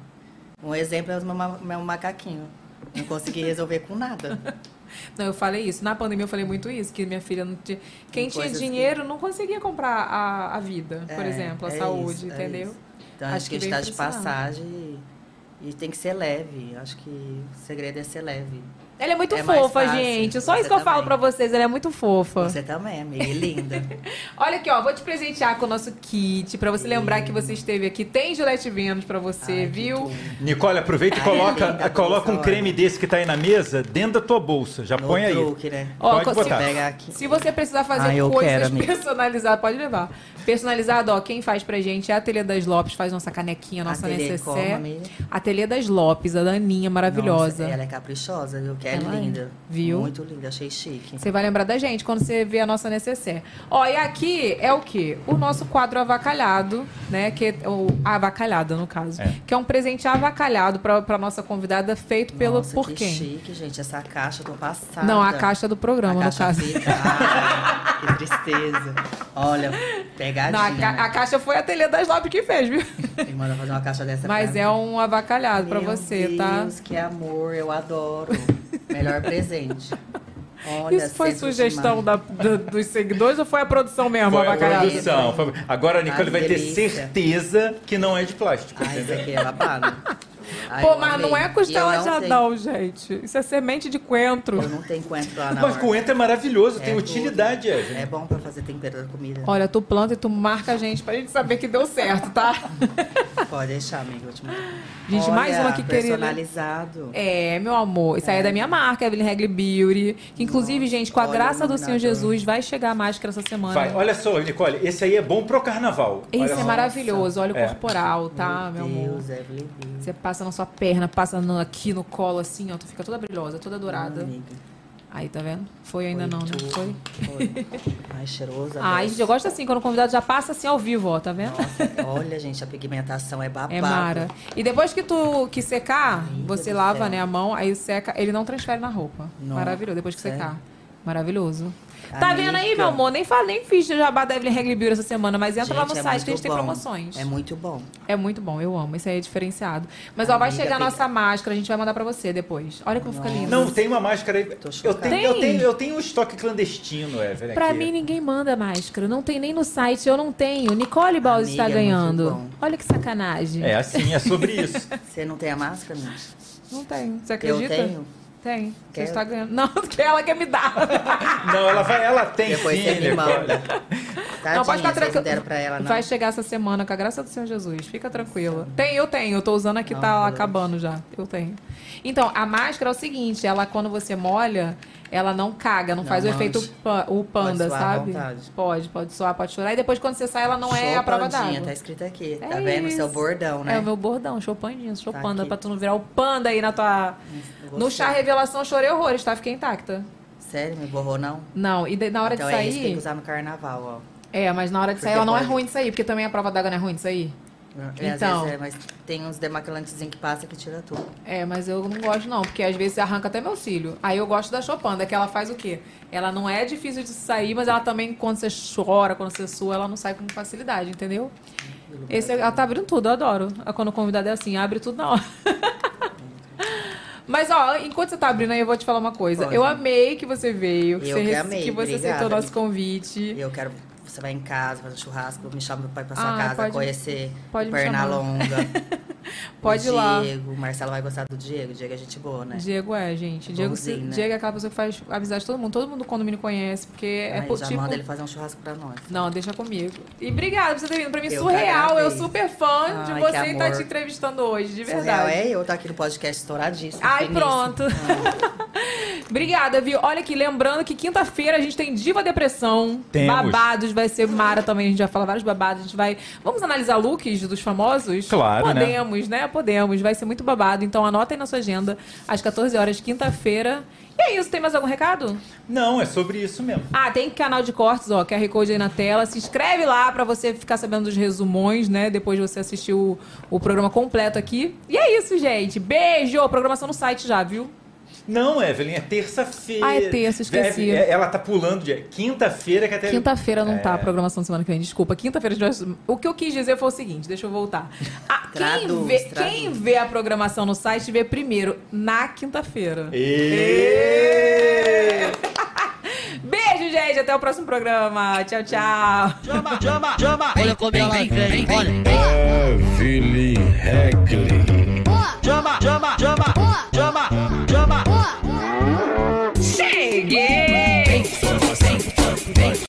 Um exemplo é o meu, meu macaquinho. Não consegui resolver com nada. Não, eu falei isso. Na pandemia eu falei muito isso, que minha filha não tinha. Quem tinha coisas que- dinheiro não conseguia comprar a, a vida, por É, exemplo, a é saúde, isso, é entendeu? isso. Então, acho, que a gente está de passagem e, e tem que ser leve. Acho que o segredo é ser leve. Ela é muito É fofa, gente. Só Você isso que eu falo pra vocês, ela é muito fofa. Você também, amiga, e linda. Olha aqui, ó, vou te presentear com o nosso kit, pra você lembrar que você esteve aqui. Tem Gillette Vênus pra você, viu? Nicole, aproveita e Ai, coloca, linda, coloca um creme desse que tá aí na mesa dentro da tua bolsa. Já No põe aí. truque, né? Ó, Pode se- botar. Pega aqui. Se você precisar fazer eu coisas quero, personalizadas, pode levar. Personalizado, ó, quem faz pra gente é a Ateliê das Lopes, faz nossa canequinha, nossa Ateliê como, necessaire. amiga? Ateliê das Lopes, a Daninha, maravilhosa. Nossa, ela é caprichosa, viu? Que é Ela é. linda. Viu? Muito linda, achei chique. Você vai lembrar da gente quando você vê a nossa necessaire. Ó, e aqui é o quê? O nosso quadro avacalhado, né? Que é o avacalhada, no caso. Que é um presente avacalhado pra, pra nossa convidada, feito pelo Nossa, por que quem? chique, gente. Essa caixa, eu tô passada. Não, a caixa do programa, A no caixa caso. que tristeza. Olha, pegadinha. Não, a, ca- né? a caixa foi a Ateliê das Lopes que fez, viu? Me manda fazer uma caixa dessa Mas pra é mim. um avacalhado pra Meu você, tá? Deus, que amor, eu adoro. Melhor presente. Olha, Isso foi sugestão da, do- dos seguidores ou foi a produção mesmo, Foi a produção. foi- Agora a Nicole Ai, vai ter delícia. certeza que não é de plástico. Ai, isso aqui é babado. Ai, Pô, mas não amei. é E costela eu de não Adão, gente. Isso é semente de coentro. Eu não tenho coentro lá na Mas coentro é maravilhoso, tem É utilidade, Evelyn. É bom pra fazer tempero da comida. Olha, tu planta e tu marca a gente pra gente saber que deu certo, tá? Pode deixar, amiga. Eu te. Gente, Olha, mais uma que querida. personalizado. É, meu amor. Isso aí é da minha marca, Evelyn Regli Beauty. Que inclusive, gente, com a olha graça do Senhor. Jesus, vai chegar a máscara essa semana. Vai, olha só, Nicole, esse aí é bom pro carnaval. Esse Olha é só. maravilhoso. Olha o É. corporal, tá, meu, amor? Deus, Evelyn. Você passa na sua perna, passa no- aqui no colo, assim, ó. Tu fica toda brilhosa, toda dourada. Amiga. Aí, tá vendo? Foi ainda não, né? Foi? Foi. Ai, cheirosa. Ai, gente, eu gosto assim, quando o convidado já passa assim ao vivo, ó, tá vendo? Olha, gente, a pigmentação é babado. É mara. E depois que tu que secar, você do lava, né, a mão, aí seca, ele não transfere na roupa. Não. Maravilhoso, depois que Sério? secar. Maravilhoso. Tá vendo aí, Amiga. meu amor? Nem, falei, nem fiz jabá da Evelyn Regli Beauty essa semana, mas entra lá no Gente, é site que a gente tem bom. promoções. É muito bom. É muito bom, eu amo. Isso aí é diferenciado. Mas ó, vai Amiga, chegar a nossa máscara, a gente vai mandar pra você depois. Olha como fica lindo. Não, tem uma máscara aí. Eu tenho, eu, Tem? tenho, eu tenho um estoque clandestino, Evelyn. Pra aqui. mim, ninguém manda máscara. Não tem nem no site, eu não tenho. Nicole Balls Amiga, está é ganhando. Olha que sacanagem. É assim, é sobre isso. Você não tem a máscara, amiga? Não tenho. Você Eu acredita? tenho. Tem. Você Quer? está ganhando. Não, que ela quer me dar. Não, ela, vai, ela tem Depois sim, você me manda. Tadinha, não, pode ficar vocês não tranquilo. deram pra ela, não. Vai chegar essa semana com a graça do Senhor Jesus. Fica tranquila. Tem, eu tenho. Eu tô usando aqui, tá Não, acabando já. Eu tenho. Então, a máscara é o seguinte: ela, quando você molha, ela não caga, não, Não faz o efeito pa- o panda, sabe? Pode, pode suar, pode chorar. E depois, quando você sai, ela não é Show a prova d'água. Tá escrito aqui. É tá vendo? Seu isso. bordão, né? É o meu bordão, show pandinha, show Tá panda, aqui. pra tu não virar o panda aí na tua. eu No chá revelação eu chorei horrores, tá? Fiquei intacta. Sério, me borrou, não? Não, e de- na hora então de é isso que tem que sair. usar no carnaval, ó. É, mas na hora de sair Porque ela não é ruim de sair, porque também a prova d'água não é ruim de sair. É, às Então. vezes é, mas tem uns demaquilantes que passa que tira tudo. É, mas eu não gosto não, porque às vezes arranca até meu cílio. Aí eu gosto da Chopanda, que ela faz o quê? Ela não é difícil de sair, mas ela também, quando você chora, quando você sua, ela não sai com facilidade, entendeu? Esse, ela tá abrindo tudo, eu adoro. Quando o convidado é assim, abre tudo na hora. Mas, ó, enquanto você tá abrindo aí, eu vou te falar uma coisa. Pode. Eu amei que você veio, que Eu você, que amei, que você obrigada, aceitou o nosso convite. Eu quero. Você vai em casa, fazer churrasco, me chama pra ir pra sua Ah, casa, pode- conhecer pode. Pernalonga. Pode o ir lá. Diego, o Marcelo vai gostar do Diego. Diego é gente boa, né? Diego é, gente. Diego, se- né? Diego é aquela pessoa que faz amizade de todo mundo. Todo mundo do condomínio conhece, porque é Ai, po- já tipo... manda ele fazer um churrasco pra nós. Não, deixa comigo. E obrigada por você ter vindo. Pra mim, Eu surreal. Eu super fã de Ai, você que e tá te entrevistando hoje, de Surreal verdade. é eu, tá aqui no podcast estouradíssimo. Ai, pronto. Obrigada, viu? Olha aqui, lembrando que quinta-feira a gente tem Diva Depressão. Temos. Babados, vai ser Mara também. A gente vai falar vários babados. A gente vai. Vamos analisar looks dos famosos? Claro, né? Podemos, né? Podemos. Vai ser muito babado. Então anota aí na sua agenda, às 14 horas, quinta-feira. E é isso. Tem mais algum recado? Não, é sobre isso mesmo. Ah, tem canal de cortes, ó, QR Code aí na tela. Se inscreve lá pra você ficar sabendo dos resumões, né? Depois de você assistir o, o programa completo aqui. E é isso, gente. Beijo! Programação no site já, viu? Não, Evelyn, é terça-feira. Ah, é terça, esqueci. É- Ela tá pulando de quinta-feira que até. Quinta-feira não tá a É. programação da semana que vem, desculpa. Quinta-feira a gente vai... O que eu quis dizer foi o seguinte, deixa eu voltar. Ah, quem, Traduz, vê, traduz. quem vê a programação no site vê primeiro na quinta-feira. Beijo, gente. Até o próximo programa. Tchau, tchau. Chama, chama, chama. Olha como ela vem, vem, olha. Evelyn Regli chama, chama, chama, chama, chama. Cheguei!